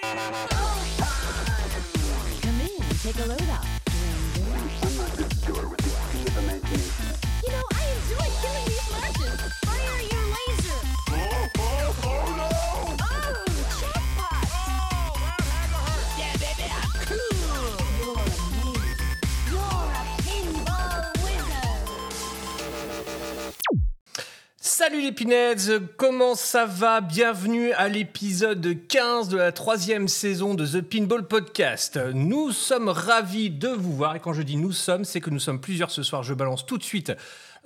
Come in, take a load off. Pinettes, comment ça va? Bienvenue à l'épisode 15 de la troisième saison de The Pinball Podcast. Nous sommes ravis de vous voir et quand je dis nous sommes, c'est que nous sommes plusieurs ce soir. Je balance tout de suite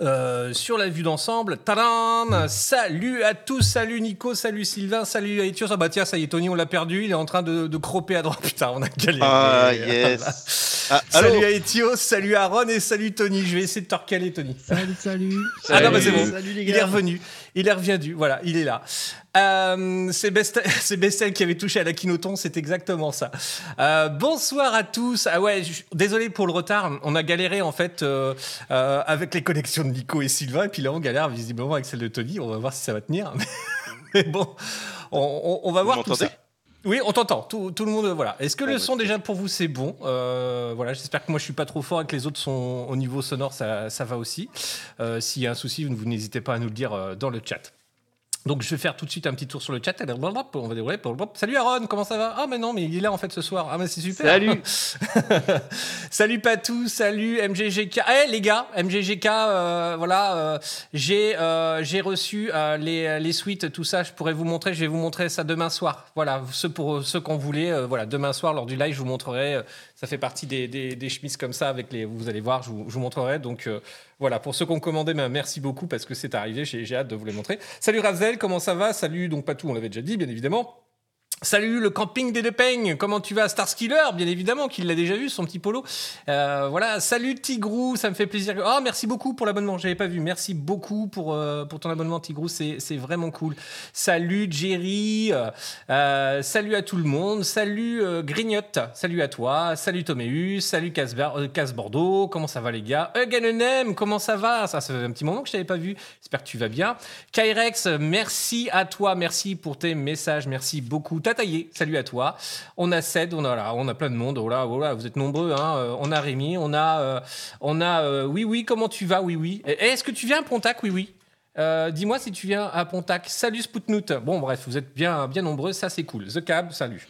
euh, sur la vue d'ensemble. Tadam Salut à tous, salut Nico, salut Sylvain, salut Aetios. Ah bah tiens, ça y est, Tony, on l'a perdu, il est en train de, de croper à droite. Putain, on a galéré. Ah, yes. Ah, salut Aetios, salut Aaron et salut Tony. Je vais essayer de te recaler, Tony. Salut, salut. Ah non, bah c'est bon. Salut les Il est gars. revenu. Il est revenu. Voilà, il est là. Euh, c'est Bestel, qui avait touché à la quinoton, c'est exactement ça. Euh, bonsoir à tous. Ah ouais, désolé pour le retard. On a galéré en fait euh, avec les connexions de Nico et Sylvain, et puis là on galère visiblement avec celle de Tony. On va voir si ça va tenir. Mais bon, on, on- on va voir tout ça. Oui, on t'entend. Tout, tout le monde, voilà. Est-ce que Bon, le bah, son déjà pour vous c'est bon? Euh, Voilà, j'espère que moi je suis pas trop fort et que les autres sont au niveau sonore, ça, ça va aussi. Euh, S'il y a un souci, vous n'hésitez pas à nous le dire dans le chat. Donc je vais faire tout de suite un petit tour sur le chat. On va dérouler. Salut Aaron, comment ça va? Ah mais non, mais il est là en fait ce soir. Ah mais c'est super. Salut. salut Patou, salut MGGK. Eh les gars, MGGK, euh, voilà, euh, j'ai euh, j'ai reçu les, les suites, tout ça. Je pourrais vous montrer. Je vais vous montrer ça demain soir. Voilà, ceux pour ceux qu'on voulait. voilà, demain soir lors du live, je vous montrerai. Ça fait partie des, chemises comme ça avec les. Vous allez voir, je vous, montrerai. Donc euh, voilà, pour ceux qui ont commandé, ben, merci beaucoup parce que c'est arrivé. J'ai j'ai hâte de vous les montrer. Salut Razel, comment ça va? Salut donc Patou, on l'avait déjà dit, bien évidemment. Salut le camping des Depeigne, comment tu vas Starskiller, bien évidemment, qu'il l'a déjà vu, son petit polo. Euh, voilà, salut Tigrou, ça me fait plaisir. Oh, merci beaucoup pour l'abonnement, j'avais pas vu. Merci beaucoup pour, euh, pour ton abonnement Tigrou, c'est vraiment cool. Salut Jerry, euh, salut à tout le monde, salut Grignotte, salut à toi, salut Toméus, salut Casse Bordeaux, comment ça va les gars? Eugenenem, comment ça va? Ça, ça fait un petit moment que je t'avais pas vu, j'espère que tu vas bien. Kyrex, merci à toi, merci pour tes messages, merci beaucoup. Salut à toi. On a Ced, on a, là, on a plein de monde, oh là, oh vous êtes nombreux. Hein. Euh, On a Rémi, on a, euh, on a euh, oui, oui, comment tu vas? Oui, oui. Est-ce que tu viens à Pontac? Oui, oui. Dis-moi si tu viens à Pontac. Salut Spoutnout. Bon, bref, vous êtes bien, bien nombreux, ça c'est cool. The Cab, salut.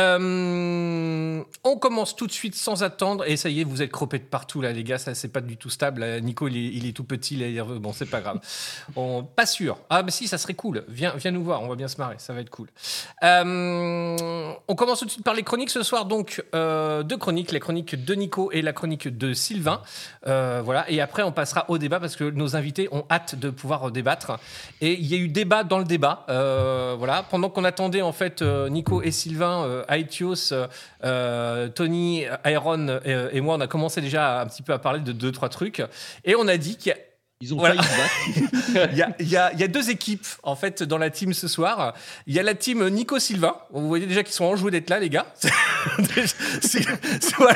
Euh, on commence tout de suite sans attendre. Et ça y est, vous êtes croppés de partout là, les gars. Ça, c'est pas du tout stable. Là, Nico, il est, il est tout petit. Là, il est nerveux. Bon, c'est pas grave. On, pas sûr. Ah, mais si, ça serait cool. Viens, viens nous voir. On va bien se marrer. Ça va être cool. Euh, on commence tout de suite par les chroniques ce soir. Donc, euh, deux chroniques la chronique de Nico et la chronique de Sylvain. Euh, voilà. Et après, on passera au débat parce que nos invités ont hâte de pouvoir débattre. Et il y a eu débat dans le débat. Euh, voilà. Pendant qu'on attendait, en fait, euh, Nico et Sylvain, euh, Aetios, euh, euh, Tony, Aaron euh, et moi, on a commencé déjà un petit peu à parler de deux, trois trucs. Et on a dit qu'il y a Ils ont Voilà. failli se battre. il y, a, il y a- il y a deux équipes en fait dans la team ce soir. Il y a la team Nico Silva. Vous voyez déjà qu'ils sont enjoués d'être là, les gars. C'est- c'est- voilà,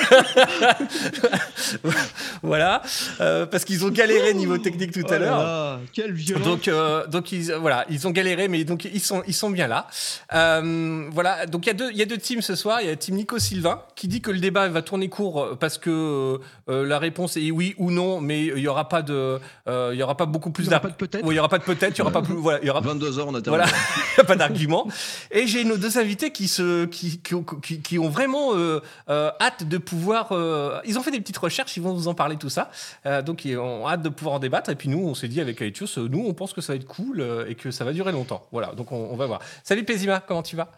Voilà. Euh, parce qu'ils ont galéré niveau technique tout Oh à là l'heure. là, Quelle violence. Donc, euh, donc ils, euh, voilà, ils ont galéré, mais donc ils sont, ils sont bien là. Euh, voilà, donc il y, a deux- il y a deux teams ce soir. Il y a la team Nico Silva qui dit que le débat va tourner court parce que euh, la réponse est oui ou non, mais il y aura pas de, euh, il y aura pas beaucoup plus Il y aura d'ar- pas de peut-être Oui, il y aura pas de peut-être, il y aura pas plus, voilà, il y aura 22h, on a terminé. voilà, il y a pas d'argument. Et j'ai nos deux invités qui, se, qui, qui, ont- qui- qui ont vraiment euh, euh, hâte de pouvoir. euh, ils ont fait des petites recherches, ils vont vous en parler tout ça. Euh, donc ils ont hâte de pouvoir en débattre. Et puis nous, on s'est dit avec Aetios, nous, on pense que ça va être cool euh, et que ça va durer longtemps. Voilà, donc on, on va voir. Salut Pésima, comment tu vas?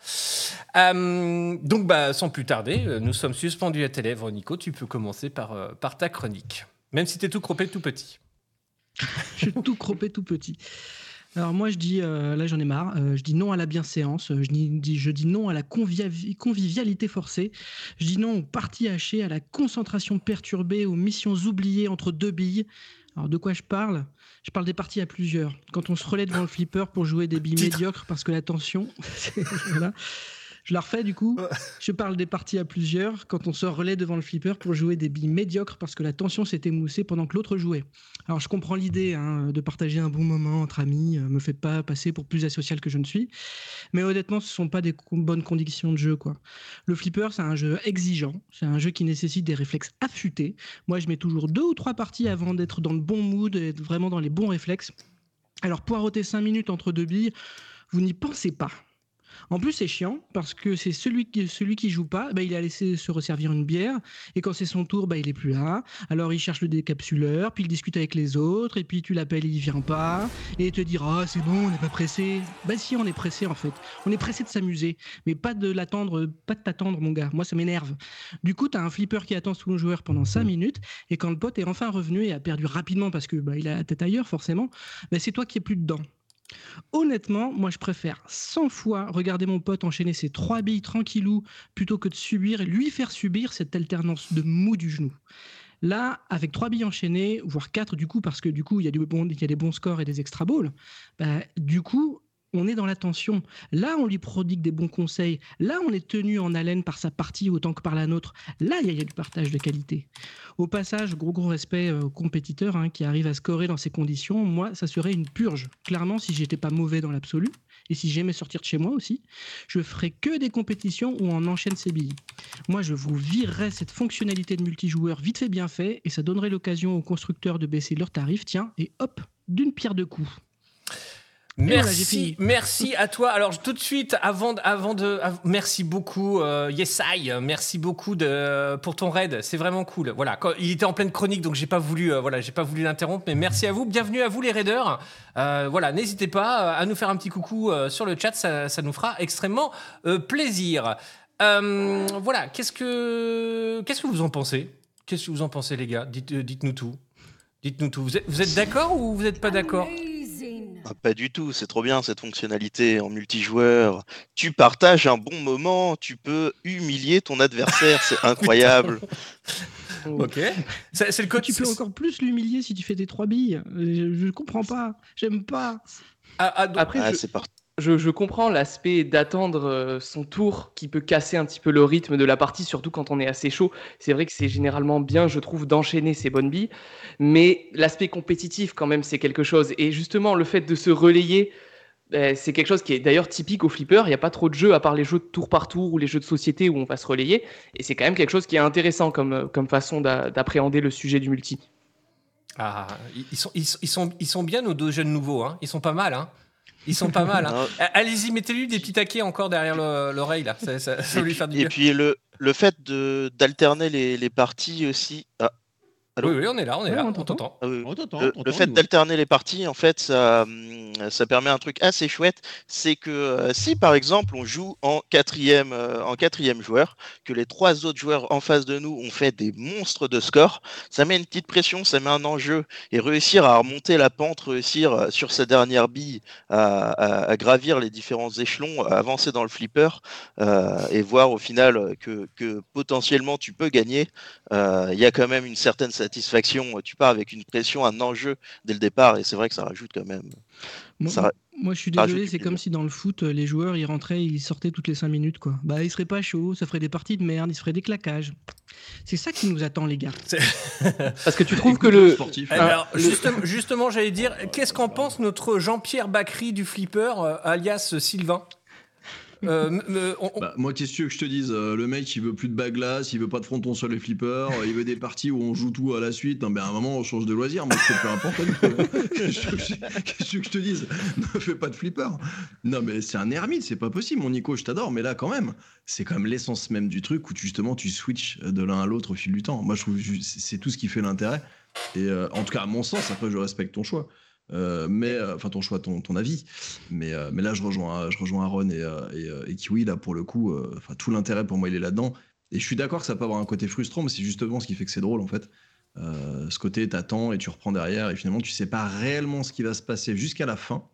Euh, Donc bah, sans plus tarder, nous sommes suspendus à tes lèvres. Nico, tu peux commencer par, euh, par ta chronique. Même si t'es tout croppé, tout petit. Je suis tout croppé, tout petit. Alors moi, je dis, euh, là j'en ai marre, euh, je dis non à la bienséance, je dis, je dis non à la convivi- convivialité forcée, je dis non aux parties hachées, à la concentration perturbée, aux missions oubliées entre deux billes. Alors de quoi je parle? Je parle des parties à plusieurs. Quand on se relaie devant le flipper pour jouer des billes Titre. médiocres parce que la tension... voilà. Je la refais du coup. Je parle des parties à plusieurs quand on se relaie devant le flipper pour jouer des billes médiocres parce que la tension s'est émoussée pendant que l'autre jouait. Alors je comprends l'idée hein, de partager un bon moment entre amis, euh, me fait pas passer pour plus asocial que je ne suis, mais honnêtement ce sont pas des bonnes conditions de jeu quoi. Le flipper c'est un jeu exigeant, c'est un jeu qui nécessite des réflexes affûtés. Moi je mets toujours deux ou trois parties avant d'être dans le bon mood et vraiment dans les bons réflexes. Alors poireauter 5 minutes entre deux billes, vous n'y pensez pas. En plus, c'est chiant parce que c'est celui qui, celui qui joue pas, bah, il a laissé se resservir une bière et quand c'est son tour, bah, il est plus là. Alors il cherche le décapsuleur, puis il discute avec les autres et puis tu l'appelles, il vient pas et il te dit ah c'est bon, on n'est pas pressé. Bah si, on est pressé en fait. On est pressé de s'amuser, mais pas de l'attendre, pas de t'attendre mon gars. Moi ça m'énerve. Du coup, tu as un flipper qui attend son joueur pendant 5 minutes et quand le pote est enfin revenu et a perdu rapidement parce que bah, il a la tête ailleurs forcément, bah, c'est toi qui es plus dedans. Honnêtement, moi je préfère 100 fois regarder mon pote enchaîner ses trois billes tranquillou plutôt que de subir et lui faire subir cette alternance de mou du genou. Là, avec trois billes enchaînées, voire quatre du coup, parce que du coup il y a, y a des bons scores et des extra balls, bah, du coup on est dans la tension. Là, on lui prodigue des bons conseils. Là, on est tenu en haleine par sa partie autant que par la nôtre. Là, il y, a- il y a du partage de qualité. Au passage, gros gros respect euh, aux compétiteurs hein, qui arrivent à scorer dans ces conditions. Moi, ça serait une purge. Clairement, si j'étais pas mauvais dans l'absolu, et si j'aimais sortir de chez moi aussi, je ferais que des compétitions où on enchaîne ses billes. Moi, je vous virerais cette fonctionnalité de multijoueur vite fait bien fait, et ça donnerait l'occasion aux constructeurs de baisser leurs tarifs, tiens, et hop, d'une pierre deux coups. Merci, merci à toi. Alors tout de suite, avant, de- avant de, merci beaucoup euh, Yesai, merci beaucoup de, pour ton raid. C'est vraiment cool. Voilà, quand- il était en pleine chronique, donc j'ai pas voulu, euh, voilà, j'ai pas voulu l'interrompre, mais merci à vous. Bienvenue à vous les raiders. Euh, voilà, n'hésitez pas à nous faire un petit coucou sur le chat, ça, ça nous fera extrêmement plaisir. Voilà, qu'est-ce que, qu'est-ce que vous en pensez? Qu'est-ce que vous en pensez les gars? Dites, dites-nous tout. Dites-nous tout. Vous êtes, vous êtes d'accord ou vous êtes pas d'accord? Ah, pas du tout, c'est trop bien cette fonctionnalité en multijoueur. Tu partages un bon moment, tu peux humilier ton adversaire, c'est incroyable. Ok. C'est c'est le tu peux encore plus l'humilier si tu fais tes trois billes. Je, je comprends pas. J'aime pas. Ah, ah, donc- Après, Ah, je, c'est parti. Je- comprends l'aspect d'attendre euh, son tour qui peut casser un petit peu le rythme de la partie, surtout quand on est assez chaud. C'est vrai que c'est généralement bien, je trouve, d'enchaîner ces bonnes billes. Mais l'aspect compétitif, quand même, c'est quelque chose. Et justement, le fait de se relayer, ben, c'est quelque chose qui est d'ailleurs typique au flipper. Il n'y a pas trop de jeux, à part les jeux de tour par tour ou les jeux de société où on va se relayer. Et c'est quand même quelque chose qui est intéressant comme, euh, façon d'a- d'appréhender le sujet du multi. Ah, ils sont bien nos deux jeunes nouveaux, hein. Ils sont pas mal, hein. Ils sont pas mal. Hein. Allez-y, mettez-lui des petits taquets encore derrière le- l'oreille, là. Ça, ça- ça va lui faire du Et bien. puis le, le fait d'alterner les, les parties aussi. Ah, allô Oui, oui, on est là, on est là, on t'entend. ah. On t'entend, Le, fait d'alterner les parties, en fait, ça, hum, ça permet un truc assez chouette. C'est que euh, si, par exemple, on joue en quatrième, euh, en quatrième joueur, que les trois autres joueurs en face de nous ont fait des monstres de score, ça met une petite pression, ça met un enjeu. Et réussir à remonter la pente, réussir euh, sur sa dernière bille à, à- à gravir les différents échelons, à avancer dans le flipper euh, et voir au final que, que potentiellement tu peux gagner, euh, il y a quand même une certaine satisfaction. Tu pars avec une pression, un enjeu dès le départ, et c'est vrai que ça rajoute quand même. Moi, Ça ra- moi, je suis désolé, c'est comme si dans le foot, euh, les joueurs, ils rentraient, ils sortaient toutes les 5 minutes, quoi. Bah, ils seraient pas chauds, ça ferait des parties de merde, ils se feraient des claquages. C'est ça qui nous attend, les gars. Parce que tu trouves que le. sportif. Alors, le- justement, justement, j'allais dire, qu'est-ce qu'en pense notre Jean-Pierre Bacry du flipper, euh, alias Sylvain? Euh, on- Bah, moi, qu'est-ce que je te dise Euh, Le mec, il veut plus de baglass, il veut pas de fronton sur les flippers, euh, il veut des parties où on joue tout à la suite. Non, mais à un moment, on change de loisir. Moi, fais peu importe. Qu'est-ce que je- te dise? Ne fais pas de flipper. Non, mais c'est un ermite, c'est pas possible. Mon Nico, je t'adore, mais là, quand même, c'est quand même l'essence même du truc où tu- justement tu switches de l'un à l'autre au fil du temps. Moi, je trouve que c'est c'est tout ce qui fait l'intérêt. Et euh, en tout cas, à mon sens, après, je respecte ton choix. Euh, mais euh, enfin ton choix, ton, ton avis. Mais, euh, mais là, je rejoins, je rejoins Aaron et, et, et Kiwi là pour le coup. Enfin, tout l'intérêt pour moi, il est là-dedans. Et je suis d'accord que ça peut avoir un côté frustrant, mais c'est justement ce qui fait que c'est drôle en fait. Euh, ce côté, t'attends et tu reprends derrière, et finalement, tu sais pas réellement ce qui va se passer jusqu'à la fin.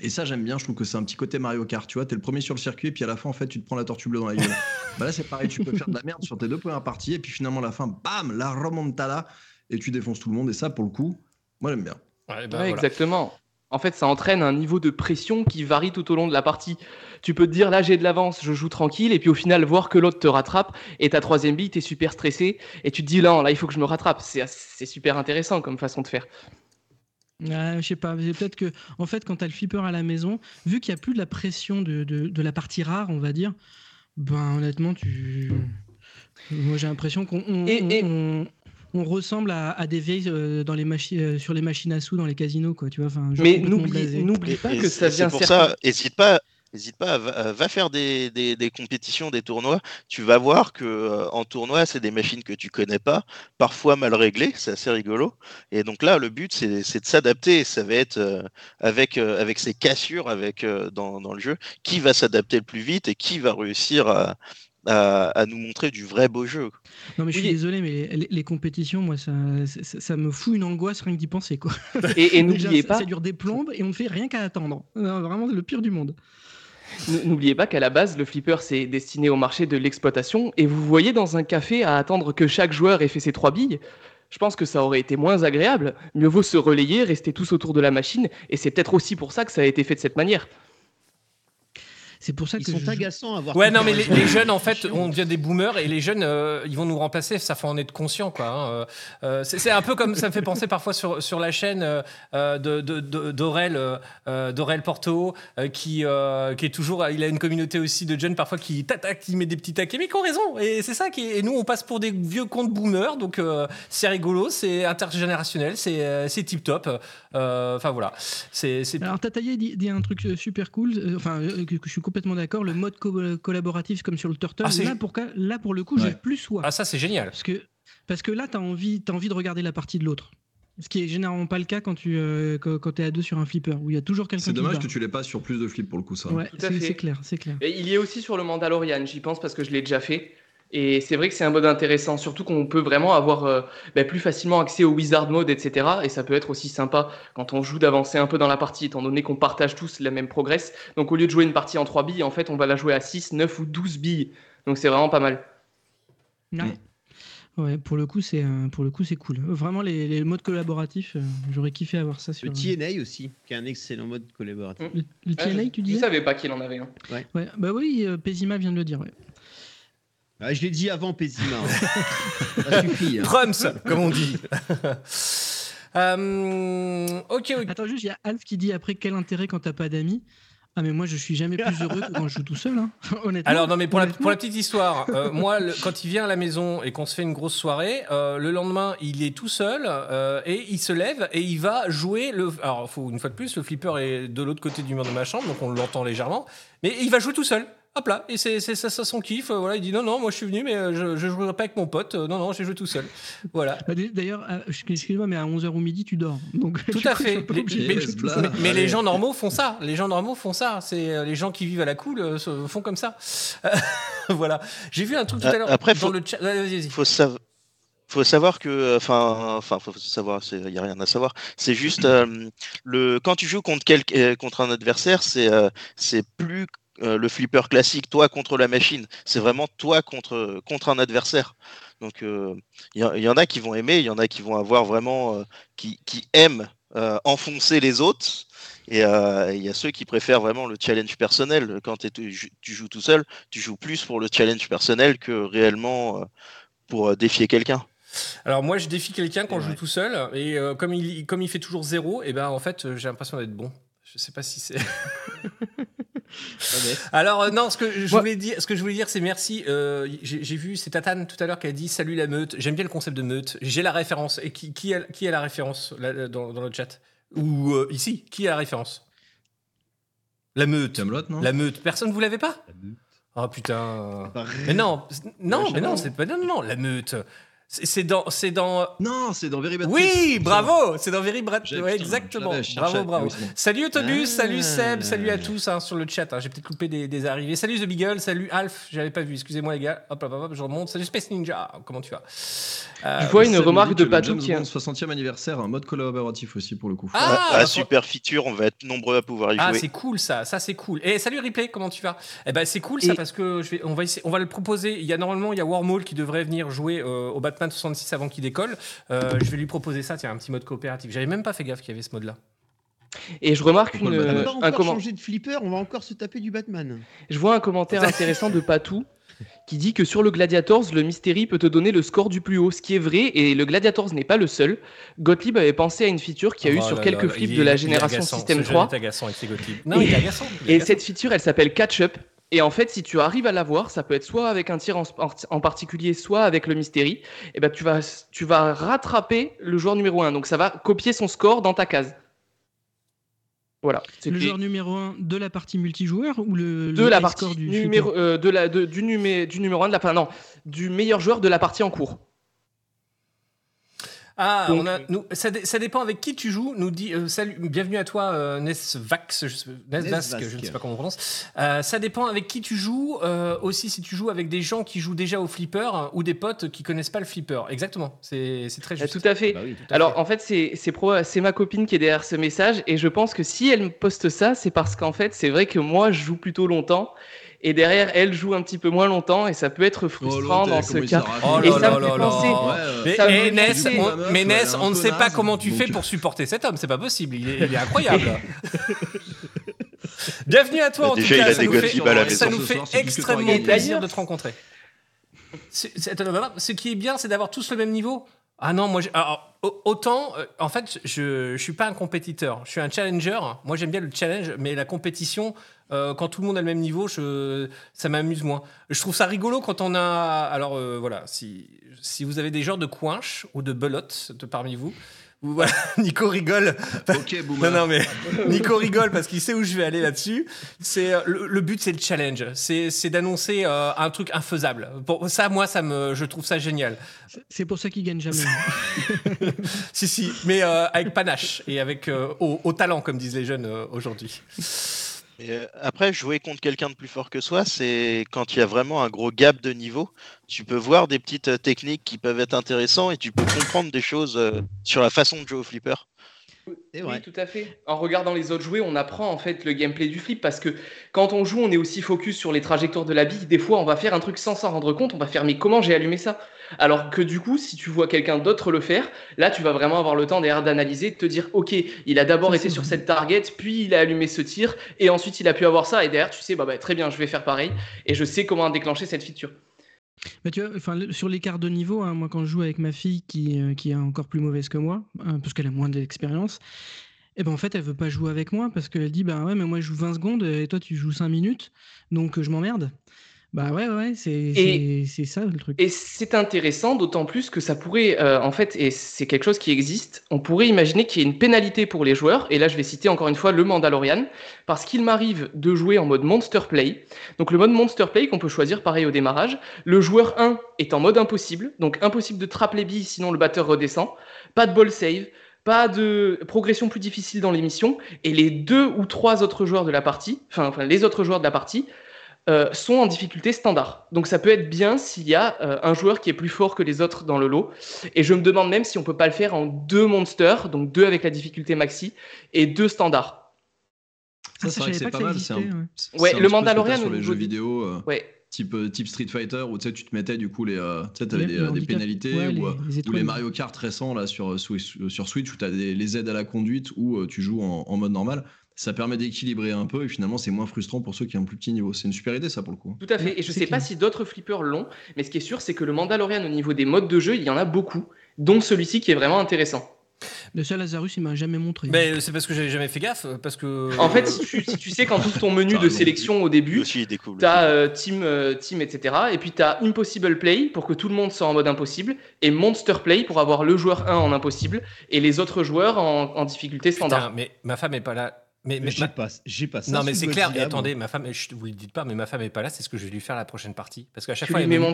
Et ça, j'aime bien. Je trouve que c'est un petit côté Mario Kart. Tu vois, t'es le premier sur le circuit, et puis à la fin, en fait, tu te prends la tortue bleue dans la gueule. bah là, c'est pareil. Tu peux faire de la merde sur tes deux premières parties, et puis finalement, à la fin, bam, la remontada, et tu défonces tout le monde. Et ça, pour le coup, moi, j'aime bien. Ouais, bah, Ouais, voilà. exactement. En fait, ça entraîne un niveau de pression qui varie tout au long de la partie. Tu peux te dire, là, j'ai de l'avance, je joue tranquille, et puis au final, voir que l'autre te rattrape, et ta troisième bille, t'es super stressé, et tu te dis, là, là, il faut que je me rattrape. C'est c'est super intéressant comme façon de faire. Ouais, je sais pas, peut-être que, en fait, quand tu as le flipper à la maison, vu qu'il n'y a plus de la pression de, de- de la partie rare, on va dire, ben honnêtement, tu. Moi, j'ai l'impression qu'on on, Et- on- et- on- on ressemble à, à des vieilles euh, dans les machi- euh, sur les machines à sous dans les casinos, quoi. Tu vois, enfin, genre Mais n'oublie pas et que ça c'est vient pour certains- ça, hésite pas, hésite pas, va, va faire des, des- des compétitions, des tournois. Tu vas voir que euh, en tournoi, c'est des machines que tu connais pas, parfois mal réglées, c'est assez rigolo. Et donc là, le but, c'est c'est de s'adapter. Ça va être euh, avec euh, avec ces cassures, avec euh, dans, dans le jeu, qui va s'adapter le plus vite et qui va réussir à, à, à nous montrer du vrai beau jeu. Non, mais je suis Oui. désolé, mais les, les- les compétitions, moi, ça, ça, ça me fout une angoisse rien que d'y penser, quoi. Et, et n'oubliez pas, ça dure des plombes et on ne fait rien qu'à attendre. Non, vraiment, le pire du monde. N'oubliez pas qu'à la base, le flipper, c'est destiné au marché de l'exploitation. Et vous voyez dans un café à attendre que chaque joueur ait fait ses trois billes. Je pense que ça aurait été moins agréable. Mieux vaut se relayer, rester tous autour de la machine. Et c'est peut-être aussi pour ça que ça a été fait de cette manière. C'est pour ça Ils que sont je- agaçants à voir. Ouais, non, mais les, jeunes, en fait, on devient des boomers et les jeunes, euh, ils vont nous remplacer. Ça faut en être conscient, quoi. hein. Euh, euh, c'est un peu comme ça me fait penser parfois sur, sur la chaîne euh, de- de- de- d'Aurel d'Aurel Porto, euh, qui, euh, qui est toujours. Il a une communauté aussi de jeunes parfois qui t'attaquent, qui met des petits taquets, mais qui ont raison. Et c'est ça qui est- Et nous, on passe pour des vieux comptes boomers, donc euh, c'est rigolo, c'est intergénérationnel, c'est euh, c'est tip top. Euh, Enfin voilà, c'est Alors, Tataillé dit, dit un truc super cool, enfin, euh, que, que je suis complètement d'accord, le mode co- collaboratif comme sur le Turtle, Ah, là, pour, là, pour le coup, j'ai plus soif. ah ça c'est génial. Parce que, parce que là, tu as envie, as envie de regarder la partie de l'autre. Ce qui est généralement pas le cas quand tu euh, quand, es à deux sur un flipper, où il y a toujours quelqu'un C'est dommage que tu l'aies pas sur plus de flips pour le coup, ça. Ouais, Tout à c'est fait. c'est clair, c'est clair. Et il y est aussi sur le Mandalorian, j'y pense parce que je l'ai déjà fait. Et c'est vrai que c'est un mode intéressant, surtout qu'on peut vraiment avoir euh, bah, plus facilement accès au Wizard Mode, etc. Et ça peut être aussi sympa quand on joue d'avancer un peu dans la partie, étant donné qu'on partage tous la même progress. Donc au lieu de jouer une partie en 3 billes, en fait, on va la jouer à 6, 9 ou 12 billes. Donc c'est vraiment pas mal. Ouais. Ouais, pour le coup, c'est euh, pour le coup, c'est cool. Vraiment, les, les modes collaboratifs, euh, j'aurais kiffé avoir ça sur Le TNA aussi, qui est un excellent mode collaboratif. le, le Ah, TNA, je- tu Je disais? savais pas qu'il en avait un. Ouais, bah oui, euh, Pésima vient de le dire. ouais. Ah, je l'ai dit avant Pésima. hein. ça suffit. hein. Prums, comme on dit. Euh, ok, ok. Attends, juste, il y a Alf qui dit après quel intérêt quand t'as pas d'amis? Ah, mais moi, je suis jamais plus heureux que quand je joue tout seul, hein. honnêtement. Alors non mais pour la, honnêtement. pour la petite histoire, euh, moi le- quand il vient à la maison et qu'on se fait une grosse soirée, euh, le lendemain il est tout seul euh, et il se lève et il va jouer le. Alors faut une fois de plus le flipper est de l'autre côté du mur de ma chambre donc on l'entend légèrement, mais il va jouer tout seul. Hop là, et c'est c'est ça, ça son kiff. euh, voilà, il dit non non moi je suis venu mais euh, je je jouerai pas avec mon pote. euh, non non j'ai joué tout seul. Voilà. Bah, D'ailleurs, excuse-moi, mais à 11h ou midi, tu dors. Donc, Tout à coup, fait. Les- mais- les gens normaux font ça. Les gens normaux font ça. C'est les gens qui vivent à la cool se- font comme ça. voilà. J'ai vu un truc tout à l'heure après, dans faut- le chat. Faut savoir faut savoir que enfin enfin faut savoir il y a rien à savoir c'est juste euh, le quand tu joues contre quel, euh, contre un adversaire c'est euh, c'est plus euh, le flipper classique toi contre la machine. C'est vraiment toi contre contre un adversaire. Donc euh, il y, en- il y en a qui vont aimer il y en a qui vont avoir vraiment euh, qui, qui aiment euh, enfoncer les autres. Et euh, il y a ceux qui préfèrent vraiment le challenge personnel. Quand tu, tu joues tout seul tu joues plus pour le challenge personnel que réellement euh, pour euh, défier quelqu'un. Alors moi, je défie quelqu'un quand je joue tout seul. Et euh, comme il comme il fait toujours zéro, et ben en fait, euh, j'ai l'impression d'être bon. Je sais pas si c'est. Alors euh, non, ce que je voulais dire, ce que je voulais dire, c'est merci. Euh, j'ai vu, c'est Tatane tout à l'heure qui a dit salut la meute. J'aime bien le concept de meute. J'ai la référence. Et qui qui a, qui a la référence là, dans, dans le chat? Ou euh, ici Qui a la référence? La meute. Camelot, non? La meute. Personne vous l'avez pas? Oh putain. Mais non, non, mais non, chaman. c'est pas non, non, non, la meute. C'est dans, c'est dans. Non, c'est dans Very Bad Oui, Trip. bravo, c'est dans Very Ouais, putain, exactement. Bravo, bravo. Oui. Salut Autobus, Ah. salut Seb, salut à tous hein, sur le chat. hein. J'ai peut-être coupé des, des arrivées. Salut The Beagle, salut Alf, j'avais pas vu, excusez-moi les gars. Hop, hop, hop, hop, je remonte. Salut Space Ninja, comment tu vas? Euh, Je vois une remarque de Patou qui a- Bond 60e anniversaire, un mode collaboratif aussi pour le coup. Ah, Ah, super feature, on va être nombreux à pouvoir y Ah, jouer. c'est cool ça, ça c'est cool. Et salut Replay, comment tu vas? Eh ben c'est cool ça Et- parce que je vais, on va essayer, on va le proposer. Il y a normalement il y a Wormhole qui devrait venir jouer euh, au Batman 66 avant qu'il décolle. Euh, je vais lui proposer ça, tiens, un petit mode coopératif. J'avais même pas fait gaffe qu'il y avait ce mode là. Et je remarque une, On Batman va encore un comment- changer de flipper, on va encore se taper du Batman. je vois un commentaire intéressant de Patou qui dit que sur le Gladiators, le Mystery peut te donner le score du plus haut, ce qui est vrai, et le Gladiators n'est pas le seul. Gottlieb avait pensé à une feature qu'il y a eu Oh sur là quelques là, flips de la génération agaçant. System Ce jeune 3. est agaçant avec ses Gottlieb. Non, il est agaçant. il est Et cette feature, elle s'appelle Catch Up. Et en fait, si tu arrives à l'avoir, ça peut être soit avec un tir en, particulier, soit avec le Mystery, et ben tu vas, tu vas rattraper le joueur numéro 1. Donc ça va copier son score dans ta case. Voilà. Le joueur numéro 1 de la partie multijoueur ou le, de le la partie score du numéro, flipper euh, de la, de- du, numé, du numéro 1 de la, enfin, non, du meilleur joueur de la partie en cours. Ah, Donc, on a, nous, ça, dé- ça dépend avec qui tu joues. Nous dit euh, salut, bienvenue à toi euh, Nesvax, je, sais- je ne sais pas comment on prononce. Euh, ça dépend avec qui tu joues. euh, aussi, si tu joues avec des gens qui jouent déjà au flipper hein, ou des potes qui connaissent pas le flipper. Exactement. C'est très Euh, juste. Tout à fait. Bah oui. Tout à Alors fait. en fait pro- c'est ma copine qui est derrière ce message et je pense que si elle me poste ça c'est parce qu'en fait c'est vrai que moi je joue plutôt longtemps et derrière elle joue un petit peu moins longtemps et ça peut être frustrant dans ce cas. Oh Et là ça là me fait là penser- là. Mais, ça me Ness, on, mais Ness, on ne sait pas comment tu donc- fais pour supporter cet homme. C'est pas possible. Il est, il est incroyable. Bienvenue à toi Bah, en déjà, tout il cas. a Ça des nous fait, Gottlieb à la ça nous fait extrêmement plaisir de te rencontrer. Ce qui est bien, c'est d'avoir tous le même niveau. Ah non, moi, alors, au- autant, euh, en fait, je ne suis pas un compétiteur, je suis un challenger. Moi, j'aime bien le challenge, mais la compétition, euh, quand tout le monde a le même niveau, je, ça m'amuse moins. Je trouve ça rigolo quand on a. Alors, euh, voilà, si, si vous avez des genres de coinches ou de belotes de parmi vous, vous- voilà, Nico rigole. Ok, Non, boomer. non, mais Nico rigole parce qu'il sait où je vais aller là-dessus. C'est euh, le, le but, c'est le challenge. C'est d'annoncer euh, un truc infaisable. Pour ça, moi, ça me, je trouve ça génial. C'est- C'est pour ça qu'il gagne jamais. Si, si, mais euh, avec panache et avec euh, au, au talent, comme disent les jeunes euh, aujourd'hui. Euh, après, jouer contre quelqu'un de plus fort que soi, c'est quand il y a vraiment un gros gap de niveau. Tu peux voir des petites euh, techniques qui peuvent être intéressantes et tu peux comprendre des choses euh, sur la façon de jouer au flipper. Oui, tout à fait. En regardant les autres jouer, on apprend en fait le gameplay du flip parce que quand on joue, on est aussi focus sur les trajectoires de la bille. Des fois, on va faire un truc sans s'en rendre compte. On va faire mais comment j'ai allumé ça? Alors que du coup, si tu vois quelqu'un d'autre le faire, là, tu vas vraiment avoir le temps derrière d'analyser, de te dire ok, il a d'abord été sur cette target, puis il a allumé ce tir, et ensuite il a pu avoir ça. Et derrière, tu sais, bah, bah, très bien, je vais faire pareil, et je sais comment déclencher cette feature. Mais tu vois, sur l'écart de niveau, hein, moi quand je joue avec ma fille qui, euh, est encore plus mauvaise que moi, hein, parce qu'elle a moins d'expérience, et ben en fait elle veut pas jouer avec moi parce qu'elle dit bah ouais mais moi je joue 20 secondes et toi tu joues 5 minutes donc euh, je m'emmerde. Bah ouais ouais, c'est ça le truc. Et c'est intéressant, d'autant plus que ça pourrait, euh, en fait, et c'est quelque chose qui existe, on pourrait imaginer qu'il y ait une pénalité pour les joueurs, et là je vais citer encore une fois le Mandalorian, parce qu'il m'arrive de jouer en mode Monster Play. Donc le mode Monster Play qu'on peut choisir pareil au démarrage, le joueur 1 est en mode impossible, donc impossible de trapper les billes sinon le batteur redescend, pas de ball save, pas de progression plus difficile dans l'émission, et les deux ou trois autres joueurs de la partie, enfin, enfin les autres joueurs de la partie, euh, sont en difficulté standard. Donc ça peut être bien s'il y a euh, un joueur qui est plus fort que les autres dans le lot. Et je me demande même si on peut pas le faire en deux monsters, donc deux avec la difficulté maxi et deux standards. Ah, Ça, c'est vrai que je savais c'est pas mal. existait, C'est un- ouais. c'est Ouais, un le Mandalorian sur les jeux vidéo. euh, Ouais. Type, type Street Fighter où tu te mettais du coup les, euh, tu Les- des, les des handicaps, pénalités ouais, ou, les- les ou étoiles. les Mario Kart récents là sur, Switch- sur Switch où tu as des, les aides à la conduite où euh, tu joues en, en mode normal. Ça permet d'équilibrer un peu et finalement c'est moins frustrant pour ceux qui ont un plus petit niveau. C'est une super idée ça pour le coup. Tout à fait. Et je c'est sais pas si d'autres flippers l'ont, mais ce qui est sûr, c'est que le Mandalorian au niveau des modes de jeu, il y en a beaucoup, dont celui-ci qui est vraiment intéressant. Le seul Lazarus il m'a jamais montré. Mais c'est parce que j'avais jamais fait gaffe, parce que. En fait, si tu, si tu sais qu'en tout ton menu de sélection au début, aussi, il découvre. tu as team, euh, team, etc. Et puis tu as Impossible Play pour que tout le monde soit en mode impossible, et Monster Play pour avoir le joueur 1 en impossible et les autres joueurs en, en difficulté standard. Putain, mais ma femme est pas là. Mais, mais J'ai ma- pas, j'ai pas ça. Non, mais c'est clair. Et attendez, ma femme, je vous le dites pas, mais ma femme est pas là. C'est ce que je vais lui faire la prochaine partie. Parce qu'à chaque Tu fois, elle me,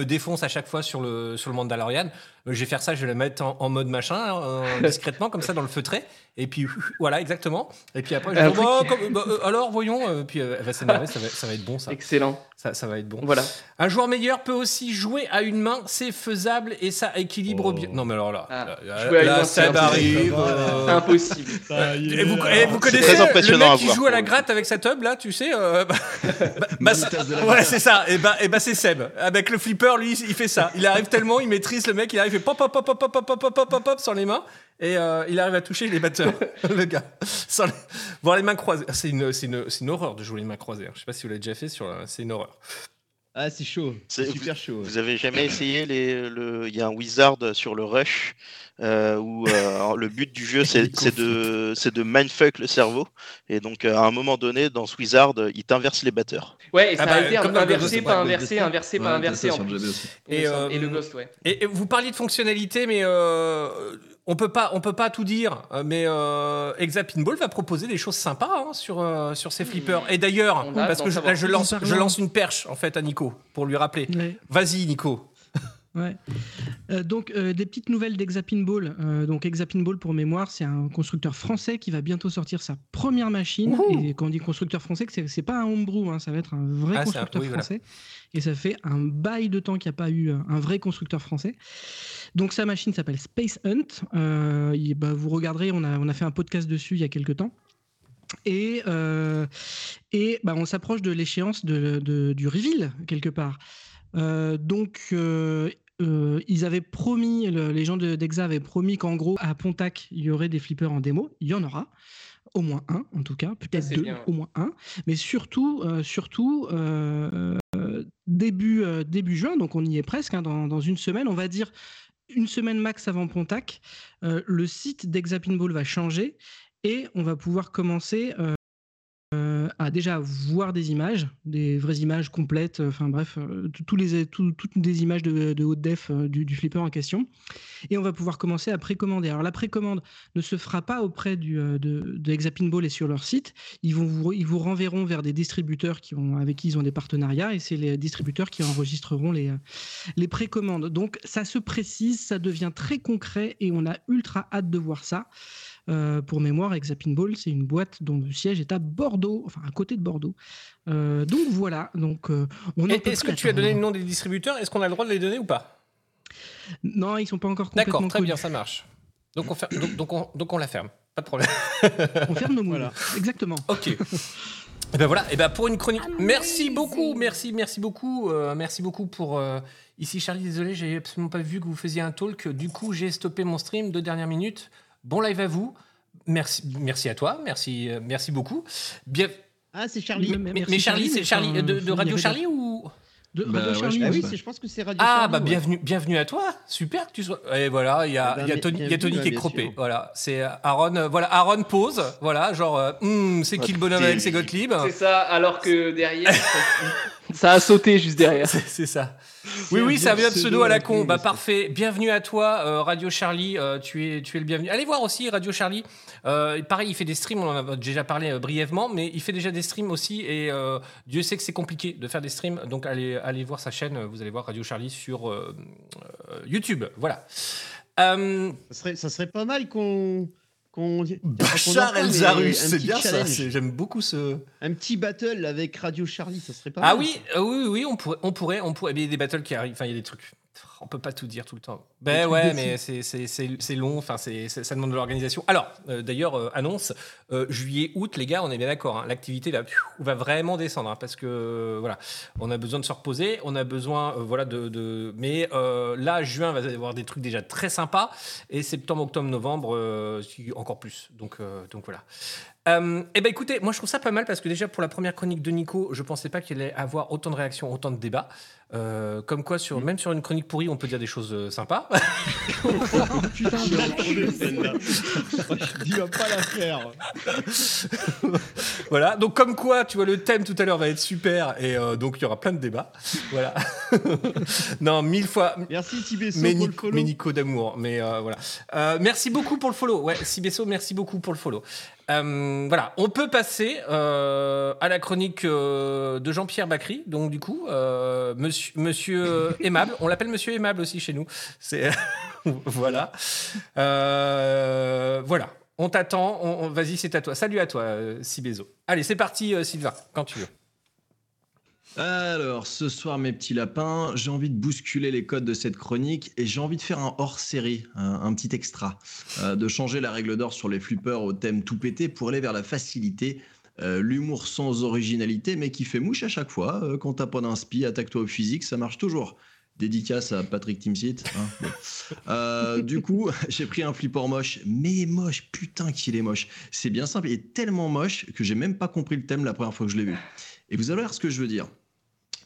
elle défonce à chaque fois sur le, sur le Mandalorian. Euh, Je vais faire ça, je vais la mettre en, en mode machin, euh, discrètement, comme ça, dans le feutré. Et puis, voilà, exactement. Et puis après, je dire, truc Bah, comme- bah, euh, alors, voyons. Euh, puis elle va s'énerver, ça va, ça va être bon, ça. Excellent. ça. Ça va être bon. Voilà. Un joueur meilleur peut aussi jouer à une main, c'est faisable et ça équilibre Oh. bien. Non, mais alors là, Ah, là, jouer à une là, Seb impossible. arrive. Impossible. et vous, et vous connaissez très le impressionnant mec à qui voir, joue à la le gratte avec sa tub là, tu sais euh, bah, bah, bah, Ouais, c'est ça. Et bah, et bah c'est Seb. Avec le flipper, lui, il fait ça. Il arrive tellement, il maîtrise le mec, il arrive, il fait pop, pop, pop, pop, pop, pop, pop, pop, pop, pop sur les mains. et euh, il arrive à toucher les batteurs, le gars. Sans les... Voir les mains croisées. C'est une, c'est une, c'est une horreur de jouer les mains croisées. hein. Je sais pas si vous l'avez déjà fait, sur, la- c'est une horreur. Ah, c'est chaud. C'est- super chaud. Vous avez jamais essayé les, le, il y a un wizard sur le rush euh, où euh, le but du jeu c'est de, c'est de mindfuck le cerveau et donc euh, à un moment donné dans ce wizard il t'inverse les batteurs. Ouais, et ça Ah bah, comme dans le inversé, ouais, inversé, inversé, t'as inversé en plus. Et, le Ghost, ouais. Et, et vous parliez de fonctionnalité, mais euh, on peut pas, on peut pas tout dire. euh, Mais euh, Exa Pinball va proposer des choses sympas hein, sur euh, sur ses flippers. Et d'ailleurs, parce que je, là, je lance, Parlons. je lance une perche en fait à Nico pour lui rappeler. Ouais. Vas-y, Nico. Ouais. Euh, donc euh, des petites nouvelles d'Exapinball. Euh, donc Exapinball pour mémoire, c'est un constructeur français qui va bientôt sortir sa première machine. Wouhou. Et quand on dit constructeur français, c'est- c'est pas un homebrew, hein, ça va être un vrai Ah, un- constructeur voilà. français. Et ça fait un bail de temps qu'il n'y a pas eu un vrai constructeur français. Donc sa machine s'appelle Space Hunt. Euh, bah, vous regarderez, on a, on a fait un podcast dessus il y a quelques temps. Et, euh, et bah, on s'approche de l'échéance de- de- du reveal, quelque part. Euh, donc, euh, ils avaient promis, le- les gens de- d'Exa avaient promis qu'en gros, à Pontac, il y aurait des flippers en démo. Il y en aura. Au moins un, en tout cas, peut-être deux, bien, au moins un. Mais surtout, euh, surtout euh, début, début juin, donc on y est presque, hein, dans, dans une semaine, on va dire une semaine max avant Pontac, euh, le site d'Exapinball va changer et on va pouvoir commencer euh, à déjà voir des images, des vraies images complètes, euh, enfin bref, euh, tous les, tout- toutes des images de, haute def du, flipper en question. Et on va pouvoir commencer à précommander. Alors la précommande ne se fera pas auprès de, de Hexapinball et sur leur site. Ils, vous, ils vous renverront vers des distributeurs qui ont, avec qui ils ont des partenariats et c'est les distributeurs qui enregistreront les, les précommandes. Donc ça se précise, ça devient très concret et on a ultra hâte de voir ça. Euh, pour mémoire, Exapinball, c'est une boîte dont le siège est à Bordeaux, enfin à côté de Bordeaux. Euh, donc voilà, donc euh, on Est-ce que tu as donné le nom des distributeurs? Est-ce qu'on a le droit de les donner ou pas? Non, ils sont pas encore complètement D'accord, très connus. bien, ça marche. Donc on, fer- donc, donc on, donc on la ferme. Pas de problème. On ferme nos moules. Voilà. Exactement. Ok. Et ben voilà, et ben pour une chronique. Merci beaucoup, merci, merci beaucoup, euh, merci beaucoup pour. euh, Ici Charlie, désolé, j'ai absolument pas vu que vous faisiez un talk. Du coup, j'ai stoppé mon stream deux dernières minutes. Bon live à vous. Merci, merci à toi, merci, euh, merci beaucoup. Bien, Ah, c'est Charlie. Mais- mais, merci mais Charlie, c'est Charlie euh, de, Radio. Charlie ou De Bah Radio ouais, Charlie, je Ah pense oui, ouais. je pense que c'est Radio Ah Charlie, bah ouais. bienvenue, bienvenue à toi. Super que tu sois. Et voilà, il y a, Eh ben, il y a Tony, il y a Tony bah, qui est croppé. sûr. Voilà, c'est Aaron. euh, Voilà, Aaron pose. Voilà, genre, euh, Hmm, c'est qui le bonhomme avec ses Gottlieb C'est ça, alors que derrière, ça, a sauté juste derrière. C'est ça. Oui, oui, un vieux vieux pseudo à la con. Bah parfait. Bienvenue à toi, euh, Radio Charlie. euh, tu es, tu es le bienvenu. Allez voir aussi Radio Charlie. Euh, pareil, il fait des streams. On en a déjà parlé euh, brièvement, mais il fait déjà des streams aussi. Et euh, Dieu sait que c'est compliqué de faire des streams. Donc allez, allez voir sa chaîne. Vous allez voir Radio Charlie sur euh, euh, YouTube. Voilà. Euh, Ça serait, ça serait pas mal qu'on. Qu'on Bachar El Zarus, c'est bien ça. challenge. J'aime beaucoup ce. Un petit battle avec Radio Charlie, ça serait pas Ah mal. oui, euh, oui, oui, on pourrait, on pourrait, on pourrait. Mais il y a des battles qui arrivent. Enfin, il y a des trucs. On peut pas tout dire tout le temps. Ben ouais, mais c'est- long. Enfin, ça demande de l'organisation. Alors, euh, d'ailleurs, euh, annonce euh, juillet, août, les gars, on est bien d'accord. hein, L'activité pfiou, va vraiment descendre hein, parce que voilà, on a besoin de se reposer. On a besoin, voilà, de. de- mais là, juin va y avoir des trucs déjà très sympas et septembre, octobre, novembre, encore plus. Donc, donc voilà. Euh, eh ben écoutez, moi je trouve ça pas mal parce que déjà pour la première chronique de Nico, je pensais pas qu'il allait avoir autant de réactions, autant de débats. Euh, comme quoi, sur, même sur une chronique pourrie, on peut dire des choses euh, sympas. Putain. Tu vas pas la faire. voilà. Donc comme quoi, tu vois, le thème tout à l'heure va être super et euh, donc il y aura plein de débats. Voilà. non, mille fois. Merci Tibesso Mais, pour le Nico- follow. mais Nico d'amour. Mais euh, voilà. Euh, merci beaucoup pour le follow. Ouais, Sibesso, merci beaucoup pour le follow. Euh, voilà, on peut passer euh, à la chronique euh, de Jean-Pierre Bacry. Donc du coup, euh, Monsieur, euh, aimable, on l'appelle Monsieur aimable aussi chez nous. C'est voilà, Euh, voilà. On t'attend. On, Vas-y, c'est à toi. Salut à toi, euh, Sibezo. Allez, c'est parti, Sylvain, quand tu veux. Alors, ce soir, mes petits lapins, j'ai envie de bousculer les codes de cette chronique et j'ai envie de faire un hors-série, un, un petit extra, de changer la règle d'or sur les flippers au thème tout pété pour aller vers la facilité, euh, l'humour sans originalité, mais qui fait mouche à chaque fois. Euh, quand t'as pas d'inspi, attaque-toi au physique, ça marche toujours. Dédicace à Patrick Timsit. hein. Euh, du coup, j'ai pris un flipper moche, mais moche, putain qu'il est moche. C'est bien simple, il est tellement moche que j'ai même pas compris le thème la première fois que je l'ai vu. Et vous allez voir ce que je veux dire.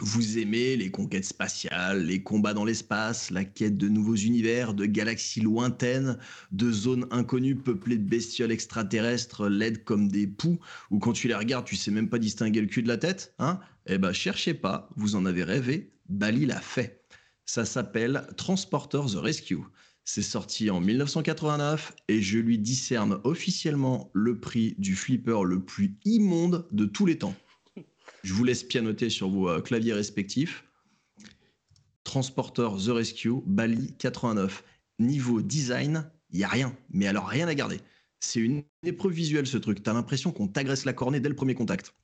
Vous aimez les conquêtes spatiales, les combats dans l'espace, la quête de nouveaux univers, de galaxies lointaines, de zones inconnues peuplées de bestioles extraterrestres laides comme des poux, ou quand tu les regardes, tu sais même pas distinguer le cul de la tête, hein? Eh ben, cherchez pas, vous en avez rêvé, Bali l'a fait. Ça s'appelle Transporter the Rescue. C'est sorti en 1989 et je lui discerne officiellement le prix du flipper le plus immonde de tous les temps. Je vous laisse pianoter sur vos euh, claviers respectifs. Transporter The Rescue, Bali 89. Niveau design, il y a rien. Mais alors rien à garder. C'est une épreuve visuelle ce truc. T'as l'impression qu'on t'agresse la cornée dès le premier contact.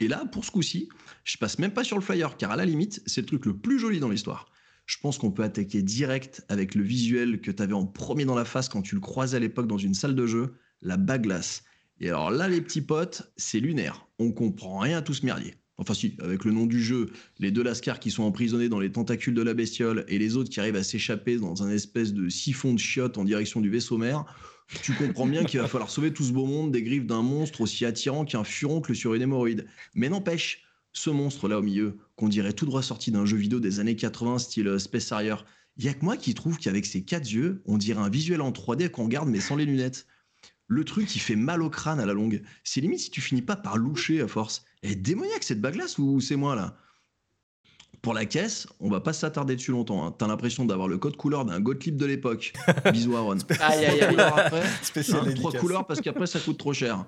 Et là, pour ce coup-ci, je passe même pas sur le flyer, car à la limite, c'est le truc le plus joli dans l'histoire. Je pense qu'on peut attaquer direct avec le visuel que t'avais en premier dans la face quand tu le croisais à l'époque dans une salle de jeu, la baglace. Et alors là, les petits potes, c'est lunaire. On comprend rien à tout ce merdier. Enfin si, avec le nom du jeu, les deux lascars qui sont emprisonnés dans les tentacules de la bestiole et les autres qui arrivent à s'échapper dans un espèce de siphon de chiottes en direction du vaisseau mère, tu comprends bien qu'il va falloir sauver tout ce beau monde des griffes d'un monstre aussi attirant qu'un furoncle sur une hémorroïde. Mais n'empêche, ce monstre-là au milieu, qu'on dirait tout droit sorti d'un jeu vidéo des années 80 style euh, Space Harrier, y a que moi qui trouve qu'avec ses quatre yeux, on dirait un visuel en 3D qu'on regarde mais sans les lunettes. Le truc, il fait mal au crâne à la longue. C'est limite si tu finis pas par loucher à force. Elle est démoniaque cette bague-là ou c'est moi là? Pour la caisse, on va pas s'attarder dessus longtemps. hein. T'as l'impression d'avoir le code couleur d'un Gottlieb de l'époque. Bisous Aaron. Aïe, aïe, aïe. Après, Spécial hein, trois dédicace. couleurs parce qu'après ça coûte trop cher.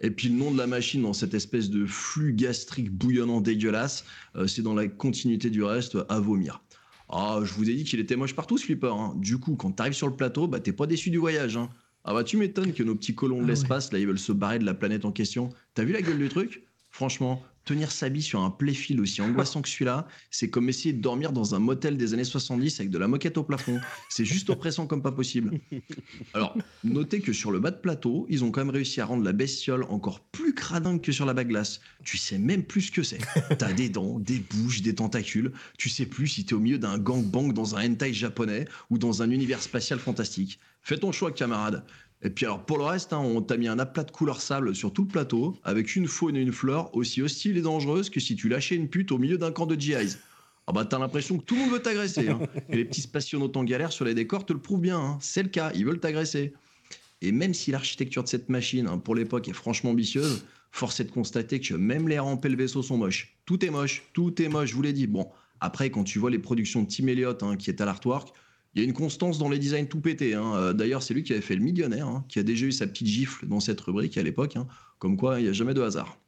Et puis le nom de la machine dans cette espèce de flux gastrique bouillonnant dégueulasse, euh, c'est dans la continuité du reste à vomir. Ah, je vous ai dit qu'il était moche partout ce flipper. hein. Du coup, quand t'arrives sur le plateau, bah t'es pas déçu du voyage. hein. Ah bah tu m'étonnes que nos petits colons de Ah l'espace, là, ils veulent se barrer de la planète en question. T'as vu la gueule du truc? Franchement, tenir sa bille sur un playfield aussi angoissant que celui-là, c'est comme essayer de dormir dans un motel des années 70 avec de la moquette au plafond. C'est juste oppressant comme pas possible. Alors, notez que sur le bas de plateau, ils ont quand même réussi à rendre la bestiole encore plus cradingue que sur la baglace. Tu sais même plus ce que c'est. T'as des dents, des bouches, des tentacules. Tu sais plus si t'es au milieu d'un gangbang dans un hentai japonais ou dans un univers spatial fantastique. Fais ton choix, camarade. Et puis alors pour le reste, hein, on t'a mis un aplat de couleur sable sur tout le plateau, avec une faune et une flore aussi hostiles et dangereuses que si tu lâchais une pute au milieu d'un camp de GIs. Ah bah t'as l'impression que tout le monde veut t'agresser. hein. Et les petits spationautes en galère sur les décors te le prouvent bien. hein. C'est le cas, ils veulent t'agresser. Et même si l'architecture de cette machine, pour l'époque, est franchement ambitieuse, force est de constater que même les rampes et le vaisseau sont moches. Tout est moche, tout est moche, je vous l'ai dit. Bon, après, quand tu vois les productions de Tim Elliott, qui est à l'artwork, il y a une constance dans les designs tout pété. hein. Euh, D'ailleurs, c'est lui qui avait fait le millionnaire, hein, qui a déjà eu sa petite gifle dans cette rubrique à l'époque. hein. Comme quoi, il n'y a jamais de hasard.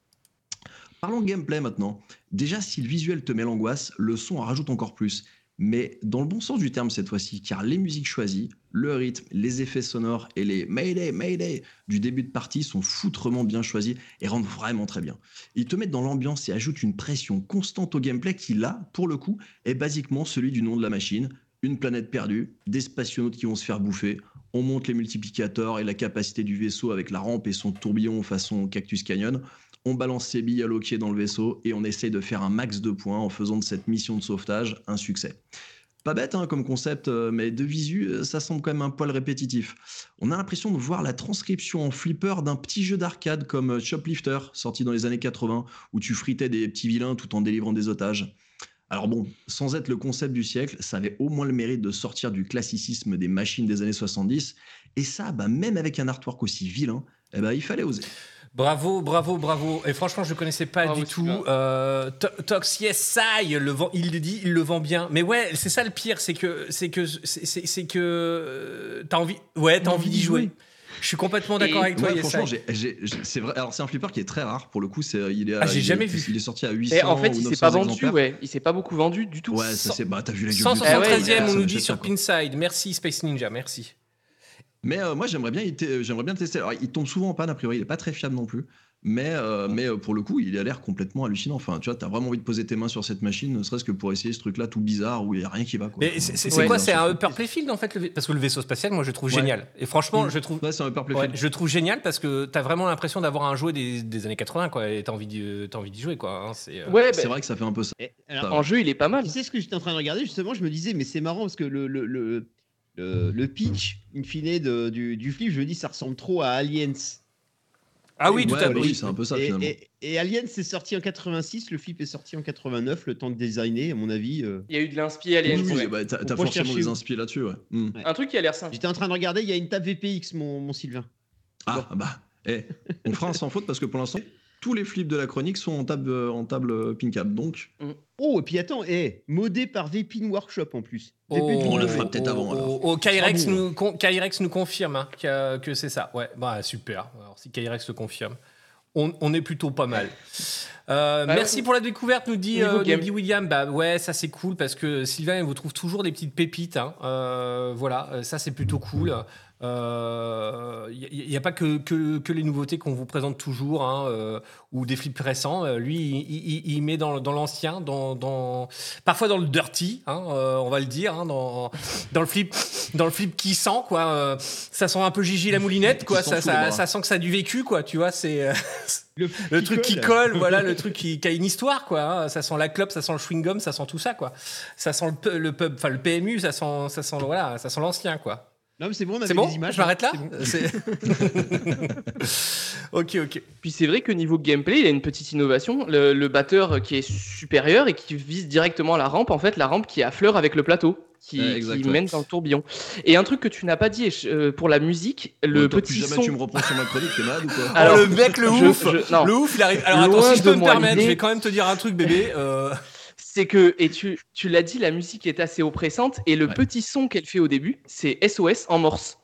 Parlons gameplay maintenant. Déjà, si le visuel te met l'angoisse, le son en rajoute encore plus. Mais dans le bon sens du terme cette fois-ci, car les musiques choisies, le rythme, les effets sonores et les Mayday, Mayday du début de partie sont foutrement bien choisis et rendent vraiment très bien. Ils te mettent dans l'ambiance et ajoutent une pression constante au gameplay qui, là, pour le coup, est basiquement celui du nom de la machine. Une planète perdue, des spationautes qui vont se faire bouffer, on monte les multiplicateurs et la capacité du vaisseau avec la rampe et son tourbillon façon Cactus Canyon, on balance ses billes alloquées dans le vaisseau et on essaye de faire un max de points en faisant de cette mission de sauvetage un succès. Pas bête hein, comme concept, euh, mais de visu, euh, ça semble quand même un poil répétitif. On a l'impression de voir la transcription en flipper d'un petit jeu d'arcade comme euh, Shoplifter, sorti dans les années 80, où tu fritais des petits vilains tout en délivrant des otages. Alors bon, sans être le concept du siècle, ça avait au moins le mérite de sortir du classicisme des machines des années 70, et ça, bah, même avec un artwork aussi vilain, eh ben, il fallait oser. Bravo, bravo, bravo. Et franchement, je connaissais pas Bravo, du tout. Euh, To- Tox Yes I, le vend, il le dit, il le vend bien. Mais ouais, c'est ça le pire, c'est que c'est que c'est que euh, t'as envie, ouais, t'as envie d'y jouer. Je suis complètement d'accord avec toi. Ouais, franchement, I. j'ai- j'ai- j'ai- c'est vrai. Alors c'est un flipper qui est très rare pour le coup. C'est, il est, Ah, j'ai il est- jamais vu. Il est sorti à 800 Et en fait, ou il s'est 900 pas vendu, exemplaires. ouais. Il s'est pas beaucoup vendu du tout. Ouais, ça c'est. Bah, t'as vu la gueule du 173e, truc, ouais, on nous dit sur. Pinside. Merci Space Ninja, merci. Mais euh, moi, j'aimerais bien, j'aimerais bien le tester. Alors, il tombe souvent en panne, a priori, il est pas très fiable non plus. Mais, euh, mais euh, pour le coup, il a l'air complètement hallucinant. Enfin, tu vois, t'as vraiment envie de poser tes mains sur cette machine, ne serait-ce que pour essayer ce truc-là tout bizarre où il n'y a rien qui va. Quoi. Mais c'est c'est- c'est Ouais. quoi C'est un upper playfield en fait le Parce que le vaisseau spatial, moi je le trouve Ouais. génial. Et franchement, Mm. je trouve. Ouais, c'est un upper Ouais, playfield. je le trouve génial parce que t'as vraiment l'impression d'avoir un jouet des, des années 80 quoi et t'as envie t'as envie d'y jouer quoi. hein, c'est, euh, C'est bah, vrai que ça fait un peu ça. Et alors, en jeu, il est pas mal. Tu sais ce que j'étais en train de regarder justement Je me disais, mais c'est marrant parce que le, le, le, le, le pitch, in fine, de- du, du flip, je me dis, ça ressemble trop à Aliens. Ah oui, tout Ouais, à fait. oui, c'est un peu ça et, finalement. et, et Aliens, c'est sorti en 86, le flip est sorti en 89, le temps de designer, à mon avis. euh. Il y a eu de l'inspi Alien. Oui, oui, bah, t'as forcément des inspi là-dessus, ouais. Hmm. Un truc qui a l'air simple. J'étais en train de regarder, il y a une table VPX, mon, mon Sylvain. Ah, bah, eh, on fera un sans faute parce que pour l'instant, tous les flips de la chronique sont en table, euh, en table euh, pin-cap. Donc, Oh, et puis attends, eh, modé par Vapin Workshop en plus. Oh, on le fera peut-être avant, alors. Oh, oh, Kyrex, bon. nous, con- Kyrex nous confirme hein, que, que c'est ça. Ouais, bah super. Alors si Kyrex le confirme, on, on est plutôt pas mal. Euh, Alors, merci pour la découverte, nous dit, euh, nous dit William. Bah ouais, ça c'est cool parce que Sylvain il vous trouve toujours des petites pépites. hein. Euh, voilà, ça c'est plutôt cool. Il n'y a, pas que, que, que les nouveautés qu'on vous présente toujours hein, euh, ou des flips récents. Euh, lui, il, il- il met dans, dans l'ancien, dans, dans, parfois dans le dirty, hein, euh, on va le dire, hein, dans, dans le flip, dans le flip qui sent quoi. euh, ça sent un peu Gigi la moulinette, quoi. Ça, ça, ça sent que ça a du vécu, quoi. Tu vois, c'est euh, Le, le truc qui colle, voilà, le truc qui, qui a une histoire, quoi. hein. Ça sent la clope, ça sent le chewing gum, ça sent tout ça, quoi. Ça sent le, le pub, enfin le PMU, ça sent, ça sent, voilà, ça sent l'ancien, quoi. Non, mais c'est bon, on C'est avait bon des images. Je m'arrête là bon. Ok, ok. Puis c'est vrai que niveau gameplay, il y a une petite innovation. Le, le batteur qui est supérieur et qui vise directement la rampe, en fait, la rampe qui est à fleur avec le plateau, qui, Ouais, mène dans le tourbillon. Et un truc que tu n'as pas dit euh, pour la musique, le petit plus jamais son. tu me reprends sur ma chronique, t'es malade ou quoi Alors, oh, le mec, le je- ouf je-. Le ouf, il arrive. Alors attends, si je peux me permettre, je vais quand même te dire un truc, bébé. euh, C'est que, et tu, tu l'as dit, la musique est assez oppressante, et le Ouais. petit son qu'elle fait au début, c'est SOS en morse.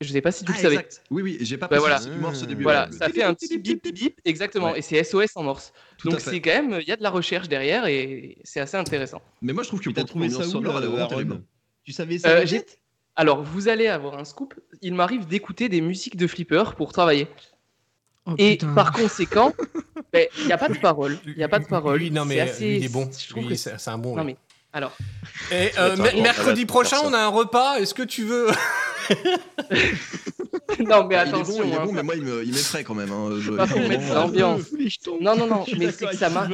Je sais pas si tu Ah, le savais. exact. Oui, oui, j'ai pas Bah, voilà. ce qui morce au début. Voilà, ça fait un petit bip bip bip, exactement, Ouais. et c'est SOS en morse. Tout Donc c'est quand même, il y a de la recherche derrière, et c'est assez intéressant. Mais moi, je trouve que pour trouvé ça où, là. Tu savais ça Euh, Alors, vous allez avoir un scoop. Il m'arrive d'écouter des musiques de flipper pour travailler. Oh, Et putain. par conséquent, ben, il n'y a pas de parole. Il n'y a pas de parole. Lui, non, mais C'est assez- lui, il est bon. Je trouve Lui, que c'est un bon. Non, mais alors, Et euh, mercredi prochain, on a un repas. Est-ce que tu veux non, mais Il est bon, attention. il est hein, bon, mais moi, il me- il m'effraie quand même. hein. Je- pas pour mettre l'ambiance. Euh. Non, non, non, mais c'est que ça marche.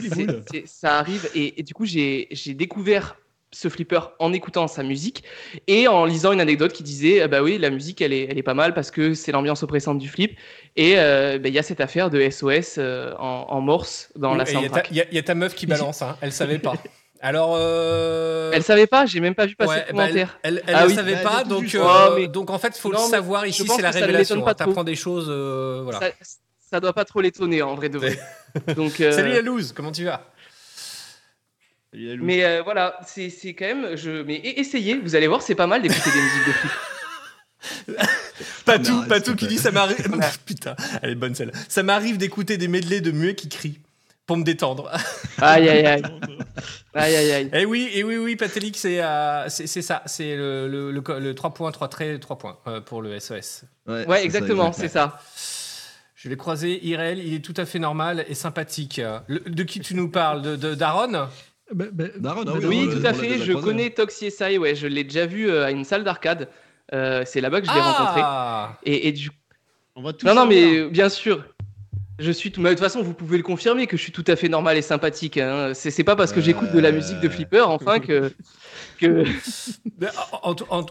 Sylvain. Ça arrive et, et du coup j'ai découvert ce flipper en écoutant sa musique et en lisant une anecdote qui disait ah bah oui la musique elle est, elle est pas mal parce que c'est l'ambiance oppressante du flip et euh, bah, il y a cette affaire de SOS euh, en, en morse dans la Et Il y, a ta- soundtrack. il y a- il y a ta meuf qui balance. Hein. Elle savait pas. Alors. euh, Elle savait pas, j'ai même pas vu passer ouais, le bah, elle, commentaire. elle, elle Ah oui. savait Bah, pas, donc, juste. euh, Oh, mais- donc en fait, faut Non, le savoir ici, c'est la que ça ne révélation. l'étonne pas hein. T'apprends des choses, euh, voilà. Ça, ça doit pas trop l'étonner en vrai de vrai. Donc, euh, Salut la loose, comment tu vas? Salut, mais euh, voilà, c'est c'est quand même. Je, mais e- essayez, vous allez voir, c'est pas mal d'écouter des musiques de. Pas pas s'il tout te qui plaît. dit ça m'arrive. Putain, elle est bonne celle. Ça m'arrive d'écouter des medleys de muets qui crient pour me détendre. Aïe aïe aïe. Aïe aïe aïe. Et oui, et oui, oui, Patelik, c'est euh, c'est c'est ça, c'est le, le, le, le 3 points, 3 traits, 3 points euh, pour le SOS. Ouais, c'est ça, exactement, exact. c'est ça. Je l'ai croisé, Irel, il est tout à fait normal et sympathique. Le- de qui tu nous parles De, de Daron Bah, bah, ah bah, oui, tout à fait. Je connais Toxie SI, ouais, je l'ai déjà vu euh, à une salle d'arcade. Euh, c'est là-bas que je l'ai rencontré. Ah Et, et du On va tout Non, non, mais bien sûr. Je suis tout... mais de toute façon, vous pouvez le confirmer que je suis tout à fait normal et sympathique. Hein. C'est c'est pas parce que j'écoute de la musique de Flipper, enfin, que. que... En, en tout- en-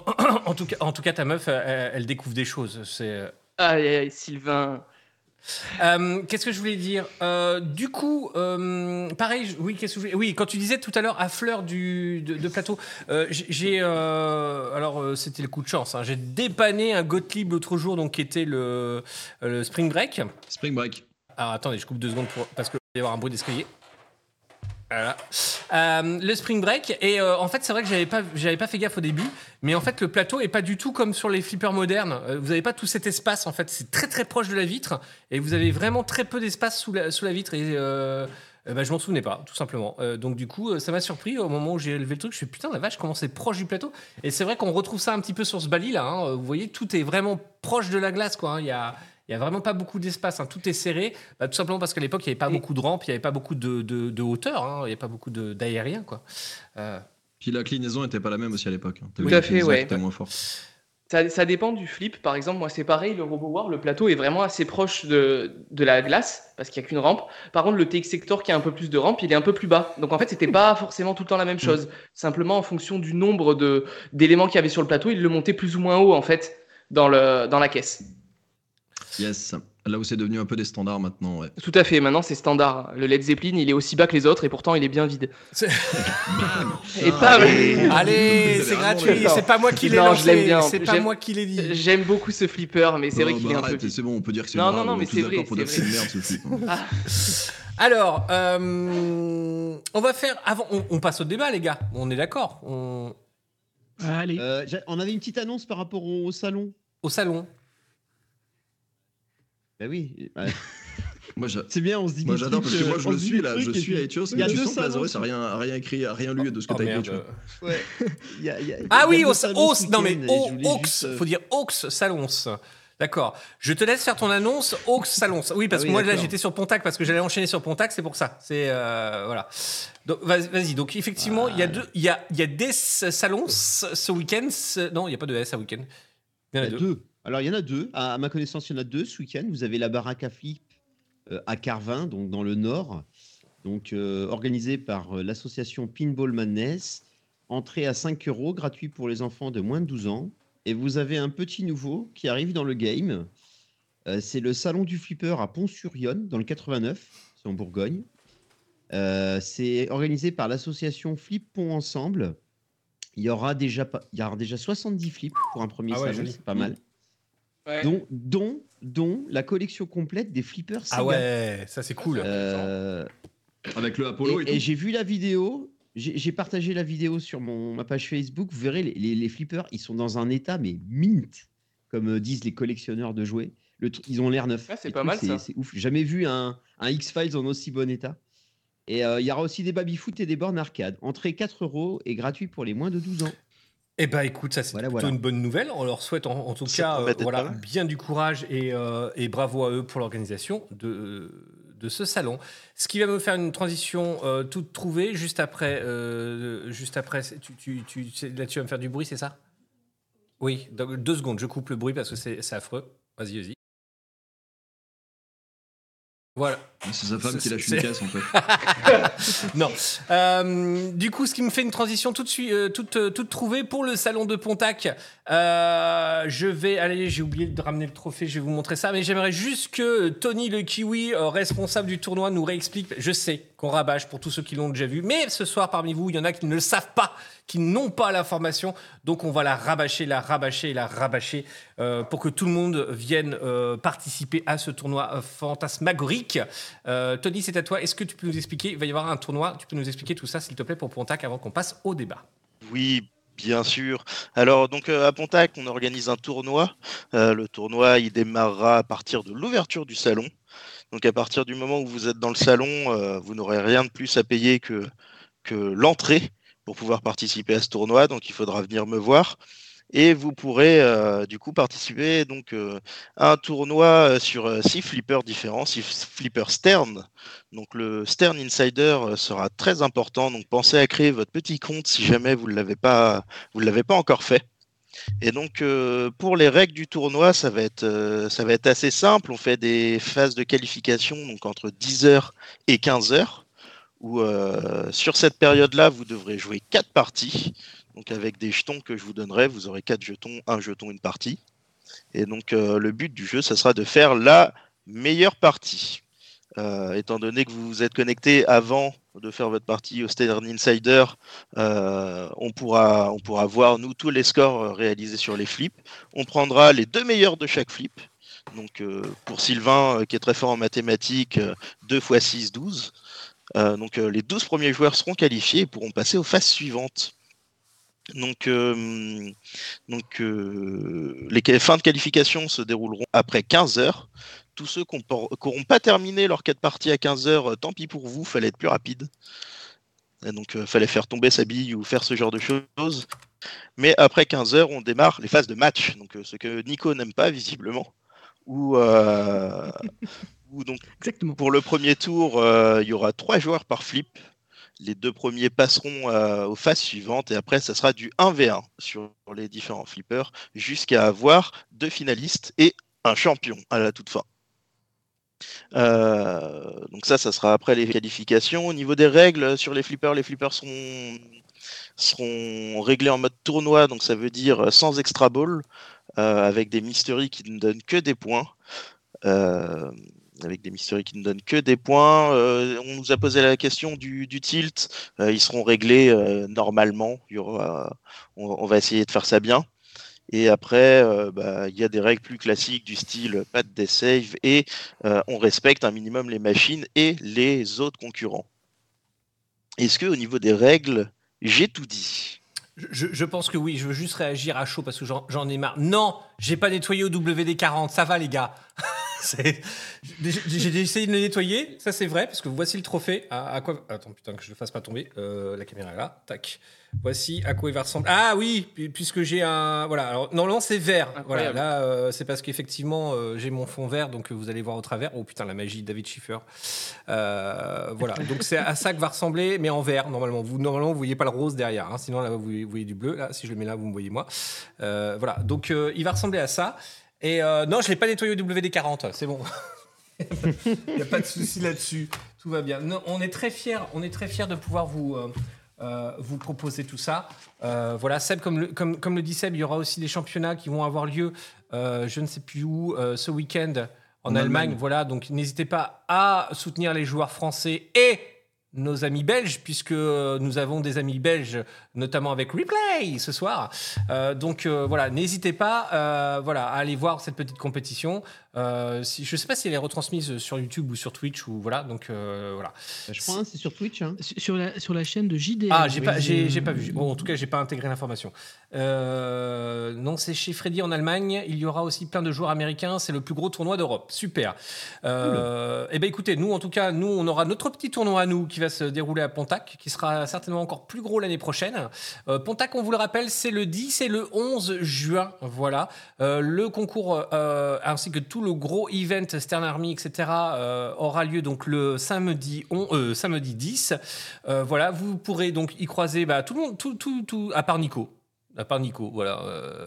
en tout cas, en tout cas, ta meuf, elle, elle découvre des choses. C'est. Aïe, aïe, aïe, Sylvain. Euh, qu'est-ce que je voulais dire? Euh, Du coup, euh, pareil, je- oui, qu'est-ce que je voulais- Oui, quand tu disais tout à l'heure à fleur du, de, de plateau, j'ai- alors, c'était le coup de chance. hein, j'ai dépanné un Gottlieb l'autre jour, donc qui était le, le Spring Break. Spring Break. Alors attendez, je coupe deux secondes pour, parce qu'il va y avoir un bruit d'escalier. Euh, le spring break et euh, en fait c'est vrai que j'avais pas j'avais pas fait gaffe au début mais en fait le plateau est pas du tout comme sur les flippers modernes. Euh, vous avez pas tout cet espace en fait. C'est très très proche de la vitre et vous avez vraiment très peu d'espace sous la, sous la vitre et euh, bah, je m'en souvenais pas tout simplement. Donc du coup ça m'a surpris au moment où j'ai levé le truc. Je suis putain la vache comment c'est proche du plateau. Et c'est vrai qu'on retrouve ça un petit peu sur ce bali là hein. vous voyez tout est vraiment proche de la glace quoi hein. il y a Il n'y a vraiment pas beaucoup d'espace, hein. tout est serré, bah, tout simplement parce qu'à l'époque, il n'y avait pas Et- beaucoup de rampes, il n'y avait pas beaucoup de, de- de hauteur, hein. il n'y avait pas beaucoup d'aérien. quoi. Euh, Puis la clinaison n'était pas la même aussi à l'époque. hein. Tout à fait, ouais. moins forte. Ça, ça dépend du flip. Par exemple, moi, c'est pareil, le Robo War, le plateau est vraiment assez proche de, de la glace, parce qu'il n'y a qu'une rampe. Par contre, le TX Sector, qui a un peu plus de rampe, il est un peu plus bas. Donc, en fait, c'était pas forcément tout le temps la même chose. Simplement, en fonction du nombre d'éléments qu'il y avait sur le plateau, il le montait plus ou moins haut, en fait, dans, le, dans la caisse. Yes. Là où c'est devenu un peu des standards maintenant, ouais. Tout à fait, maintenant, c'est standard. Le Led Zeppelin, il est aussi bas que les autres, et pourtant, il est bien vide. c'est- Et pas... allez. Allez, c'est gratuit, c'est pas moi qui l'ai Non, je l'aime lancé, bien. c'est pas moi qui l'ai dit. J'aime beaucoup ce flipper, mais c'est vrai qu'il bah est un peu arrête. C'est bon, on peut dire que c'est Non, non, non, on mais c'est vrai, pour c'est vrai. merde ce flip. Ah, Alors, euh, on va faire. Avant, on, on passe au débat, les gars. On est d'accord on- Allez. Euh, on avait une petite annonce par rapport au, au salon. Au salon. Bah oui. bah, Moi, c'est bien, on se dit moi, j'adore parce que moi je le suis là, je suis à Etios. Il y a Tu deux sens que Lazarus salons. a rien, rien écrit, a rien lu de ce que Oh, t'as écrit. merde. tu vois. Ouais. Il y a- il y a- Ah il y a oui, ce non mais juste, euh, faut dire Aux Salons. D'accord. Je te laisse faire ton annonce Aux Salons. Oui, parce Ah que moi là j'étais sur Pontac parce que j'allais enchaîner sur Pontac, c'est pour ça. C'est euh, voilà. Donc vas-y. Donc effectivement, il y a deux, il y a, il y a des salons ce week-end. Non, il n'y a pas de S à week-end. Il y en a Il y a deux. deux. Alors, il y en a deux. À, à ma connaissance, il y en a deux ce week-end. Vous avez la baraque à flip euh, à Carvin, donc dans le nord, donc euh, organisée par euh, l'association Pinball Madness. Entrée à 5 euros, gratuit pour les enfants de moins de 12 ans. Et vous avez un petit nouveau qui arrive dans le game. C'est le salon du flipper à Pont-sur-Yonne, dans le 89, c'est en Bourgogne. C'est organisé par l'association Flip Pont Ensemble. Il y aura déjà, il y aura déjà 70 flips pour un premier Ah ouais, salon, c'est pas mal ouais. dont, dont, dont la collection complète des flippers Sega. Ah ouais, ça c'est cool. Euh, Avec le Apollo et, et et tout. j'ai vu la vidéo, j'ai partagé la vidéo sur mon, ma page Facebook. Vous verrez, les, les- les flippers, ils sont dans un état, mais mint, comme euh, disent les collectionneurs de jouets. Le ils ont l'air neufs. Ah, c'est pas mal, ça. C'est ouf. Jamais vu un, un X-Files en aussi bon état. Et euh, il y aura aussi des baby-foot et des bornes arcade. Entrée 4 euros et gratuit pour les moins de 12 ans. Eh ben écoute, ça c'est Voilà, plutôt voilà. une bonne nouvelle. On leur souhaite en, en tout Ça cas euh, voilà, pas mal. bien du courage et, euh, et bravo à eux pour l'organisation de, de ce salon. Ce qui va me faire une transition euh, toute trouvée juste après. euh, juste après tu, tu, tu, c'est- là tu vas me faire du bruit, c'est ça? Oui, donc, deux secondes, je coupe le bruit parce que c'est affreux. Vas-y, vas-y. Voilà. C'est sa femme qui lâche une caisse en fait. non. Euh, du coup, ce qui me fait une transition toute, euh, toute, euh, toute trouvée pour le salon de Pontac. Euh, je vais aller, j'ai oublié de ramener le trophée, je vais vous montrer ça, mais j'aimerais juste que Tony le Kiwi, responsable du tournoi, nous réexplique. Je sais qu'on rabâche pour tous ceux qui l'ont déjà vu, mais ce soir parmi vous, il y en a qui ne le savent pas, qui n'ont pas l'information, donc on va la rabâcher, la rabâcher, la rabâcher pour que tout le monde vienne participer à ce tournoi fantasmagorique. Euh, Tony, c'est à toi. Est-ce que tu peux nous expliquer Il va y avoir un tournoi. Tu peux nous expliquer tout ça, s'il te plaît, pour Pontac, avant qu'on passe au débat. Oui, bien sûr. Alors, donc euh, à Pontac, on organise un tournoi. Euh, le tournoi, il démarrera à partir de l'ouverture du salon. Donc, à partir du moment où vous êtes dans le salon, vous n'aurez rien de plus à payer que, que l'entrée pour pouvoir participer à ce tournoi. Donc, il faudra venir me voir. Et vous pourrez euh, du coup participer donc euh, à un tournoi euh, sur six flippers différents, six flippers Stern. Donc le Stern Insider sera très important. Donc pensez à créer votre petit compte si jamais vous ne l'avez pas, vous l'avez pas encore fait. Et donc pour les règles du tournoi, ça va être, ça va être assez simple. On fait des phases de qualification donc entre 10h et 15h. Où sur cette période-là, vous devrez jouer quatre parties. Donc avec des jetons que je vous donnerai, vous aurez quatre jetons, un jeton, une partie. Et donc euh, le but du jeu, ça sera de faire la meilleure partie. Euh, étant donné que vous vous êtes connecté avant de faire votre partie au Stern Insider, euh, on, pourra, on pourra voir nous tous les scores réalisés sur les flips. On prendra les deux meilleurs de chaque flip. Donc pour Sylvain, qui est très fort en mathématiques, euh, 2 x 6, 12. Euh, donc les 12 premiers joueurs seront qualifiés et pourront passer aux phases suivantes. Donc, euh, donc euh, les fins de qualification se dérouleront après 15 heures. Tous ceux qui n'auront pas terminé leur 4 parties à 15 heures, euh, tant pis pour vous, fallait être plus rapide. Et donc, euh, fallait faire tomber sa bille ou faire ce genre de choses. Mais après 15 heures, on démarre les phases de match. Donc, ce que Nico n'aime pas, visiblement. donc Exactement. pour le premier tour, il y aura trois joueurs par flip. Les deux premiers passeront euh, aux phases suivantes et après, ça sera du 1v1 sur les différents flippers jusqu'à avoir deux finalistes et un champion à la toute fin. Euh, donc ça, ça sera après les qualifications. Au niveau des règles sur les flippers, les flippers seront, réglés en mode tournoi, donc ça veut dire sans extra ball, euh, avec des mysteries qui ne donnent que des points. Avec des mysteries qui ne donnent que des points. Euh, on nous a posé la question du, tilt. Euh, ils seront réglés euh, normalement. On, va essayer de faire ça bien. Et après, bah, il y a des règles plus classiques du style pas de save et on respecte un minimum les machines et les autres concurrents. Est-ce que au niveau des règles, j'ai tout dit? Je, je pense que oui, je veux juste réagir à chaud parce que j'en ai marre. Non, j'ai pas nettoyé au WD-40, ça va les gars. J'ai essayé de le nettoyer, ça c'est vrai, parce que voici le trophée. À, à quoi Attends, putain, que je le fasse pas tomber. Euh, la caméra est là, tac. Voici à quoi il va ressembler. Ah oui, pu- puisque j'ai un. Voilà, alors normalement c'est vert. Voilà, là euh, c'est parce qu'effectivement euh, j'ai mon fond vert, donc vous allez voir au travers. Oh putain, la magie de David Schiffer. Voilà, donc c'est à ça que va ressembler, mais en vert normalement. Vous normalement vous voyez pas le rose derrière, hein, sinon là vous voyez, vous voyez du bleu. Là, si je le mets là, vous me voyez moi. Voilà, donc il va ressembler à ça. Et euh, non, je l'ai pas nettoyé au WD-40, c'est bon. Il n'y a pas de souci là-dessus. Tout va bien. Non, on est très fiers, on est très fiers de pouvoir vous, euh, euh, vous proposer tout ça. Euh, voilà, Seb, comme le, comme, comme le dit Seb, il y aura aussi des championnats qui vont avoir lieu, je ne sais plus où, ce week-end en, En Allemagne. Allemagne. Voilà, donc n'hésitez pas à soutenir les joueurs français et nos amis belges, puisque nous avons des amis belges, notamment avec Replay ce soir. Euh, donc euh, voilà, n'hésitez pas euh, voilà, à aller voir cette petite compétition. Euh, si, je ne sais pas si elle est retransmise sur YouTube ou sur Twitch ou voilà. Donc euh, voilà. Je crois, hein, c'est sur Twitch. Hein. Sur la, sur la chaîne de JDL. Ah, j'ai pas, j'ai, j'ai pas vu. Bon, en tout cas, j'ai pas intégré l'information. Euh, non, c'est chez Freddy en Allemagne. Il y aura aussi plein de joueurs américains. C'est le plus gros tournoi d'Europe. Super. Euh, Eh ben, écoutez, nous, en tout cas, nous, on aura notre petit tournoi à nous qui va se dérouler à Pontac, qui sera certainement encore plus gros l'année prochaine. Euh, Pontac, on vous le rappelle, c'est le 10 et le 11 juin. Voilà. Euh, le concours euh, ainsi que tout le gros event Stern Army, etc., euh, aura lieu donc le samedi, on- euh, samedi 10. Euh, voilà, vous pourrez donc y croiser bah, tout le monde, tout, tout, tout, à part Nico. À part Nico, voilà. euh,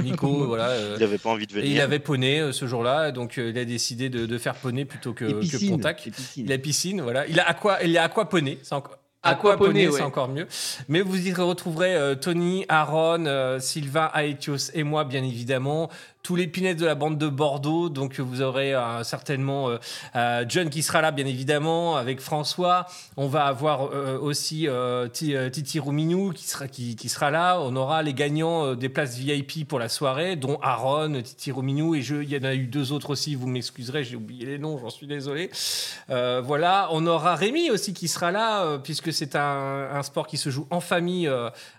Nico, voilà. euh, Il n'avait pas envie de et venir. il avait poney euh, ce jour-là, donc euh, il a décidé de, de faire poney plutôt que, Et que piscine. Pontac. et piscine. Il a piscine, voilà. Il a aqua, il a aquaponé, c'est encore. Aquaponé, c'est ouais. encore mieux. Mais vous y retrouverez euh, Tony, Aaron, euh, Sylvain, Aetios et moi, bien évidemment. Tous les pinettes de la bande de Bordeaux. Donc, vous aurez euh, certainement euh, euh, John qui sera là, bien évidemment, avec François. On va avoir aussi Ti- Titi Rouminou qui sera, qui, sera là. On aura les gagnants des places VIP pour la soirée, dont Aaron, Titi Rouminou. Et je, il y en a eu deux autres aussi. Vous m'excuserez, j'ai oublié les noms, j'en suis désolé. Voilà, on aura Rémi aussi qui sera là, puisque c'est un, un sport qui se joue en famille.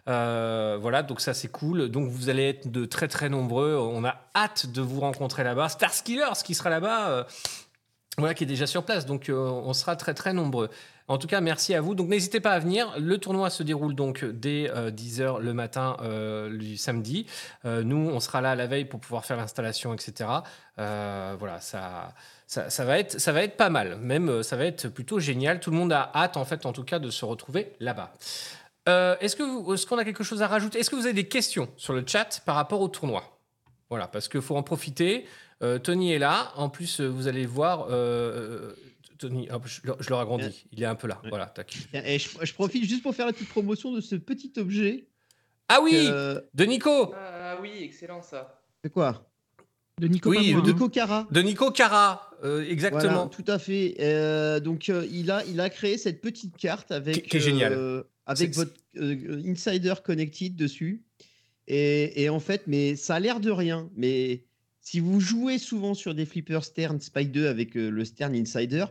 voilà, donc ça c'est cool. Donc vous allez être de très très nombreux. On a hâte de vous rencontrer là-bas. Starskillers qui sera là-bas, euh, voilà, qui est déjà sur place. Donc euh, on sera très très nombreux. En tout cas, merci à vous. Donc n'hésitez pas à venir. Le tournoi se déroule donc dès 10h le matin euh, du samedi. Euh, nous, on sera là la veille pour pouvoir faire l'installation, etc. Euh, voilà, ça, ça, ça va être, ça va être pas mal. Même, euh, ça va être plutôt génial. Tout le monde a hâte, en fait, en tout cas, de se retrouver là-bas. Euh, est-ce que est-ce qu'on a quelque chose à rajouter? Est-ce que vous avez des questions sur le chat par rapport au tournoi? Voilà, parce qu'il faut en profiter. Euh, Tony est là. En plus, euh, vous allez voir. euh, Tony, hop, je, le- je le ragrandis. Il est un peu là. Ouais. Voilà, tac. Et je, je profite juste pour faire la petite promotion de ce petit objet. Ah oui De Nico Ah oui, excellent ça. c'est quoi? De Nico Oui, De. Nico Cara. De Nico Cara, euh, exactement. Voilà, tout à fait. Euh, donc, euh, il, a, il a créé cette petite carte avec, Qui- qui est géniale. euh, avec votre euh, Insider Connected dessus. Et, et en fait, mais ça a l'air de rien. Mais si vous jouez souvent sur des flippers Stern Spike 2 avec euh, le Stern Insider,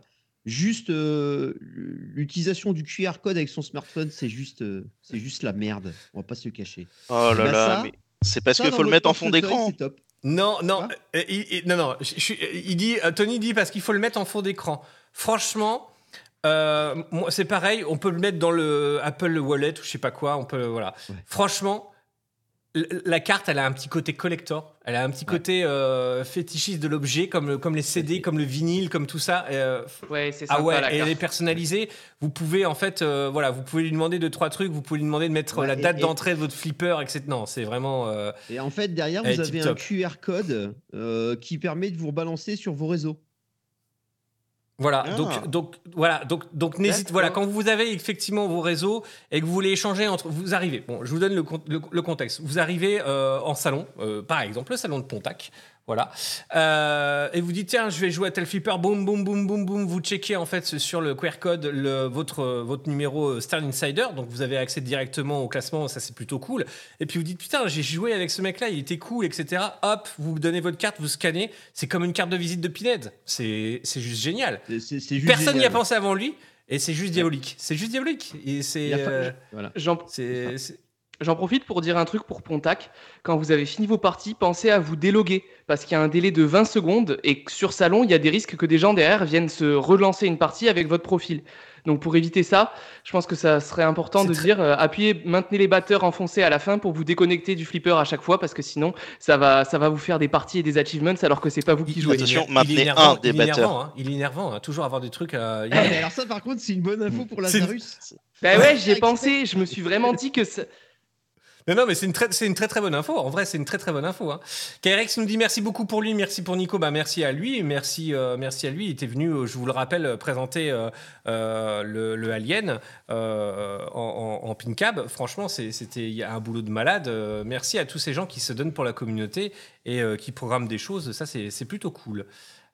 juste euh, l'utilisation du QR code avec son smartphone, c'est juste, euh, c'est juste la merde. On va pas se le cacher. Oh là Bah, là, ça- mais c'est parce qu'il faut le mettre en fond d'écran. C'est top. Non, non, Quoi euh, il, il- non, non. je- je suis- il dit, euh, Tony dit parce qu'il faut le mettre en fond d'écran. Franchement, euh, moi, c'est pareil. On peut le mettre dans le Apple Wallet ou je sais pas quoi. On peut, voilà. Ouais. Franchement, la carte, elle a un petit côté collector. Elle a un petit Ouais. côté euh, fétichiste de l'objet, comme, le- comme les CD, comme le vinyle, comme tout ça. Euh, Ouais, c'est ah sympa ouais, la et carte. les personnaliser, vous pouvez en fait, euh, voilà, vous pouvez lui demander deux trois trucs. Vous pouvez lui demander de mettre Ouais, la et- date et- d'entrée de votre flipper, etc. Non, c'est vraiment. euh, Et en fait, derrière, Elle vous est avez un QR code euh, qui permet de vous rebalancer sur vos réseaux. Voilà, Ah. donc, donc, voilà, donc, donc n'hésite, voilà, quand vous avez effectivement vos réseaux et que vous voulez échanger entre, vous arrivez, bon, je vous donne le, le- le contexte, vous arrivez euh, en salon, euh, par exemple le salon de Pontac, voilà, euh, et vous dites tiens, je vais jouer à tel flipper, boum, boum, boum, boum, boum, vous checkez en fait sur le QR code le, votre, votre numéro euh, Stern Insider, donc vous avez accès directement au classement, ça c'est plutôt cool, et puis vous dites putain, j'ai joué avec ce mec-là, il était cool, etc. Hop, vous donnez votre carte, vous scannez, c'est comme une carte de visite de Pinhead, c'est c'est juste génial. Juste Personne n'y a pensé avant lui et c'est juste diabolique. C'est juste diabolique. Et c'est. Il y a pas- euh, Voilà. J'en J'en profite pour dire un truc pour Pontac. Quand vous avez fini vos parties, pensez à vous déloguer parce qu'il y a un délai de 20 secondes et que sur Salon, il y a des risques que des gens derrière viennent se relancer une partie avec votre profil. Donc pour éviter ça, je pense que ça serait important de très- dire euh, appuyez, maintenez les batteurs enfoncés à la fin pour vous déconnecter du flipper à chaque fois parce que sinon ça va, ça va vous faire des parties et des achievements alors que c'est pas vous qui jouez. Attention, il est maintenez énervant, un des il est énervant, batteurs. hein. Il est énervant. hein. Toujours avoir des trucs. euh, il- Ah, mais alors ça, par contre, c'est une bonne info pour C'est- Lazarus. Bah ouais, j'y ai pensé. Je me suis vraiment dit que ça- Non, mais c'est une, très, c'est une très très bonne info. En vrai, c'est une très très bonne info. Hein. Kyrex nous dit merci beaucoup pour lui, merci pour Nico. Bah, merci à lui, merci, euh, merci à lui. Il était venu, euh, je vous le rappelle, euh, présenter le, Alien en, en, en pin cab. Franchement, c'était un boulot de malade. Merci à tous ces gens qui se donnent pour la communauté et qui programment des choses. Ça, c'est plutôt cool.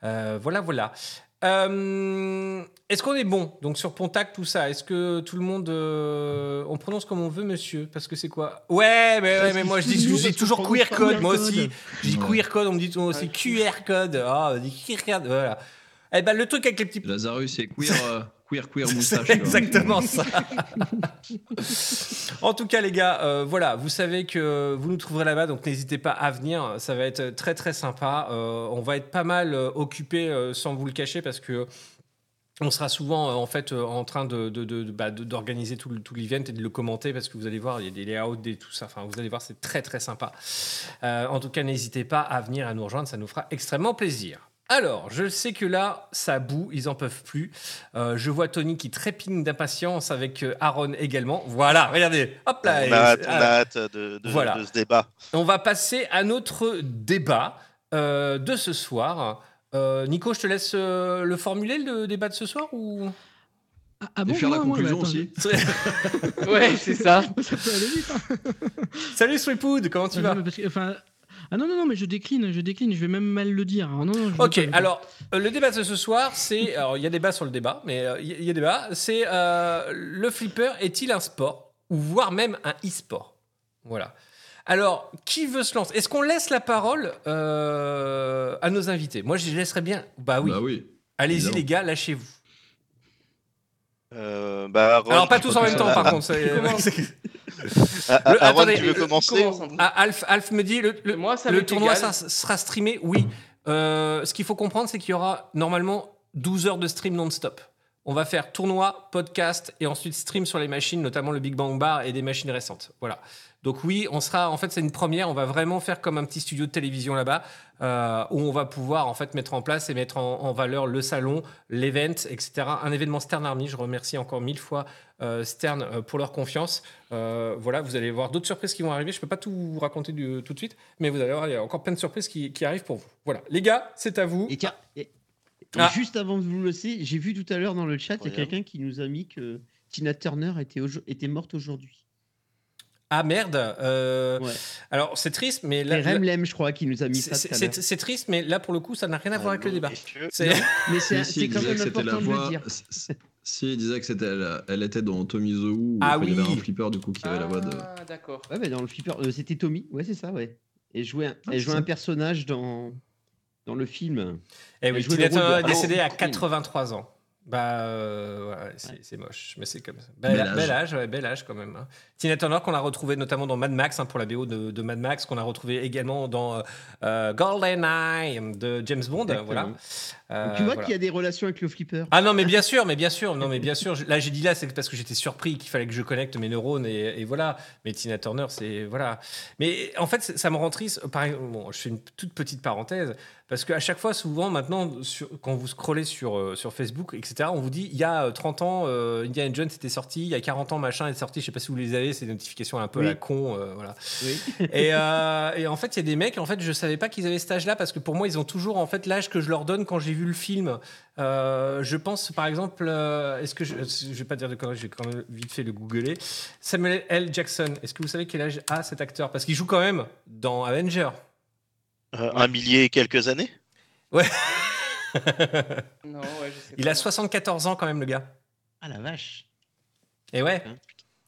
Voilà, voilà. Euh, Est-ce qu'on est bon Donc sur Pontac, tout ça? Est-ce que tout le monde, euh, on prononce comme on veut, monsieur? Parce que c'est quoi? Ouais, mais, ouais, moi je dis, je toujours queer code. Moi aussi, je dis Ouais. queer code. On me dit aussi QR code. Ah, on dit QR code. Voilà. Eh ben le truc avec les petits Lazarus c'est queer, euh, queer, queer moustache. Exactement ça. en tout cas, les gars, euh, voilà, vous savez que vous nous trouverez là-bas, donc n'hésitez pas à venir. Ça va être très très sympa. Euh, on va être pas mal euh, occupé, sans vous le cacher, parce que on sera souvent euh, en fait euh, en train de, bah, d'organiser tout, le- tout l'event et de le commenter parce que vous allez voir il y a des layouts des tout ça enfin vous allez voir c'est très très sympa Euh, en tout cas n'hésitez pas à venir à nous rejoindre ça nous fera extrêmement plaisir alors, je sais que là, ça boue, ils en peuvent plus. Euh, je vois Tony qui trépigne d'impatience avec euh, Aaron également. Voilà, regardez. Hop là. On et- a hâte, on ah, a hâte de, de- Voilà. de ce débat. on va passer à notre débat euh, de ce soir. Euh, Nico, je te laisse euh, le formuler, le débat de ce soir ou? Ah, ah Et bon, faire la moi, moi, conclusion attends, aussi. Ouais, c'est ça. Ça peut aller vite. hein. Salut Sweetwood, comment tu vas? mais parce que, enfin, ah non, non, non, mais je décline, je décline, je vais même mal le dire. Non, non, Ok, alors euh, le débat de ce soir, c'est. Alors il y a débat sur le débat, mais euh, il y, a débat. C'est euh, le flipper est-il un sport ou voire même un e-sport? Voilà. Alors, qui veut se lancer? Est-ce qu'on laisse la parole euh, à nos invités? Moi, je laisserais bien. Bah oui. Bah oui. Allez-y, les gars, lâchez-vous. Euh, bah, Aaron, Alors, pas tous en même temps, par contre. Ah, ah, Le- Aaron, attendez, tu veux le- commencer. Ah, Alf, Alf me dit le, le- Moi, ça le m'est tournoi sera streamé. Oui. Euh, ce qu'il faut comprendre, c'est qu'il y aura normalement 12 heures de stream non-stop. On va faire tournoi, podcast et ensuite stream sur les machines, notamment le Big Bang Bar et des machines récentes. Voilà. Donc oui, on sera. En fait, c'est une première. On va vraiment faire comme un petit studio de télévision là-bas, euh, où on va pouvoir en fait mettre en place et mettre en, en valeur le salon, l'event, etc. Un événement Stern Army. Je remercie encore mille fois euh, Stern euh, pour leur confiance. Euh, voilà, vous allez voir d'autres surprises qui vont arriver. Je peux pas tout vous raconter du- tout de suite, mais vous allez voir, il y a encore plein de surprises qui, qui arrivent pour vous. Voilà, les gars, c'est à vous. Et tiens, et- et Ah. juste avant de vous laisser, j'ai vu tout à l'heure dans le chat, il y a quelqu'un qui nous a mis que Tina Turner était morte aujourd'hui. Ah merde. euh, Ouais. Alors c'est triste, mais là, C'est Remlem, je crois, qui nous a mis c'est- ça c'est triste, mais là pour le coup, ça n'a rien à voir avec le débat. C'est- Mais c'est Si, quand disait même que c'était la important de le voix. dire. Si, il disait que c'était elle, elle était dans Tommy the Who. où, Ah enfin, Il y avait oui. un flipper du coup qui avait la voix de. Ah, d'accord. Ouais, mais dans le flipper, euh, c'était Tommy. Ouais, c'est ça, ouais. Et jouait un, Ah, elle jouait un personnage dans, dans le film. Eh oui, Elle Turner de est décédée à Howard 83 ans. Bah, euh, ouais, c'est c'est moche, mais c'est comme ça. Bel Bel, âge. bel âge, ouais, bel âge quand même. hein. Tina Turner qu'on a retrouvé notamment dans Mad Max hein, pour la BO de, de Mad Max, qu'on a retrouvé également dans euh, euh, GoldenEye de James Bond. Exactement. Voilà. Euh, tu vois voilà. qu'il y a des relations avec le flipper. Ah non mais bien sûr, mais bien sûr, non mais bien sûr. Là j'ai dit là c'est parce que j'étais surpris qu'il fallait que je connecte mes neurones et, et voilà. Mais Tina Turner c'est voilà. Mais en fait ça me rend triste. Pareil, bon, je fais une toute petite parenthèse parce qu'à chaque fois souvent maintenant sur- quand vous scrollez sur euh, sur Facebook etc on vous dit il y a euh, 30 ans euh, Indiana Jones était sorti, il y a 40 ans machin est sorti. Je sais pas si vous les avez ces notifications un peu à Oui. la con euh, voilà. Oui. Et, euh, et en fait, il y a des mecs, en fait, je savais pas qu'ils avaient cet âge-là parce que pour moi, ils ont toujours en fait l'âge que je leur donne quand j'ai vu le film. Euh, je pense, par exemple, euh, est-ce que je, je vais pas dire de conneries, je vais quand même vite fait le googler. Samuel L. Jackson. Est-ce que vous savez quel âge a cet acteur? Parce qu'il joue quand même dans Avenger. Euh, Un millier et quelques années? Non, ouais, je sais Il pas. a 74 ans quand même, le gars. Ah la vache. Et ouais.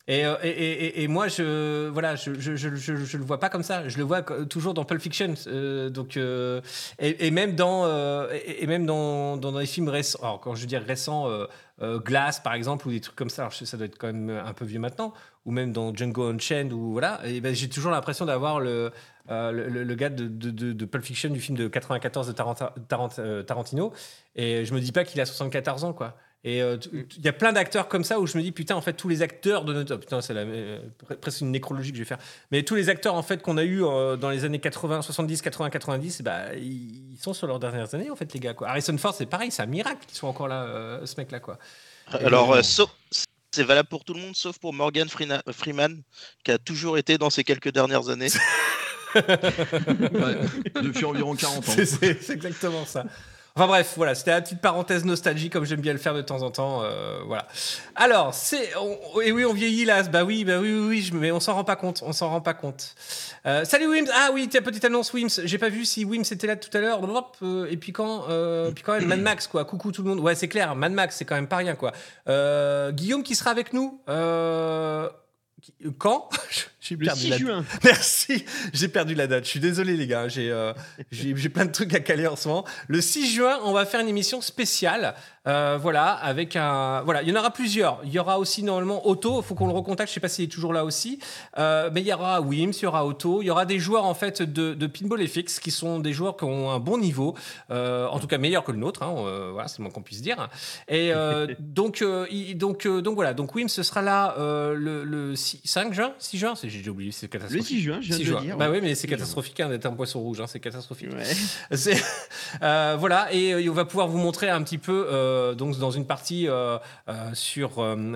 Et, euh, et, moi, je voilà, je, le vois pas comme ça. Je le vois toujours dans Pulp Fiction. euh, donc, euh, et, même dans et, même dans, dans, les films récents. Alors, quand je dire récents, Glass par exemple ou des trucs comme ça. Alors, ça doit être quand même un peu vieux maintenant. Ou même dans Django Unchained ou voilà. Ben, j'ai toujours l'impression d'avoir le, le, gars de, Pulp Fiction du film de 94 de Tarantino. Et je me dis pas qu'il a 74 ans quoi. Et euh, tu- il y a plein d'acteurs comme ça où je me dis putain en fait tous les acteurs de notre oh, putain c'est la- euh, pre- presque une nécrologie que je vais faire. Mais tous les acteurs en fait qu'on a eu dans les années 80 70 80 90 bah ils sont sur leurs dernières années en fait les gars quoi. Harrison Ford c'est pareil c'est un miracle qu'ils soient encore là euh, ce mec là quoi Alors, euh, sauf- c'est valable pour tout le monde, sauf pour Morgan Freena- Freeman, qui a toujours été dans ces quelques dernières années. Ouais, depuis environ 40 ans. c'est c'est- c'est exactement ça Enfin bref, voilà, c'était la petite parenthèse nostalgie comme j'aime bien le faire de temps en temps. euh, voilà. Alors, c'est. Et oui, on vieillit là. Bah oui, bah oui, oui, oui, mais on s'en rend pas compte. On s'en rend pas compte. Euh, salut Wims. Ah oui, ta petite annonce Wims. J'ai pas vu si Wims était là tout à l'heure. Euh, et puis quand, euh, puis quand même Mad Max quoi. Coucou tout le monde. Ouais, c'est clair. Mad Max, c'est quand même pas rien quoi. Guillaume qui sera avec nous. Quand? J'ai Le perdu 6 la juin. Merci, j'ai perdu la date. Je suis désolé les gars, j'ai euh, j'ai j'ai plein de trucs à caler en ce moment. Le 6 juin, on va faire une émission spéciale. euh, voilà, avec un voilà, il y en aura plusieurs. Il y aura aussi normalement Otto, il faut qu'on le recontacte, je sais pas s'il est toujours là aussi. Euh, mais il y aura Wims, il y aura Otto, il y aura des joueurs en fait de, de Pinball FX qui sont des joueurs qui ont un bon niveau, euh, en tout cas meilleur que le nôtre, hein, voilà, c'est le moins qu'on puisse dire. Et donc, donc, donc voilà, donc Wims ce sera là le, le 6 5 juin, 6 juin, c'est- j'ai déjà oublié, c'est Le catastrophique. 6 juin, je viens 6 de juin. le dire. Bah oui, mais c'est 6 juin. catastrophique hein, d'être un poisson rouge, hein, c'est catastrophique. Ouais. Euh, voilà, et euh, on va pouvoir vous montrer un petit peu, euh, donc dans une partie sur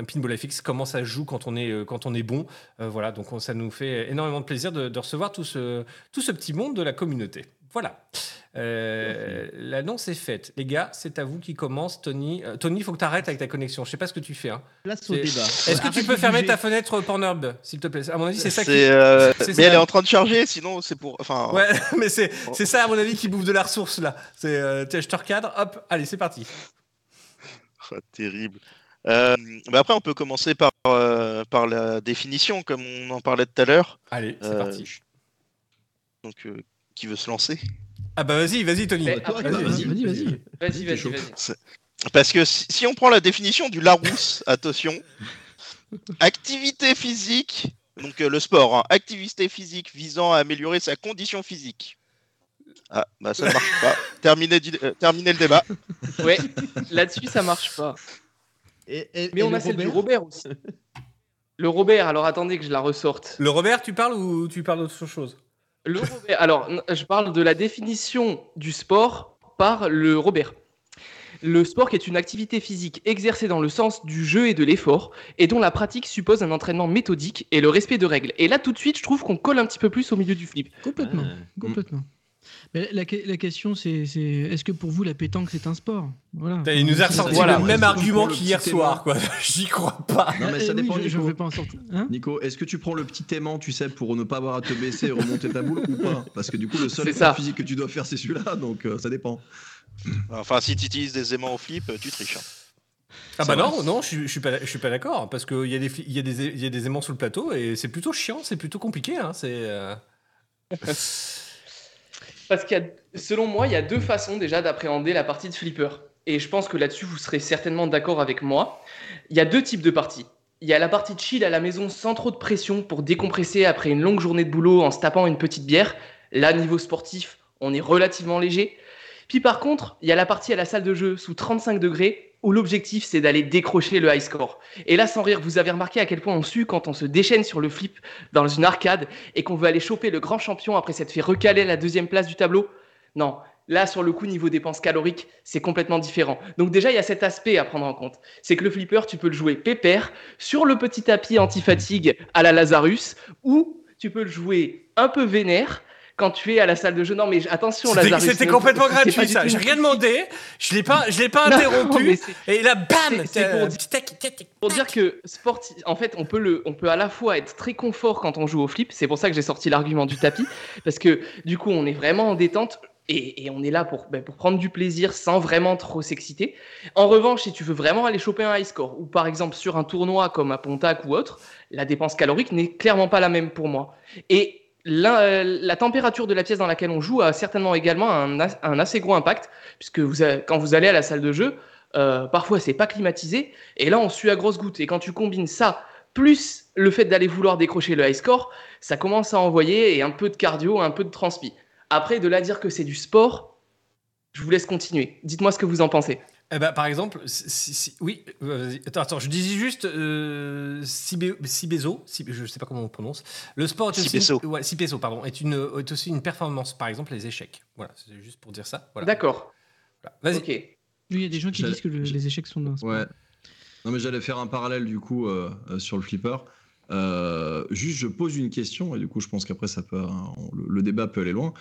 Pinball FX, comment ça joue quand on est, quand on est bon. Voilà, donc on- ça nous fait énormément de plaisir de, de recevoir tout ce, tout ce petit monde de la communauté. Voilà. Euh, L'annonce est faite. Les gars, c'est à vous qui commence. Tony, Euh, Tony, il faut que tu arrêtes avec ta connexion. Je sais pas ce que tu fais. hein. Place au C'est- débat. Est-ce que tu peux fermer ta fenêtre Pornhub, s'il te plaît? À mon avis, c'est ça qui. C'est, euh, mais ça. elle est en train de charger, sinon c'est pour. Enfin, Ouais, mais c'est c'est ça, à mon avis, qui bouffe de la ressource, là. C'est, euh, tiens, je te recadre, hop, allez, c'est parti. Ah, terrible. Euh, bah après, on peut commencer par, euh, par la définition, comme on en parlait tout à l'heure. Allez, c'est Euh, parti. Donc, euh, qui veut se lancer Ah bah vas-y, vas-y, Tony. Vas-y, vas-y, vas-y. Vas-y, vas-y, chaud. vas-y. Parce que si, si on prend la définition du Larousse, attention, activité physique, donc euh, le sport, hein, activité physique visant à améliorer sa condition physique. Ah, bah ça ne marche pas. Terminé, du- euh, terminé le débat. Ouais, là-dessus, ça marche pas. Et- et- Mais et on a celle du Robert Robert aussi. Le Robert, alors attendez que je la ressorte. Le Robert, tu parles ou tu parles d'autre chose? Le Robert, alors je parle de la définition du sport par le Robert. Le sport qui est une activité physique exercée dans le sens du jeu et de l'effort et dont la pratique suppose un entraînement méthodique et le respect de règles. Et là tout de suite, je trouve qu'on colle un petit peu plus au milieu du flip. Complètement. Ah. Complètement. Mais la, que- la question, c'est est-ce que pour vous, la pétanque, c'est un sport? Voilà. Il nous a ressorti Voilà. le même argument qu'hier soir, quoi. J'y crois pas. Non, mais ça oui, dépend, je, je Nico. vais pas en sortir. Hein? Nico, est-ce que tu prends le petit aimant, tu sais, pour ne pas avoir à te baisser et remonter ta boule ou pas? Parce que du coup, le seul effort physique que tu dois faire, c'est celui-là, donc euh, ça dépend. Enfin, si tu utilises des aimants au flip, tu triches. hein. Ah bah non, non, je, suis- je suis pas, je suis pas d'accord parce qu'il y a des, y a des, il y a des aimants sur le plateau et c'est plutôt chiant, c'est plutôt compliqué. Hein, c'est. euh, Parce qu'il y a, selon moi, il y a deux façons déjà d'appréhender la partie de flipper. et je pense que là-dessus, vous serez certainement d'accord avec moi. Il y a deux types de parties. Il y a la partie chill à la maison sans trop de pression pour décompresser après une longue journée de boulot en se tapant une petite bière. Là, niveau sportif, on est relativement léger. Puis par contre, il y a la partie à la salle de jeu sous 35 degrés où l'objectif c'est d'aller décrocher le high score. Et là, sans rire, vous avez remarqué à quel point on sue quand on se déchaîne sur le flip dans une arcade et qu'on veut aller choper le grand champion après s'être fait recaler à la deuxième place du tableau Non, là sur le coup, niveau dépenses caloriques, c'est complètement différent. Donc déjà, il y a cet aspect à prendre en compte. C'est que le flipper, tu peux le jouer pépère sur le petit tapis anti-fatigue à la Lazarus ou tu peux le jouer un peu vénère quand tu es à la salle de jeu. Non, mais attention, Lazarus. c'était complètement gratuit ça. J'ai rien demandé. Je l'ai pas, je l'ai pas Non, interrompu. et là, bam. c'est- pour Pour dire que sporti- en fait, on peut, le, on peut à la fois être très confort quand on joue au flip. C'est pour ça que j'ai sorti l'argument du tapis. Parce que du coup, on est vraiment en détente. Et, et on est là pour, ben, pour prendre du plaisir sans vraiment trop s'exciter. En revanche, si tu veux vraiment aller choper un high score, ou par exemple sur un tournoi comme à Pontac ou autre, la dépense calorique n'est clairement pas la même pour moi. Et la, température de la pièce dans laquelle on joue a certainement également un, as- un assez gros impact, puisque quand vous allez à la salle de jeu, euh, parfois c'est pas climatisé, et là on sue à grosses gouttes. Et quand tu combines ça, plus le fait d'aller vouloir décrocher le high score, ça commence à envoyer et un peu de cardio, un peu de transpi. Après, de là dire que c'est du sport, je vous laisse continuer. Dites-moi ce que vous en pensez. Eh ben, par exemple, si, si- si- oui, euh, attends, attends, je disais juste euh, je sais pas comment on prononce. Le sport est aussi, Sibeso. ouais, pardon, est, une, est aussi une performance. Par exemple, les échecs. Voilà, c'est juste pour dire ça. Voilà. D'accord. Voilà. Vas-y. Ok. Oui, il y a des gens qui disent que le- les échecs sont un sport. Ouais. Non, mais j'allais faire un parallèle du coup euh, euh, sur le flipper. Euh, juste, je pose une question et du coup, je pense qu'après, ça peut, hein, on- le, le débat peut aller loin.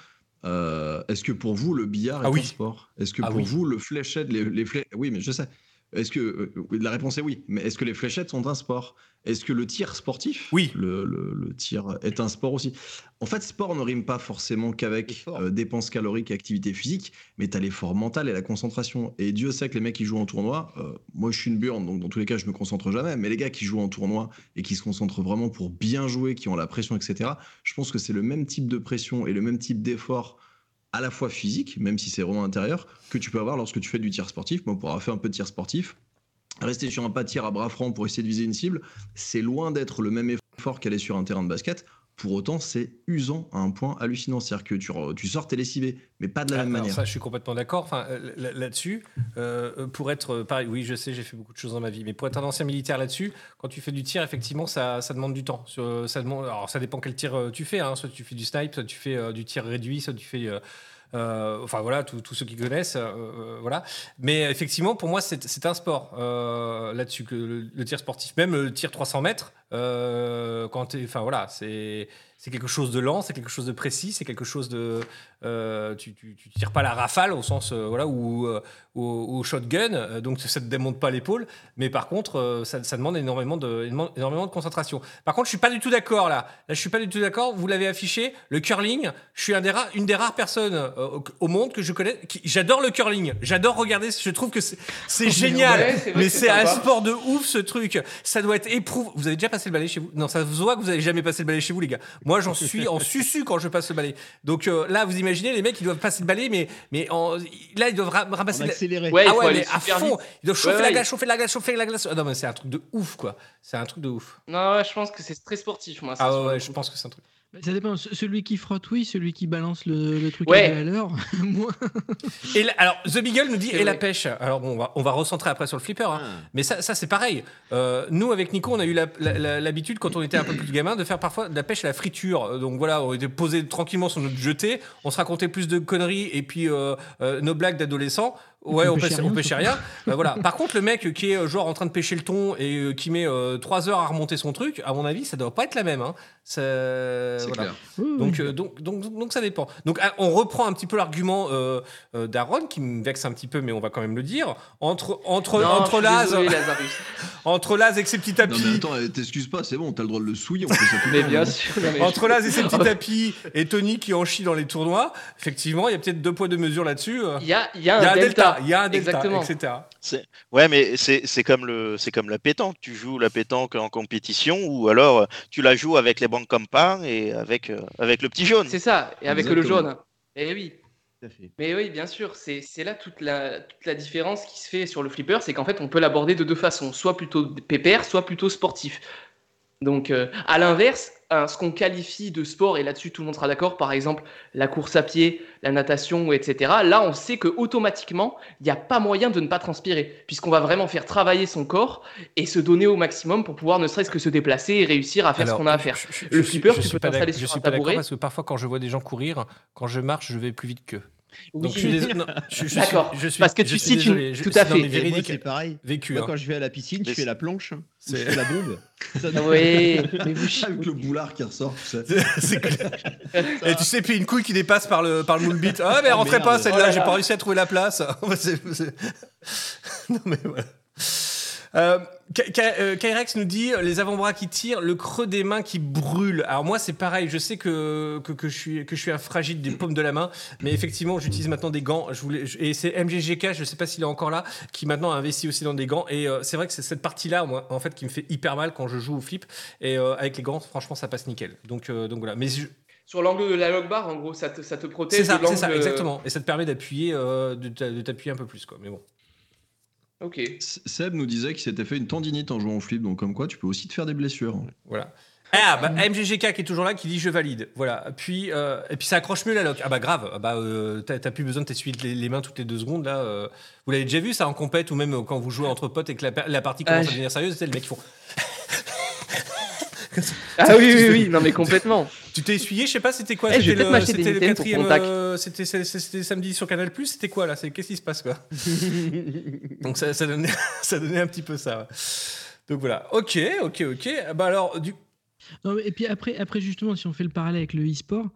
Euh, Est-ce que pour vous, le billard est Ah oui. un sport? Est-ce que Ah pour oui. vous, le fléchette, les, les flé- Oui, mais je sais. Est-ce que euh, la réponse est oui, mais est-ce que les fléchettes sont un sport? Est-ce que le tir sportif, Oui. le, le- le tir est un sport aussi En fait, sport ne rime pas forcément qu'avec Effort. euh, dépenses caloriques et activité physique, mais tu as l'effort mental et la concentration. Et Dieu sait que les mecs qui jouent en tournoi, euh, moi je suis une burne, donc dans tous les cas je me concentre jamais, mais les gars qui jouent en tournoi et qui se concentrent vraiment pour bien jouer, qui ont la pression, etc., je pense que c'est le même type de pression et le même type d'effort à la fois physique, même si c'est vraiment intérieur, que tu peux avoir lorsque tu fais du tir sportif. Moi, pour avoir fait un peu de tir sportif, rester sur un pas de tir à bras francs pour essayer de viser une cible, c'est loin d'être le même effort qu'aller sur un terrain de basket. Pour autant, c'est usant à un point hallucinant. C'est-à-dire que tu, sors, t'es lessivé, mais pas de la Ah, même alors manière. ça, je suis complètement d'accord. Enfin, euh, là- là-dessus, euh, pour être euh, pareil, oui, je sais, j'ai fait beaucoup de choses dans ma vie, mais pour être un ancien militaire là-dessus, quand tu fais du tir, effectivement, ça, ça demande du temps. Ça demande, alors, ça dépend quel tir tu fais. hein. Soit tu fais du snipe, soit tu fais euh, du tir réduit, soit tu fais. euh, euh, enfin voilà, tous ceux qui connaissent, euh, euh, voilà. Mais effectivement, pour moi, c'est un sport là-dessus que le, le tir sportif, même le tir 300 mètres, quand enfin voilà, c'est c'est quelque chose de lent, c'est quelque chose de précis, c'est quelque chose de euh, tu, tu, tu tires pas la rafale au sens euh, voilà ou euh, au, shotgun, euh, donc ça te démonte pas l'épaule. Mais par contre, ça, ça demande énormément de énormément- de concentration. Par contre, je suis pas du tout d'accord là. Là, je suis pas du tout d'accord. Vous l'avez affiché, le curling. Je suis un des rares, une des rares personnes euh, au, monde que je connais. qui- J'adore le curling. J'adore regarder. Je trouve que c'est c'est génial. Ouais, c'est vrai mais c'est c'est un sport de ouf ce truc. Ça doit être éprouvant. Vous avez déjà passé le balai chez vous? Non, ça se voit que vous avez jamais passé le balai chez vous, les gars. Moi, j'en suis en susu quand je passe le balai. Donc euh, là, vous imaginez les mecs, ils doivent passer le balai, mais mais en- là, ils doivent ra- ramasser. La- accéléré. Ouais, il ah ouais, mais à fond. vite. Ils doivent chauffer Ouais, la ouais. glace, chauffer la glace, chauffer la glace. Ah non, mais c'est un truc de ouf, quoi. C'est un truc de ouf. Non, ouais, je pense que c'est très sportif, moi. ça, Ah ouais, ouais, je pense que c'est un truc. Ça dépend. Ce- Celui qui frotte, oui. Celui qui balance le, le truc Ouais. à l'heure, moi. Et alors, The Beagle nous dit et la pêche. Alors bon, on va, on va recentrer après sur le flipper. hein. Ah. Mais ça, ça c'est pareil. Euh, nous, avec Nico, on a eu l'habitude, quand on était un peu plus gamin, de faire parfois de la pêche à la friture. Euh, Donc voilà, on était posé tranquillement sur notre jetée, on se racontait plus de conneries et puis euh, euh, nos blagues d'adolescents. Ouais, on rien, on pêchait rien. Euh, voilà. Par contre, le mec qui est euh, genre en train de pêcher le thon et euh, qui met 3 heures à remonter son truc, à mon avis, ça doit pas être la même. Hein. Ça- C'est voilà. clair. Donc, euh, donc, donc, donc, donc ça dépend. Donc ah, on reprend un petit peu l'argument euh, euh, d'Aaron qui me vexe un petit peu, mais on va quand même le dire. Entre entre Non, entre Laz, entre Laz et ses petits Non, tapis, mais attends, eh, t'excuses pas, c'est bon, t'as le droit de le souiller, on fait ça tout Mais bien non sûr. mais entre Laz et ses petits tapis et Tony qui en chie dans les tournois. Effectivement, il y a peut-être deux poids deux mesures là-dessus. euh. Il y a, il y a Il y a un un delta, delta. il y a un delta, Exactement. etc. Ouais, mais c'est c'est comme le c'est comme la pétanque. Tu joues la pétanque en compétition ou alors euh, tu la joues avec les banques compas et avec euh, avec le petit jaune. C'est ça, et avec le jaune. Eh oui. Mais oui, bien sûr, c'est c'est là toute la, toute la différence qui se fait sur le flipper, c'est qu'en fait, on peut l'aborder de deux façons, soit plutôt pépère, soit plutôt sportif. Donc, euh, à l'inverse, hein, ce qu'on qualifie de sport, et là-dessus tout le monde sera d'accord, par exemple la course à pied, la natation, etc., là, on sait que automatiquement, il n'y a pas moyen de ne pas transpirer, puisqu'on va vraiment faire travailler son corps et se donner au maximum pour pouvoir ne serait-ce que se déplacer et réussir à faire ce qu'on a à faire. je- je- Le flipper, je tu peux pas t'installer sur Je un suis pas d'accord tabouret. parce que parfois, quand je vois des gens courir, quand je marche, je vais plus vite qu'eux. Oui. Donc, je suis désolé. non, je- je suis- D'accord, je suis- parce que tu cites une- tout à fait. Véridique, c'est pareil. vécu. Moi, hein. quand je vais à la piscine, je fais la planche. hein, Je C'est- fais la bombe. Ça, Oui, mais vous Avec le boulard qui ressort, tu sais. C'est clair. Et tu sais, puis une couille qui dépasse par le, par le moonbeat. Ah, mais elle Oh, rentrait pas celle-là, Oh là j'ai pas réussi à trouver la place. C'est- c'est- non, mais voilà. Euh, Ka- euh, Kyrex nous dit euh, les avant-bras qui tirent, le creux des mains qui brûle. Alors moi c'est pareil, je sais que, que, que je suis, que je suis un fragile des paumes de la main, mais effectivement j'utilise maintenant des gants. Je voulais, je- et c'est MGGK, je sais pas s'il est encore là, qui maintenant a investi aussi dans des gants. Et euh, c'est vrai que c'est cette partie-là, moi, en fait, qui me fait hyper mal quand je joue au flip. Et euh, avec les gants, franchement, ça passe nickel. Donc, euh, donc voilà. Mais je- sur l'angle de la log bar, en gros, ça te, ça te protège. c'est ça, de exactement. Et ça te permet d'appuyer, de t'appuyer un peu plus, quoi. Mais bon. Ok. Seb nous disait qu'il s'était fait une tendinite en jouant au flip, donc comme quoi tu peux aussi te faire des blessures. Voilà. Ah, bah, MGGK qui est toujours là, qui dit je valide. Voilà. Puis, euh, et puis ça accroche mieux la lock. Ah bah grave. Ah bah, euh, t'as plus besoin de t'essuyer les, les mains toutes les deux secondes. Là, euh. Vous l'avez déjà vu ça en compète ou même quand vous jouez entre potes et que la, la partie commence Ah, à devenir sérieuse, c'est le mec qui font. Ah oui, oui, oui, non mais complètement. Tu t'es essuyé, je sais pas, c'était quoi? Eh, C'était le, c'était quatrième. Euh, C'était samedi sur Canal Plus. C'était quoi là? C'est qu'est-ce qui se passe quoi? Donc ça, ça, donnait, ça donnait un petit peu ça. Donc voilà. Ok, ok, ok. Bah alors du. Non, mais- et puis après, après, justement, si on fait le parallèle avec le e-sport,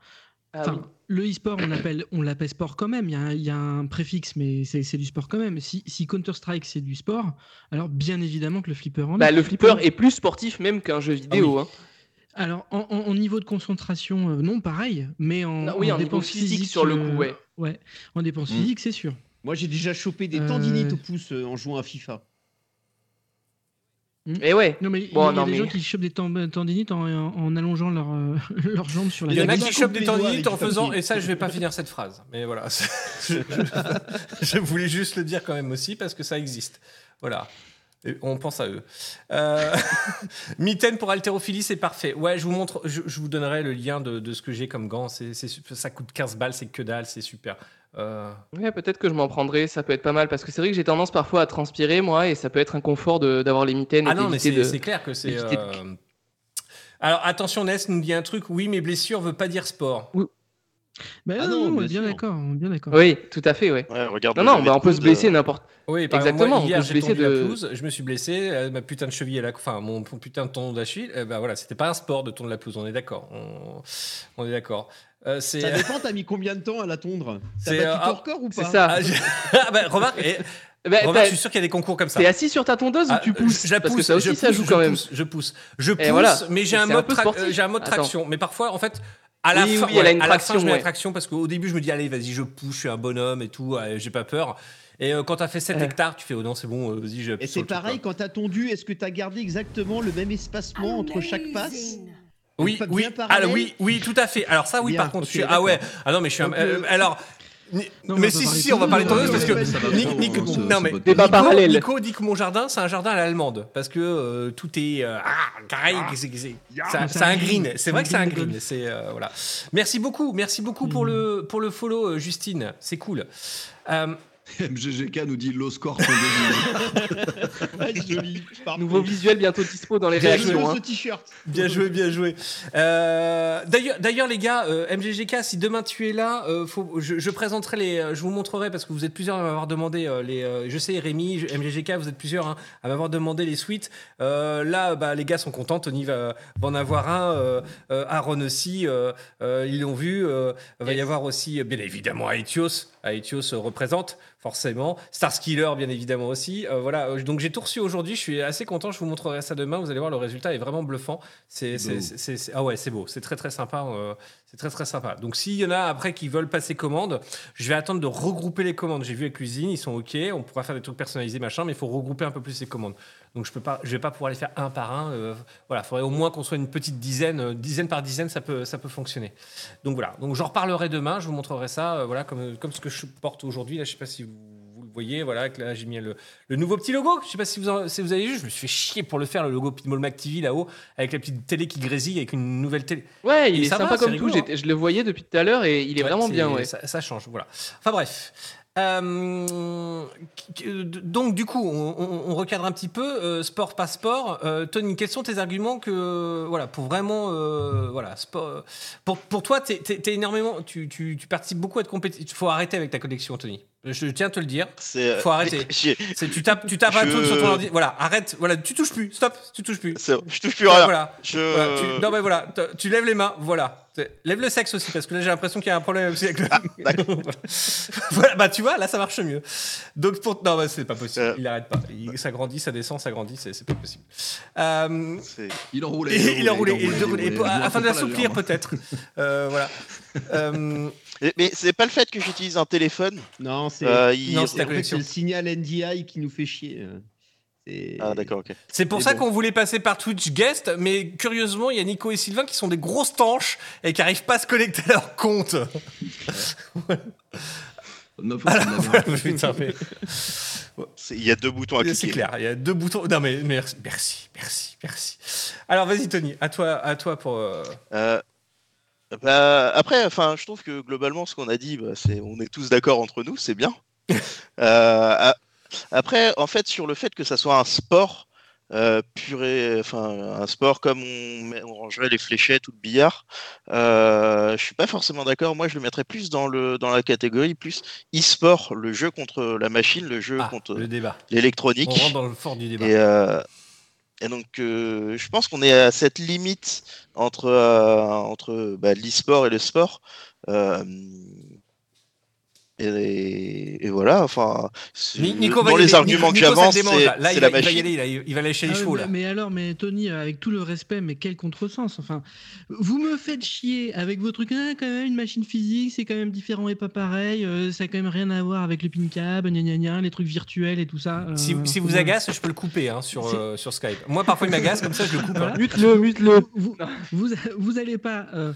Ah oui. Le e-sport, on appelle, on l'appelle sport quand même. Il y a, un- il y a un préfixe, mais c'est c'est du sport quand même. Si, si Counter-Strike c'est du sport, alors bien évidemment que le flipper en est. Bah, le flipper est plus sportif même qu'un jeu vidéo. hein. Alors, en, en- en niveau de concentration, euh, non, pareil, mais en, Non, oui, en dépenses physique, physiques, sur le euh, coup, ouais. ouais, en dépenses Mm. physiques, c'est sûr. Moi, j'ai déjà chopé des Euh, tendinites au pouce euh, en jouant à FIFA. Et ouais. Non, mais il y a- Bon, il y a non, des mais- gens qui chopent des ten- tendinites en, allongeant euh, leurs jambes sur la Il y en a des qui chopent des tendinites en faisant. Et ça, je vais pas finir cette phrase. Mais voilà. je voulais juste le dire quand même aussi parce que ça existe. Voilà. Et on pense à eux. Euh, Mitaine pour haltérophilie, c'est parfait. Ouais, je vous montre, je, je vous donnerai le lien de, de ce que j'ai comme gants. C'est, ça coûte 15 balles, c'est que dalle, c'est super. Euh, Ouais, peut-être que je m'en prendrai, ça peut être pas mal parce que c'est vrai que j'ai tendance parfois à transpirer moi et ça peut être un confort de- d'avoir les mitaines Ah et non, mais c'est, clair que c'est. euh, Alors attention, Ness nous dit un truc. Oui, mais blessure veut pas dire sport. Bah, Ah non, non, non, bien bien d'accord, bien d'accord. Oui, tout à fait, ouais. Ouais, regarde. Non, bah, on peut se blesser euh, n'importe. Oui, par Exactement, moi, on peut se blesser la de- pelouse, je me suis blessé, euh, ma putain de cheville, enfin, mon, putain de tendon d'Achille, euh, bah voilà, c'était pas un sport de tondre la pelouse, on est d'accord. On, on est d'accord. Euh, c'est. Ça dépend, t'as mis combien de temps à la tondre? T'as C'est, battu ton ah, record ou C'est pas? ça. Ah, je- Ah, bah, remarque, Bah, je suis sûr qu'il y a des concours comme ça. T'es assis sur ta tondeuse Ah, ou tu pousses? je la Parce pousse, que ça aussi, je ça pousse, joue je quand même. pousse, je pousse, je pousse, Et voilà. mais j'ai un, c'est un mode tra- un traction. Mais parfois, en fait, à la Oui, fin, oui, elle a une à la fin, traction, je mets la ouais. traction parce qu'au début, je me dis, allez, vas-y, je pousse, je suis un bonhomme et tout, euh, j'ai pas peur. Et euh, quand t'as fait 7 Ouais. hectares, tu fais, oh non, c'est bon, euh, vas-y, j'ai Et c'est pareil, quand t'as tondu, est-ce que t'as gardé exactement le même espacement entre chaque passe? Oui, oui, alors oui, oui, tout à fait. Alors ça, oui, Bien, par contre, je suis, ah ouais, ah non, mais je suis un, Donc, alors. Ni- Non, on mais va si, si, on va parler de tondeuse, parce ouais, que hein, non mais podcast. Débat Nico, parallèle. Nico dit que mon jardin c'est un jardin à l'allemande parce que euh, tout est euh, ah, carré, c'est- un- c'est un green. C'est vrai que c'est un green. C'est euh, voilà. Merci beaucoup, merci beaucoup pour le pour le follow, euh, Justine. C'est cool. MGGK nous dit low score. Ouais, joli. Nouveau visuel bientôt dispo dans les Bien réactions. Joueuse hein. t-shirt. Bien joué, bien joué. Euh, D'ailleurs, d'ailleurs, les gars, euh, MGGK, si demain tu es là, euh, faut, je, je présenterai les, euh, je vous montrerai parce que vous êtes plusieurs à m'avoir demandé euh, les. euh, je sais, Rémi, je- MGGK, vous êtes plusieurs hein, à m'avoir demandé les suites. Euh, là, bah, les gars sont contents. Tony va, va en avoir un. euh, euh, Aaron aussi. euh, euh, ils l'ont vu. euh, va y avoir aussi, bien évidemment, Aetios. Aetios euh, représente forcément. Starskiller, bien évidemment aussi. Euh, voilà. euh, Donc j'ai tout reçu aujourd'hui. Je suis assez content. Je vous montrerai ça demain. Vous allez voir, le résultat est vraiment bluffant. C'est, ah ouais, c'est beau. C'est très très sympa. C'est très très sympa. Donc s'il y en a après qui veulent passer commande, je vais attendre de regrouper les commandes. J'ai vu avec l'usine, ils sont ok. On pourra faire des trucs personnalisés machin, mais il faut regrouper un peu plus les commandes. Donc je peux pas, je vais pas pouvoir les faire un par un. euh, voilà, faudrait au moins qu'on soit une petite dizaine, euh, dizaine par dizaine, ça peut, ça peut fonctionner. Donc voilà. Donc j'en reparlerai demain. Je vous montrerai ça, euh, voilà, comme, comme ce que je porte aujourd'hui. Là, je sais pas si vous, voyez. Voilà, que là j'ai mis le, le nouveau petit logo. Je sais pas si vous, en- si vous avez vu. Je me suis fait chier pour le faire, le logo Pinball MacTV là-haut, avec la petite télé qui grésille, avec une nouvelle télé. Ouais, il Il est sympa, comme tout. j'étais- Je le voyais depuis tout à l'heure et il est Ouais, vraiment bien. Ouais. Ça, ça change, voilà. Enfin bref. Euh, qu- donc du coup, on, on- on recadre un petit peu euh, sport pas sport. Euh, Tony, quels sont tes arguments que voilà pour vraiment euh, voilà sport pour, pour toi, t'es es, énormément, tu, tu, tu participes beaucoup à de compétitions. Il faut arrêter avec ta connexion, Tony. Je tiens à te le dire. C'est, Faut arrêter. tu tapes tu tapes un truc sur ton ordi. Voilà, arrête. Voilà, tu touches plus. Stop, tu touches plus. je touche plus rien. Voilà. Je... Voilà, tu, non mais voilà, tu lèves les mains, voilà. Lève le sexe aussi parce que là j'ai l'impression qu'il y a un problème aussi avec le. d'accord. voilà, bah tu vois, là ça marche mieux. Donc pour non, bah, c'est pas possible. Euh. Il n'arrête pas. Il- ça grandit, ça descend, ça grandit, c'est pas possible. Euh, Il enroulait. et il a roulé, il enroulait. afin l'assouplir gerbe. peut-être. Euh, voilà. Mais, c'est pas le fait que j'utilise un téléphone. Non, c'est Euh, il- c'est c'est le signal NDI qui nous fait chier. euh. C'est- Ah d'accord, ok. c'est pour ça bon. qu'on voulait passer par Twitch Guest, mais curieusement, il y a Nico et Sylvain qui sont des grosses tanches et qui n'arrivent pas à se connecter à leur compte. C'est de la Voilà, merde. putain, mais- C'est- Il y a deux boutons à C'est cliquer. clair, il y a deux boutons. Non mais merci, merci, merci, merci. Alors vas-y Tony, à toi, à toi pour. euh, Euh, bah, après, enfin, je trouve que globalement, ce qu'on a dit, bah, c'est, on est tous d'accord entre nous, c'est bien. Euh, après, en fait, sur le fait que ça soit un sport euh, pur et, enfin, un sport comme on, on rangerait les fléchettes ou le billard, euh, je suis pas forcément d'accord. Moi, je le mettrais plus dans le dans la catégorie plus e-sport, le jeu contre la machine, le jeu ah, contre le débat. l'électronique. On rentre dans le fort du débat. Et, euh, et donc, euh, je pense qu'on est à cette limite entre, euh, entre bah, l'e-sport et le sport. Euh, et, et voilà, enfin, Nico va dans y aller. les arguments Nico- que j'avance, c'est c'est il, la va, il va y machine. aller, il il va lâcher les Ah chevaux mais, là. mais alors, mais Tony, avec tout le respect, mais quel contresens Enfin, vous me faites chier avec vos trucs. Ah, quand même, une machine physique, c'est quand même différent et pas pareil. euh, ça a quand même rien à voir avec le pin cab, gna gna gna, les trucs virtuels et tout ça. euh, Si, si vous agace, je peux le couper hein, sur, euh, sur Skype. Moi, parfois, il m'agace, comme ça, je le coupe. Voilà. hein. Mute-le, mute-le. vous, vous, vous allez pas euh,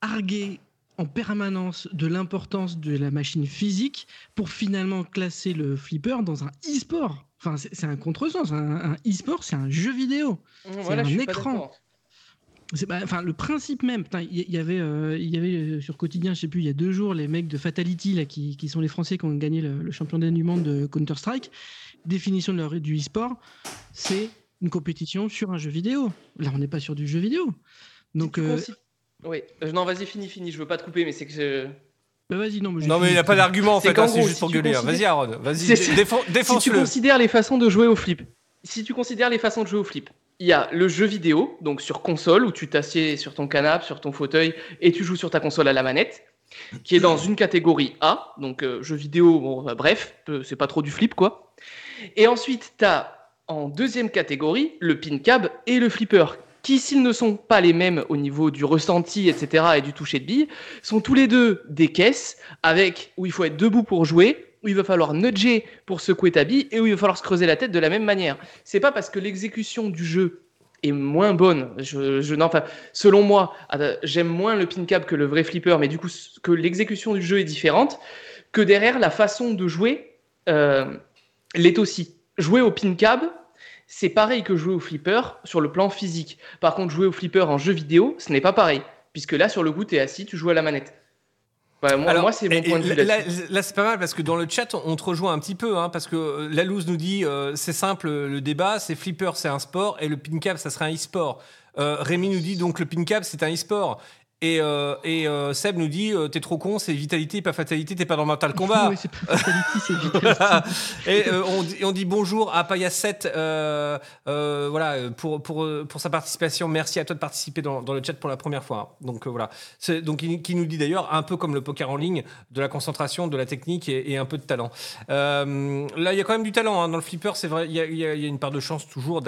arguer en permanence de l'importance de la machine physique pour finalement classer le flipper dans un e-sport. Enfin, c'est c'est un contresens. Un, un e-sport, c'est un jeu vidéo. Voilà, un je suis pas écran. C'est- bah, enfin, le principe même. Il y, avait, euh, il y avait euh, sur quotidien, je sais plus, il y a deux jours, les mecs de Fatality là, qui, qui sont les Français qui ont gagné le, le championnat du monde de Counter Strike. Définition de leur, du e-sport, c'est une compétition sur un jeu vidéo. Là, on n'est pas sur du jeu vidéo. Donc, euh, Oui, euh, non, vas-y, fini, fini. Je veux pas te couper, mais c'est que je- bah, vas-y, non, mais Non, mais il fini. n'y a pas d'argument en fait, hein, c'est gros, juste si pour gueuler. hein. considères- Vas-y, Aaron, vas-y, C'est- dé- défends- Si tu défonce-le. considères les façons de jouer au flip, si tu considères les façons de jouer au flip, il y a le jeu vidéo, donc sur console, où tu t'assieds sur ton canapé, sur ton fauteuil, et tu joues sur ta console à la manette, qui est dans une catégorie A, donc euh, jeu vidéo, bon, bah, bref, euh, c'est pas trop du flip, quoi. Et ensuite, tu as en deuxième catégorie le pin cab et le flipper, qui, s'ils ne sont pas les mêmes au niveau du ressenti, etc., et du toucher de bille, sont tous les deux des caisses avec où il faut être debout pour jouer, où il va falloir nudger pour secouer ta bille et où il va falloir se creuser la tête de la même manière. C'est pas parce que l'exécution du jeu est moins bonne. Je, je- selon moi, euh, j'aime moins le pin cap que le vrai flipper, mais du coup, que l'exécution du jeu est différente, que derrière la façon de jouer euh, l'est aussi. Jouer au pin cab, c'est pareil que jouer au flipper sur le plan physique. Par contre, jouer au flipper en jeu vidéo, ce n'est pas pareil. Puisque là, sur le coup, tu es assis, tu joues à la manette. Moi, Alors, moi, c'est mon point de vue Là, c'est pas mal parce que dans le chat, on te rejoint un petit peu, hein, parce que euh, la loose nous dit euh, c'est simple le débat, c'est flipper, c'est un sport, et le pin cap, ça serait un e-sport. Euh, Rémi nous dit donc le pin cap, c'est un e-sport. Et, euh, et euh, Seb nous dit euh, t'es trop con, c'est vitalité, pas fatalité, t'es pas dans Mental Combat. Oui, c'est pas Fatality, c'est Vitality. et euh, on, dit, on dit bonjour à Paya7 euh, euh, voilà, pour, pour, pour sa participation. Merci à toi de participer dans, dans le chat pour la première fois. Donc voilà. Donc, il- qui nous dit d'ailleurs, un peu comme le poker en ligne, de la concentration, de la technique et, et un peu de talent. Euh, là, il y a quand même du talent. hein. Dans le flipper, c'est vrai, il y y y a une part de chance toujours.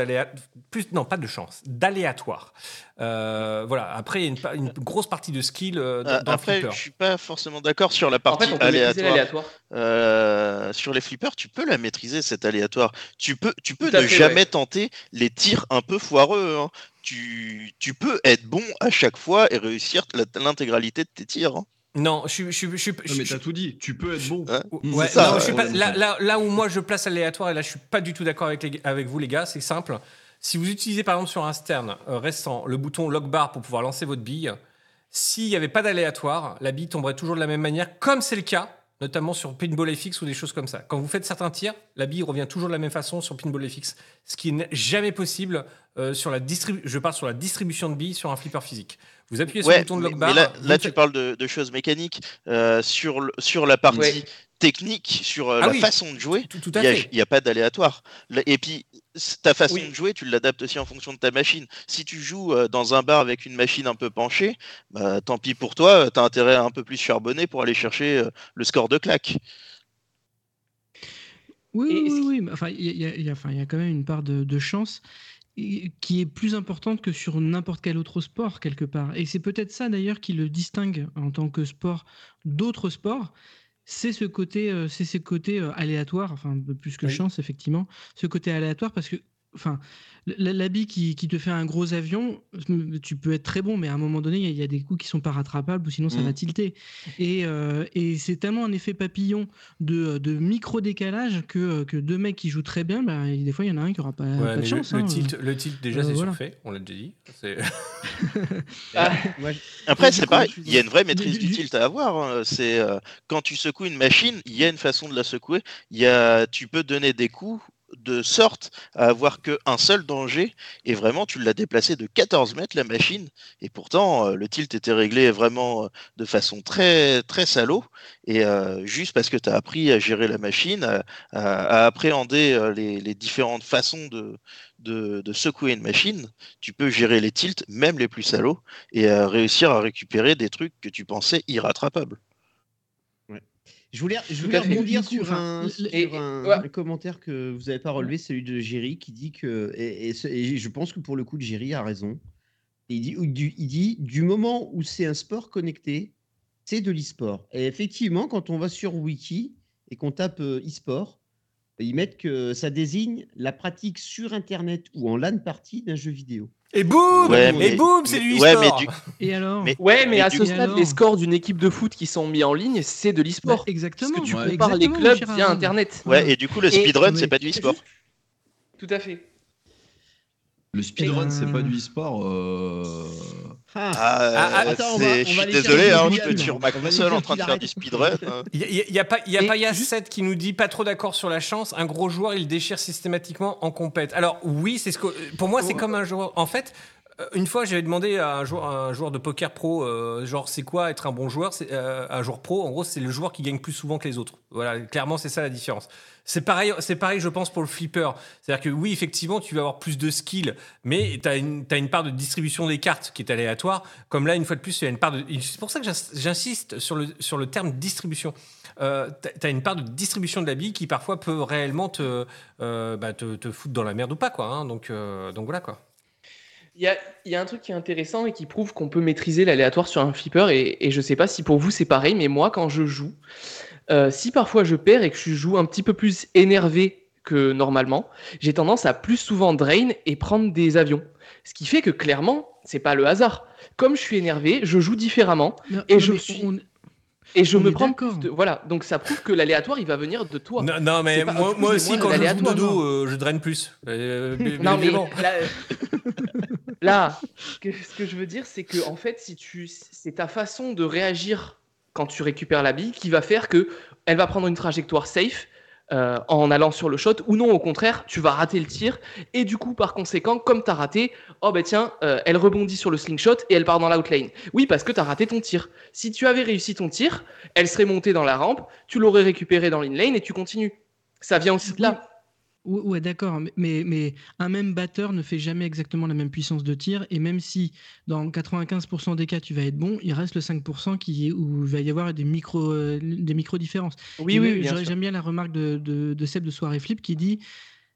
Plus, non, pas de chance, d'aléatoire. Euh, voilà. Après, il y a une, grosse partie de skill euh, dans, dans le Après, flipper. je suis pas forcément d'accord sur la En partie fait, on peut maîtriser aléatoire. Euh, sur les flippers, tu peux la maîtriser cette aléatoire. Tu peux, tu peux ne fait, jamais ouais. tenter les tirs un peu foireux. hein. Tu, tu peux être bon à chaque fois et réussir l'intégralité de tes tirs. hein. Non, je suis. Je, je, je mais t'as tout dit. Tu peux être bon. Mm, Ouais, c'est ça, non, ouais, je suis pas- là, ouais. là- là où moi je place aléatoire, et là je suis pas du tout d'accord avec, les- avec vous les gars, c'est simple. Si vous utilisez par exemple sur un stern euh, récent le bouton lock bar pour pouvoir lancer votre bille, s'il n'y avait pas d'aléatoire, la bille tomberait toujours de la même manière, comme c'est le cas, notamment sur Pinball FX ou des choses comme ça. Quand vous faites certains tirs, la bille revient toujours de la même façon sur Pinball FX, ce qui n'est jamais possible euh, sur la distribution. Je parle sur la distribution de billes sur un flipper physique. Vous appuyez sur le bouton de lock mais bar. là, tu parles de, de choses mécaniques. Euh, sur, le- sur la partie Ouais. technique, sur euh, Ah la oui. façon de jouer, il n'y a, a pas d'aléatoire. Et puis, ta façon Oui. de jouer, tu l'adaptes aussi en fonction de ta machine. Si tu joues euh, dans un bar avec une machine un peu penchée, bah, tant pis pour toi, tu as intérêt à un peu plus charbonner pour aller chercher euh, le score de claque. Oui, Et oui, oui, Enfin, il y, a- y y enfin, y quand même une part de, de chance qui est plus importante que sur n'importe quel autre sport, quelque part. Et c'est peut-être ça, d'ailleurs, qui le distingue en tant que sport d'autres sports. C'est ce côté, euh, c'est ces côtés euh, aléatoires, enfin, plus que Oui. chance, effectivement. Ce côté aléatoire, parce que, enfin, l'habit qui, qui te fait un gros avion, tu peux être très bon, mais à un moment donné, il y a- il y, a des coups qui sont pas rattrapables ou sinon ça Mm. va tilter. Et, euh, et c'est tellement un effet papillon de, de micro-décalage que, que deux mecs qui jouent très bien, bah, des fois, il y en a un qui aura pas, Ouais, pas de chance. le, le hein. tilt, le tilt, déjà, Euh, c'est voilà. surfait, on l'a déjà dit. C'est- Ah, Après, c'est pareil, il y a une vraie maîtrise du du- tilt à avoir. hein. C'est euh, quand tu secoues une machine, il y a une façon de la secouer. Il y a, tu peux donner des coups de sorte à avoir qu'un seul danger. Et vraiment tu l'as déplacé de 14 mètres la machine. Et pourtant euh, le tilt était réglé vraiment euh, de façon très très salaud. Et euh, juste parce que tu as appris à gérer la machine à, appréhender les, différentes façons de, de, secouer une machine tu peux gérer les tilts même les plus salauds et réussir à récupérer des trucs que tu pensais irrattrapables Je voulais, je rebondir coup, sur, un, le- sur et- un, ouais. un commentaire que vous n'avez pas relevé, celui de Géry, qui dit que, et, et ce- et je pense que pour le coup, de Géry a raison. Il dit, du, il dit, du moment où c'est un sport connecté, c'est de l'e-sport. Et effectivement, quand on va sur Wiki et qu'on tape euh, e-sport, ils mettent que ça désigne la pratique sur Internet ou en LAN party d'un jeu vidéo. Et boum Ouais, Et mais- boum, c'est du ouais, e-sport mais du- Et alors Mais- Ouais, mais Mais à ce stade, alors les scores d'une équipe de foot qui sont mis en ligne, c'est de Bah, l'e-sport. Exactement. Parce que tu Ouais. compares les clubs via. Internet. ouais et du coup le speedrun mais- c'est pas du e-sport Tout à fait. Le speedrun, c'est pas du e-sport. euh, Ah, Ah, Ah, euh, attends, on va- on je suis désolé, hein, je peux sur ma console en train de faire du speedrun. hein. Il n'y a, pas, y a Et pas juste- 7 qui nous dit pas trop d'accord sur la chance. Un gros joueur, il déchire systématiquement en compète. Alors oui, c'est ce que pour moi c'est comme un joueur. En fait, euh, une fois j'avais demandé à un joueur, de poker pro, euh, genre c'est quoi être un bon joueur? C'est euh, un joueur pro. En gros, c'est le joueur qui gagne plus souvent que les autres. Voilà, clairement c'est ça la différence. C'est pareil, c'est pareil, je pense pour le flipper. C'est-à-dire que oui, effectivement, tu vas avoir plus de skill, mais tu as une, part de distribution des cartes qui est aléatoire. Comme là, une fois de plus, il y a une part de. C'est pour ça que j'ins- j'insiste sur le, sur le terme distribution. Euh, tu as une part de distribution de la bille qui parfois peut réellement te, euh, bah, te, te foutre dans la merde ou pas. Quoi, hein. donc, euh, donc voilà quoi. Il y a, il y a un truc qui est intéressant et qui prouve qu'on peut maîtriser l'aléatoire sur un flipper. Et, et je sais pas si pour vous c'est pareil, mais moi quand je joue, euh, si parfois je perds et que je joue un petit peu plus énervé que normalement, j'ai tendance à plus souvent drain et prendre des avions. Ce qui fait que clairement, c'est pas le hasard. Comme je suis énervé, je joue différemment Non, Et non, je mais suis- on- et je On me prends de- Voilà, donc ça prouve que l'aléatoire il va venir de toi. Non, non, mais pas- moi, aussi, quand je joue non. euh, je draine plus. Euh, Non, mais évidemment. là, là, que- ce que je veux dire, c'est que en fait, si tu, c'est ta façon de réagir quand tu récupères la bille qui va faire que elle va prendre une trajectoire safe euh, en allant sur le shot, ou non, au contraire, tu vas rater le tir, et du coup, par conséquent, comme tu as raté, oh ben tiens, euh, elle rebondit sur le slingshot et elle part dans l'outlane. Oui, parce que tu as raté ton tir. Si tu avais réussi ton tir, elle serait montée dans la rampe, tu l'aurais récupérée dans l'inlane et tu continues. Ça vient aussi de là. Ouais, d'accord, mais, mais, un même batteur ne fait jamais exactement la même puissance de tir, et même si dans 95% des cas tu vas être bon, il reste le 5% qui, où il va y avoir des micro, euh, des micro différences. Oui, Et oui. J'aime bien la remarque de, de, de Seb de Soirée Flip qui dit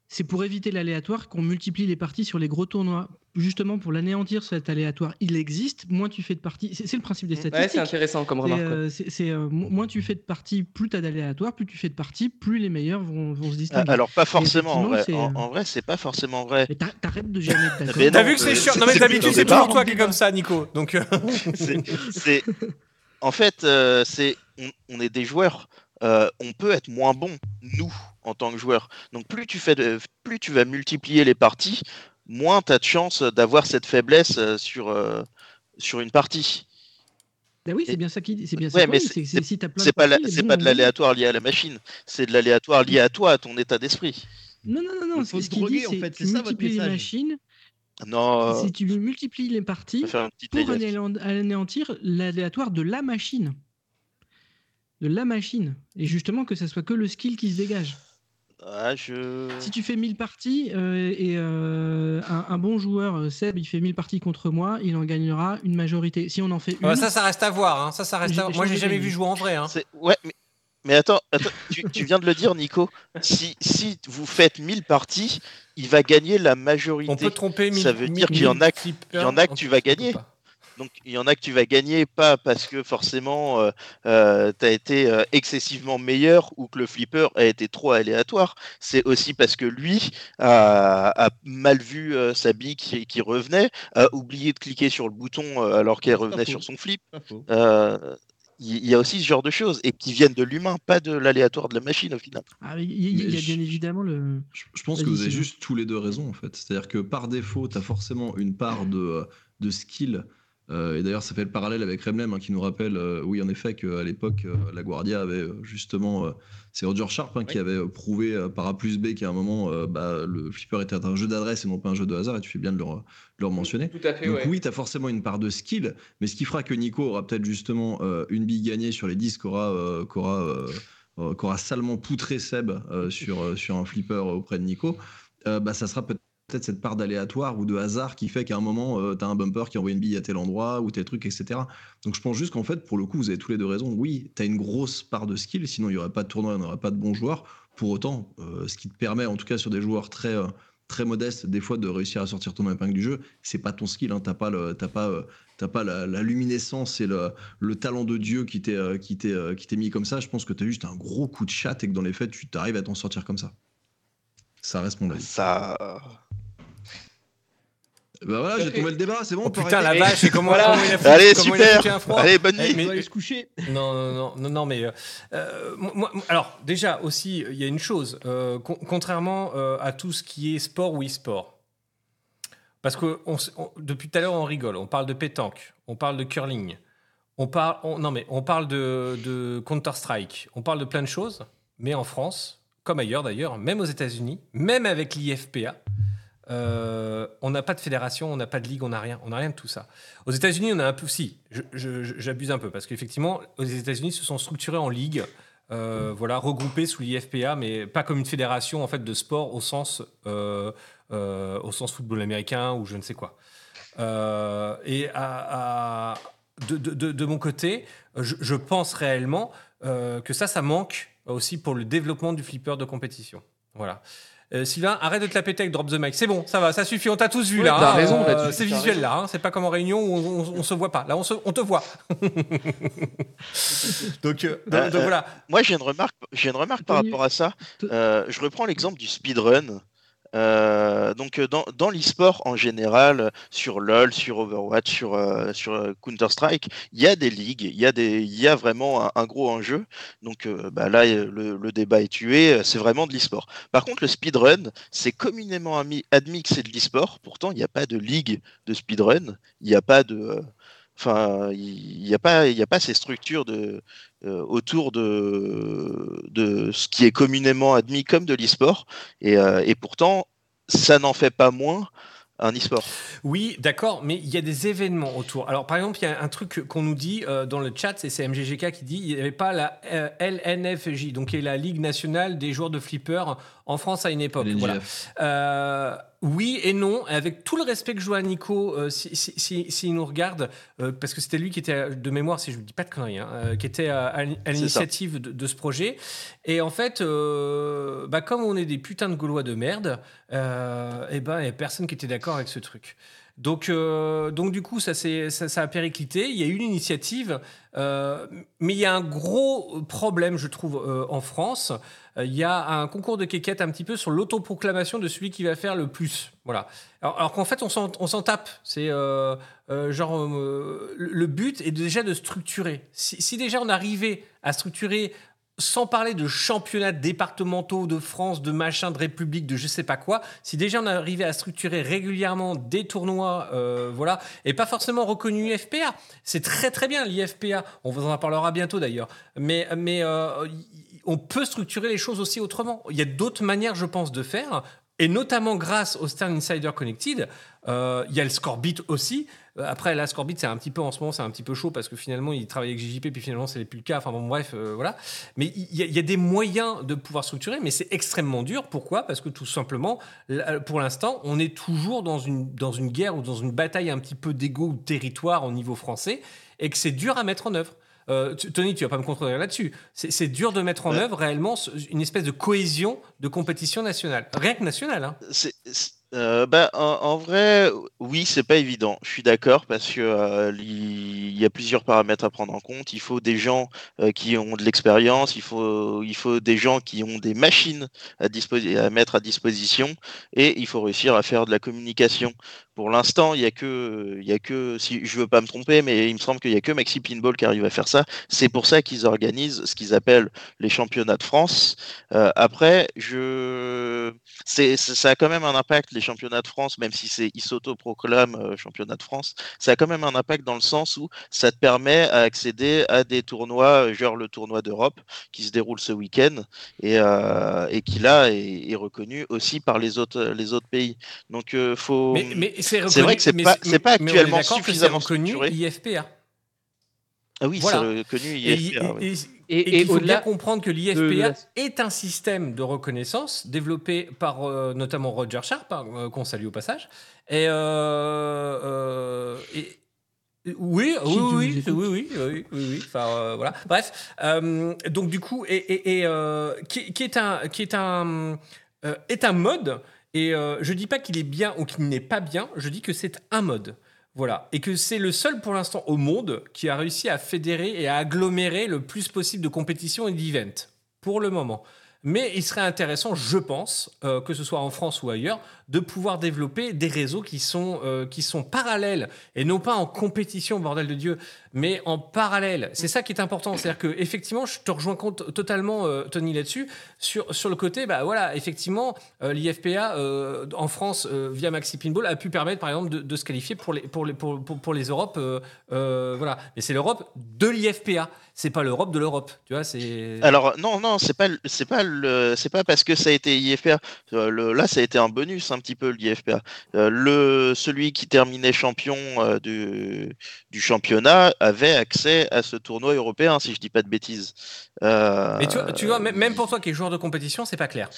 c'est pour éviter l'aléatoire qu'on multiplie les parties sur les gros tournois. Justement, pour l'anéantir, cet aléatoire, il existe. Moins tu fais de parties. C'est c'est le principe des Ouais, c'est statistiques. intéressant comme C'est, remarque. euh, c'est- c'est, euh, mo- moins tu fais de parties, plus tu as d'aléatoires, plus tu fais de parties, plus les meilleurs vont, vont se Ah, distinguer. Alors pas forcément en vrai. c'est, En, en vrai, c'est pas forcément vrai. Mais t'a- t'arrêtes de jamais être d'accord. Mais T'as vu que c'est chiant Non mais d'habitude c'est toujours toi qui es comme ça, Nico. Donc euh, C'est- c'est en fait euh, c'est on, on est des joueurs euh, on peut être moins bon nous en tant que joueurs donc plus tu fais de, plus tu vas multiplier les parties moins tu as de chance d'avoir cette faiblesse euh, sur euh, sur une partie Bah oui, c'est bien ça qui, c'est bien ça Ouais, mais dit, c'est- si pas la- parties, c'est bon, pas de l'aléatoire lié à la machine c'est de l'aléatoire lié à toi à ton état d'esprit Non, non, non, non. Ce qu'il dit, en c'est fait, tu c'est ça votre multiplies les machines. non Si tu multiplies les parties pour anéantir l'aléatoire de la machine. De la machine. Et justement, que ce soit que le skill qui se dégage. Ah, je Si tu fais 1000 parties euh, et euh, un, un bon joueur, euh, Seb, il fait 1000 parties contre moi, il en gagnera une majorité. Si on en fait une, ça, ça reste à voir. hein. Ça, ça reste. À Moi, j'ai jamais vu jouer en vrai. hein. Ouais, mais, mais attends, attends tu, tu viens de le dire, Nico. Si, si vous faites 1000 parties, il va gagner la majorité. On peut tromper. Ça veut dire qu'il y en a il y en a que tu vas gagner. Donc il y en a que tu vas gagner, pas parce que forcément euh, tu as été euh, excessivement meilleur ou que le flipper a été trop aléatoire. C'est aussi parce que lui a, a mal vu euh, sa bille qui, qui revenait, a oublié de cliquer sur le bouton euh, alors qu'elle revenait sur son flip. Euh, Il y a aussi ce genre de choses et qui viennent de l'humain, pas de l'aléatoire de la machine au final. Ah, il y, a bien évidemment le. Je, je pense que vous avez juste tous les deux raison en fait. C'est-à-dire que par défaut, tu as forcément une part de, de skill. Euh, et d'ailleurs, ça fait le parallèle avec Remlem hein, qui nous rappelle, euh, oui, en effet, qu'à l'époque, euh, la Guardia avait justement. c'est Roger Sharp hein, qui avait prouvé par A plus B qu'à un moment, bah, le flipper était un jeu d'adresse et non pas un jeu de hasard. Et tu fais bien de le, de le mentionner. Tout à fait, Donc ouais. oui, tu as forcément une part de skill, mais ce qui fera que Nico aura peut-être justement une bille gagnée sur les 10 qu'aura qu'aura, qu'aura salement poutré Seb euh, sur, euh, sur un flipper auprès de Nico, euh, bah, ça sera peut-être cette part d'aléatoire ou de hasard qui fait qu'à un moment, tu as un bumper qui envoie une bille à tel endroit ou tel truc, etc. Donc je pense juste qu'en fait, pour le coup, vous avez tous les deux raison. Oui, tu as une grosse part de skill, sinon il n'y aurait pas de tournoi, il n'y aurait pas de bons joueurs. Pour autant, euh, ce qui te permet, en tout cas sur des joueurs très, euh, très modestes, des fois de réussir à sortir ton épingle du jeu, c'est pas ton skill. Hein. T'as pas, le, t'as pas, euh, t'as pas la, luminescence et le, le talent de Dieu qui t'est, euh, qui euh, mis comme ça. Je pense que tu as juste un gros coup de chat et que dans les faits, tu t'arrives à t'en sortir comme ça. Ça reste mon avis. Ça. Bah voilà, j'ai tombé le débat, c'est bon. Oh putain, la vache, et comment, Voilà. comment il a foutu, Allez, comment il a super. un froid. Allez, bonne Eh, nuit. mais- On va aller se coucher. Non, non, non, non, non, mais euh, euh, moi- alors déjà aussi, il y a une chose, euh, con- contrairement euh, à tout ce qui est sport ou e-sport, parce que on s- on- depuis tout à l'heure on rigole, on parle de pétanque, on parle de curling, on parle, on- non mais on parle de, de Counter Strike, on parle de plein de choses, mais en France, comme ailleurs d'ailleurs, même aux États-Unis, même avec l'IFPA. Euh, on n'a pas de fédération, on n'a pas de ligue, on n'a rien, on n'a rien de tout ça. Aux États-Unis, on a un peu, si, j'abuse un peu parce qu'effectivement, aux États-Unis, se sont structurés en ligue, euh, voilà, regroupés sous l'IFPA, mais pas comme une fédération en fait de sport au sens, euh, euh, au sens football américain ou je ne sais quoi. Et à- de, mon côté, je, je pense réellement que ça, ça manque aussi pour le développement du flipper de compétition. Voilà. Euh, Sylvain, arrête de te la péter avec Drop the Mic. C'est bon, ça va, ça suffit, on t'a tous vu Ouais, là. t'as hein. raison Euh, là-dessus, C'est t'as visuel raison. là, hein. c'est pas comme en réunion où on, on- on se voit pas. Là, on, se- on te voit. donc, euh, donc- Euh, donc voilà. Moi, j'ai une remarque, j'ai une remarque par rapport à ça. Euh, je reprends l'exemple du speedrun. Euh, donc, euh, dans, dans l'e-sport en général, sur LoL, sur Overwatch, sur, euh, Counter-Strike, il y a des ligues, il y, a vraiment un, gros enjeu. Donc, bah, là, le, débat est tué, c'est vraiment de l'e-sport. Par contre, le speedrun, c'est communément ami- admis que c'est de l'e-sport. Pourtant, il n'y a pas de ligue de speedrun, il n'y a pas de. Enfin, il n'y a, pas- il y a pas ces structures de, euh, autour de, de ce qui est communément admis comme de l'e-sport. Et, euh, et pourtant, ça n'en fait pas moins un e-sport. Oui, d'accord, mais il y a des événements autour. Alors, par exemple, il y a un truc qu'on nous dit euh, dans le chat, c'est c'est MGGK qui dit il n'y avait pas la euh, LNFJ, donc qui est la Ligue nationale des joueurs de flipper en France à une époque. Voilà. Euh, oui et non, avec tout le respect que je dois à Nico, euh, si, si, si- s'il nous regarde, euh, parce que c'était lui qui était de mémoire, si je ne dis pas de conneries, hein, euh, qui était à, à l'in- à l'initiative de, de ce projet. Et en fait, bah, comme on est des putains de Gaulois de merde, et ben, il n'y a personne qui était d'accord avec ce truc. Donc, euh, donc du coup, ça, ça, ça a périclité. Il y a eu l'initiative, euh, mais il y a un gros problème, je trouve, euh, en France. Il y a un concours de quéquette un petit peu sur l'autoproclamation de celui qui va faire le plus. Voilà. Alors, qu'en fait, on s'en tape. C'est genre le but est déjà de structurer. Si déjà on arrivait à structurer sans parler de championnats départementaux de France, de machin, de République, de je sais pas quoi, si déjà on arrivait à structurer régulièrement des tournois, euh, voilà, et pas forcément reconnus IFPA, c'est très très bien l'IFPA, on vous en parlera bientôt d'ailleurs, mais, mais euh, on peut structurer les choses aussi autrement. Il y a d'autres manières, je pense, de faire, et notamment grâce au Stern Insider Connected, euh, il y a le Scorebit aussi. Euh, Après, là, Scorebit, c'est un petit peu en ce moment, c'est un petit peu chaud parce que finalement, il travaille avec JJP, puis finalement, c'est plus le cas. Enfin bon, bref, euh, voilà. Mais il y, y a des moyens de pouvoir structurer, mais c'est extrêmement dur. Pourquoi? Parce que tout simplement, pour l'instant, on est toujours dans une, dans une guerre ou dans une bataille un petit peu d'ego ou de territoire au niveau français et que c'est dur à mettre en œuvre. Euh, tu- Tony, tu vas pas me contredire là-dessus. C'est dur de mettre en Ouais. œuvre réellement une espèce de cohésion de compétition nationale. Rien que nationale. Hein. Euh, bah, en, vrai, oui, c'est pas évident. Je suis d'accord parce que euh, il y a plusieurs paramètres à prendre en compte. Il faut des gens euh, qui ont de l'expérience. Il faut, il faut des gens qui ont des machines à, mettre à disposition et il faut réussir à faire de la communication. Pour l'instant, il y a que, il y a que, si je veux pas me tromper, mais il me semble qu'il y a que Maxi Pinball qui arrive à faire ça. C'est pour ça qu'ils organisent ce qu'ils appellent les championnats de France. Après, je c'est- ça a quand même un impact, les championnats de France, même si c'est, ils s'autoproclament euh, championnat de France, ça a quand même un impact dans le sens où ça te permet d'accéder à des tournois, euh, genre le tournoi d'Europe, qui se déroule ce week-end, et, euh, et qui là est, est reconnu aussi par les autres, les autres pays. Donc, euh, faut. Mais, mais c'est vrai que c'est pas- pas actuellement suffisamment reconnu. IFPA. Ah oui, Voilà. c'est reconnu Et, IFPA. et- et- Et, et et qu'il faut bien comprendre que de l'IFPA la- est un système de reconnaissance développé par euh, notamment Roger Sharp, hein, euh, qu'on salue au passage. Et, euh, euh, et- oui, oui, oui, oui, oui, oui, oui, oui, oui. Enfin, euh, voilà. Bref, euh, donc du coup, et, et- et, euh, qui, qui est un, qui est un, euh, est un mode. Et euh, je dis pas qu'il est bien ou qu'il n'est pas bien. Je dis que c'est un mode. Voilà. Et que c'est le seul pour l'instant au monde qui a réussi à fédérer et à agglomérer le plus possible de compétitions et d'events. Pour le moment. Mais il serait intéressant, je pense, euh, que ce soit en France ou ailleurs, de pouvoir développer des réseaux qui sont, euh, qui sont parallèles et non pas en compétition, bordel de Dieu, mais en parallèle. C'est ça qui est important. C'est-à-dire que effectivement, je te rejoins compte- totalement, euh, Tony, là-dessus. Sur, sur le côté, bah voilà, effectivement, euh, l'IFPA euh, en France, via Maxi Pinball, a pu permettre, par exemple, de, se qualifier pour les, pour les, pour, pour- les Europes. voilà. Mais c'est l'Europe de l'IFPA. C'est pas l'Europe de l'Europe. Tu vois. Alors non, non, c'est pas, c'est pas le, c'est pas parce que ça a été IFPA. Là, ça a été un bonus un petit peu l'IFPA. Le, celui qui terminait champion du, du championnat avait accès à ce tournoi européen, si je dis pas de bêtises. Euh, Mais tu vois, tu vois, même pour toi qui es joueur de compétition, c'est pas clair.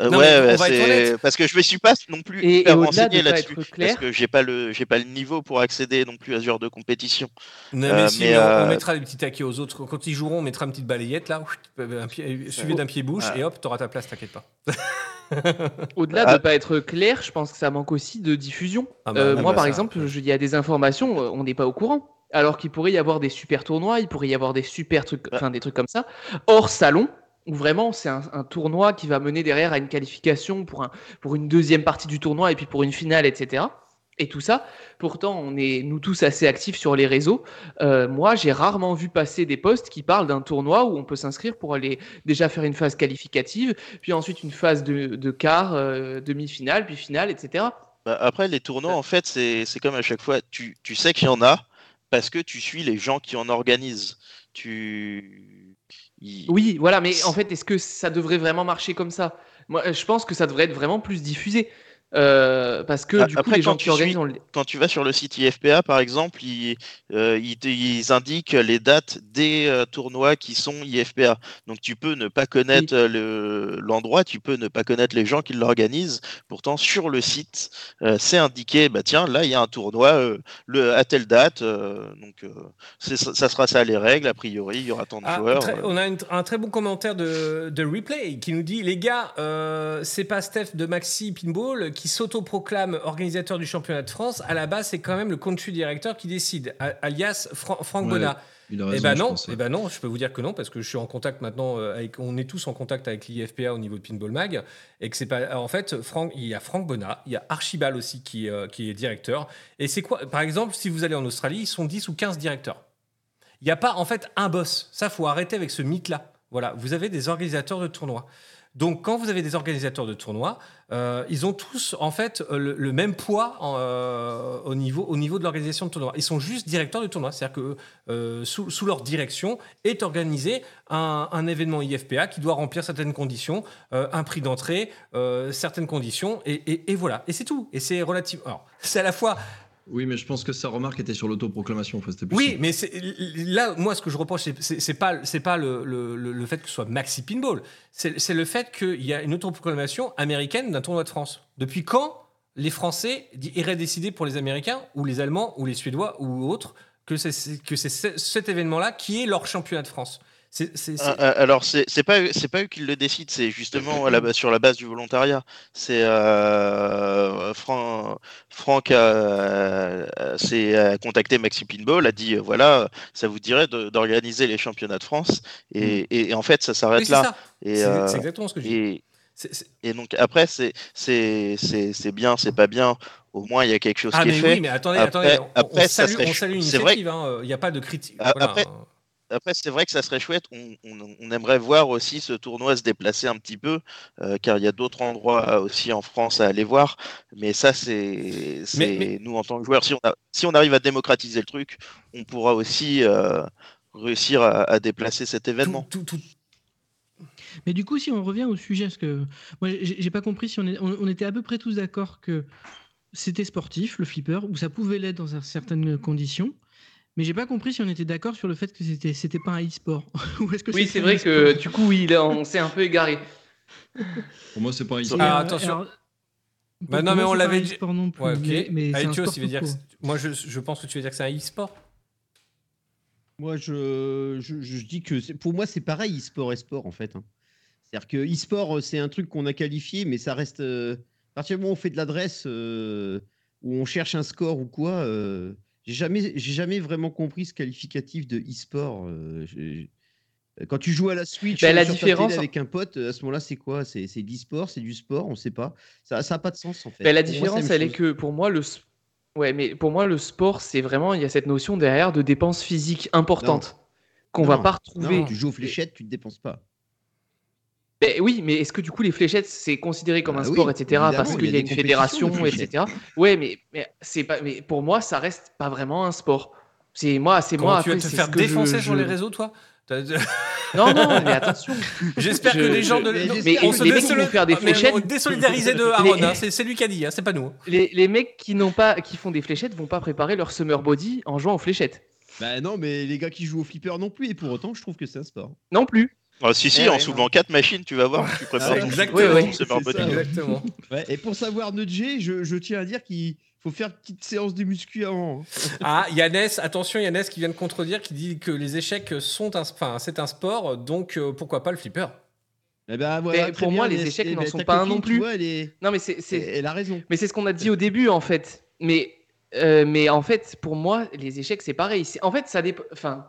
euh, Non, ouais, parce que je me suis pas non plus Et- hyper et renseigné là-dessus, parce que j'ai pas le, j'ai pas le niveau pour accéder non plus à ce genre de compétition. Non, Euh, mais si, mais, on, on mettra des petits taquets aux autres. Quand ils joueront, on mettra une petite balayette là, un pied, suivi d'un pied bouche, et hop, t'auras ta place, t'inquiète pas. Au-delà Ah. de pas être clair, je pense que ça manque aussi de diffusion. Ah bah, Euh, ah moi, bah par ça, exemple, il y a des informations, on n'est pas au courant. Alors qu'il pourrait y avoir des super tournois, il pourrait y avoir des super trucs, enfin des trucs comme ça, hors salon, où vraiment c'est un, un tournoi qui va mener derrière à une qualification pour, un, pour une deuxième partie du tournoi et puis pour une finale, etc. Et tout ça, pourtant, on est nous tous assez actifs sur les réseaux. Euh, moi, j'ai rarement vu passer des posts qui parlent d'un tournoi où on peut s'inscrire pour aller déjà faire une phase qualificative, puis ensuite une phase de, de quart, euh, demi-finale, puis finale, etc. Bah, après, les tournois, en fait, c'est c'est comme à chaque fois, tu, tu sais qu'il y en a parce que tu suis les gens qui en organisent. Tu. Oui, voilà, mais en fait, est-ce que ça devrait vraiment marcher comme ça? Moi, je pense que ça devrait être vraiment plus diffusé. Euh, parce que du coup, après, les gens quand qui tu organisent, suis- on les- Quand tu vas sur le site IFPA, par exemple, ils, euh, ils, indiquent les dates des euh, tournois qui sont IFPA. Donc tu peux ne pas connaître le- l'endroit, tu peux ne pas connaître les gens qui l'organisent. Pourtant, sur le site, euh, c'est indiqué, bah tiens, là, il y a un tournoi euh, le, à telle date. euh, donc euh, ça, ça sera ça les règles, a priori, il y aura tant de Ah, joueurs. très- euh. on a une- un très bon commentaire de, de Replay qui nous dit Les gars, euh, c'est pas Steph de Maxi Pinball qui s'autoproclame organisateur du championnat de France. À la base, c'est quand même le country directeur qui décide, alias Fran- Franck Ouais, Bonnat. Eh ben non, pense, ouais. eh ben non, je peux vous dire que non parce que je suis en contact maintenant euh, avec, on est tous en contact avec l'IFPA au niveau de Pinball Mag et que c'est pas, en fait, Franck, il y a Franck Bonnat, il y a Archibald aussi qui, euh, qui est directeur. Et c'est quoi, par exemple, si vous allez en Australie, ils sont 10 ou 15 directeurs. Il n'y a pas en fait un boss. Ça, faut arrêter avec ce mythe-là. Voilà, vous avez des organisateurs de tournois. Donc, quand vous avez des organisateurs de tournois, euh, ils ont tous en fait euh, le, même poids euh, au, niveau, au niveau de l'organisation de tournoi. Ils sont juste directeurs de tournoi. C'est-à-dire que sous, leur direction est organisé un, événement IFPA qui doit remplir certaines conditions, un prix d'entrée, certaines conditions, et, voilà. Et c'est tout. Et c'est relatif. Alors, c'est à la fois Oui, mais je pense que sa remarque était sur l'autoproclamation. Oui, mais là, moi, ce que je reproche, c'est- pas, c'est pas le, le- le- le fait que ce soit Maxi Pinball. C'est le fait qu'il y a une autoproclamation américaine d'un tournoi de France. Depuis quand les Français iraient décider pour les Américains, ou les Allemands, ou les Suédois, ou autres, que c'est cet événement-là qui est leur championnat de France? Ah, ah, Alors, c'est pas, eux- c'est pas eux qui le décident, c'est justement à la base, sur la base du volontariat. C'est euh, Fran- Franck s'est contacté Maxi Pinball, a dit euh, voilà, ça vous dirait d'organiser les championnats de France. Et, et- et en fait, ça s'arrête là. C'est euh, c'est exactement ce que je dis. et, donc après, c'est c'est- c'est- c'est bien, c'est pas bien. Au moins, il y a quelque chose Ah, qui mais est fait. oui, mais attendez, Après- attendez. On, après, on ça salue, on salue c'est vrai l'initiative. hein, Il n'y a pas de critique. Ah, Voilà. après- Après, c'est vrai que ça serait chouette. On, on- on aimerait voir aussi ce tournoi se déplacer un petit peu, euh, car il y a d'autres endroits aussi en France à aller voir. Mais ça, c'est nous en tant que joueurs. Si on, a- si on arrive à démocratiser le truc, on pourra aussi euh, réussir à, à déplacer cet événement. Tout- tout- tout- Mais du coup, si on revient au sujet, parce que moi, j'ai pas compris si on, est- on, on était à peu près tous d'accord que c'était sportif, le flipper, ou ça pouvait l'être dans certaines conditions. Mais j'ai pas compris si on était d'accord sur le fait que c'était c'était pas un e-sport. Ou est-ce que Oui, c'est vrai que e-sport du coup, oui, là, on s'est un peu égaré. Pour moi, c'est pas un e-sport. Ah, attention. alors, Bah non, mais moi, on l'avait dit- non plus. Ouais, ok. mais, mais c'est un Aïtio, sport ça veut tout dire que court. c'est- moi, je, je pense que tu veux dire que c'est un e-sport. Moi, je, je, je dis que c'est- pour moi, c'est pareil, e-sport et sport, en fait. hein. C'est-à-dire que e-sport, euh, c'est un truc qu'on a qualifié, mais ça reste. euh, à partir du moment où on fait de l'adresse, euh, où on cherche un score ou quoi, euh, j'ai jamais, j'ai jamais vraiment compris ce qualificatif de e-sport. euh, Quand tu joues à la Switch Ben, la différence- avec un pote, à ce moment-là, c'est quoi? C'est de l'e-sport, c'est du sport, on sait pas. Ça n'a pas de sens, en fait. Ben, la Pour moi, c'est différence, elle est que pour moi, le, ouais, mais pour moi, le sport, c'est vraiment, il y a cette notion derrière de dépenses physiques importantes qu'on va Non, pas retrouver. Non, tu joues aux fléchettes, tu ne dépenses pas. Ben oui, mais est-ce que du coup les fléchettes c'est considéré comme Bah un oui, sport, etc. Parce il y a qu'il y a une fédération, etc. Ouais, mais, mais c'est pas, mais pour moi ça reste pas vraiment un sport. C'est moi, c'est moi. tu vas te c'est faire je- défoncer sur je- les réseaux, toi? Non, non, mais attention. J'espère que les gens de. mais non, j'espère on que se les mecs qui vont faire des Ah, mais fléchettes- on est Désolidarisé de Aaron, hein, c'est c'est lui qui a dit, hein, c'est pas nous. Les, les mecs qui n'ont pas, qui font des fléchettes vont pas préparer leur summer body en jouant aux fléchettes. Bah non, mais les gars qui jouent au flipper non plus, et pour autant, je trouve que c'est un sport. Non plus. Ah, si, si, Eh en ouais, soulevant quatre machines, tu vas voir. Tu prépares Ah, ton exactement. C'est ça. Exactement. Ouais, et pour savoir nudger, je, je tiens à dire qu'il faut faire une petite séance de muscu avant. hein. Ah, Yannès, attention, Yannès qui vient de contredire, qui dit que les échecs sont un, enfin, c'est un sport, donc euh, pourquoi pas le flipper? Eh ben, voilà, Mais très pour moi, les échecs n'en sont pas un non plus. vois, elle, est- Non, mais c'est, c'est- elle a raison. Mais c'est ce qu'on a dit au début, en fait. Mais, euh, mais en fait, pour moi, les échecs, c'est pareil. C'est- En fait, ça dépend. Enfin,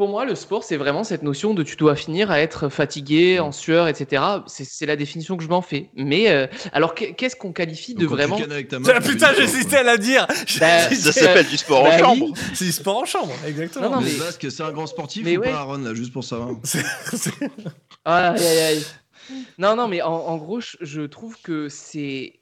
pour moi, le sport, c'est vraiment cette notion de tu dois finir à être fatigué, en sueur, etc. C'est, la définition que je m'en fais. Mais euh, alors, qu'est- qu'est-ce qu'on qualifie de vraiment cannes avec ta main, Ah, Putain, j'hésitais à la dire Bah, Ça s'appelle du sport Bah en oui. chambre. C'est du sport en chambre, exactement. Non, non, mais- basque, c'est un grand sportif Mais ou ouais. pas, Aaron, là, juste pour savoir Aïe, aïe, aïe. Non, non, mais en, en gros, je trouve que c'est.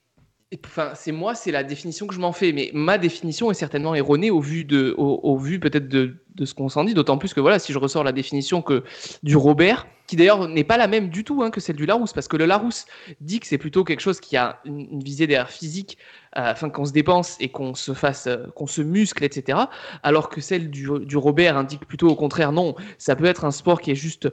Enfin, c'est moi, c'est la définition que je m'en fais, mais ma définition est certainement erronée au vu de, au, vu peut-être de, ce qu'on s'en dit. D'autant plus que voilà, si je ressors la définition que du Robert, qui d'ailleurs n'est pas la même du tout hein, que celle du Larousse, parce que le Larousse dit que c'est plutôt quelque chose qui a une, visée derrière physique, euh, afin qu'on se dépense et qu'on se fasse, euh, qu'on se muscle, etc. Alors que celle du Robert indique plutôt au contraire, non, ça peut être un sport qui est juste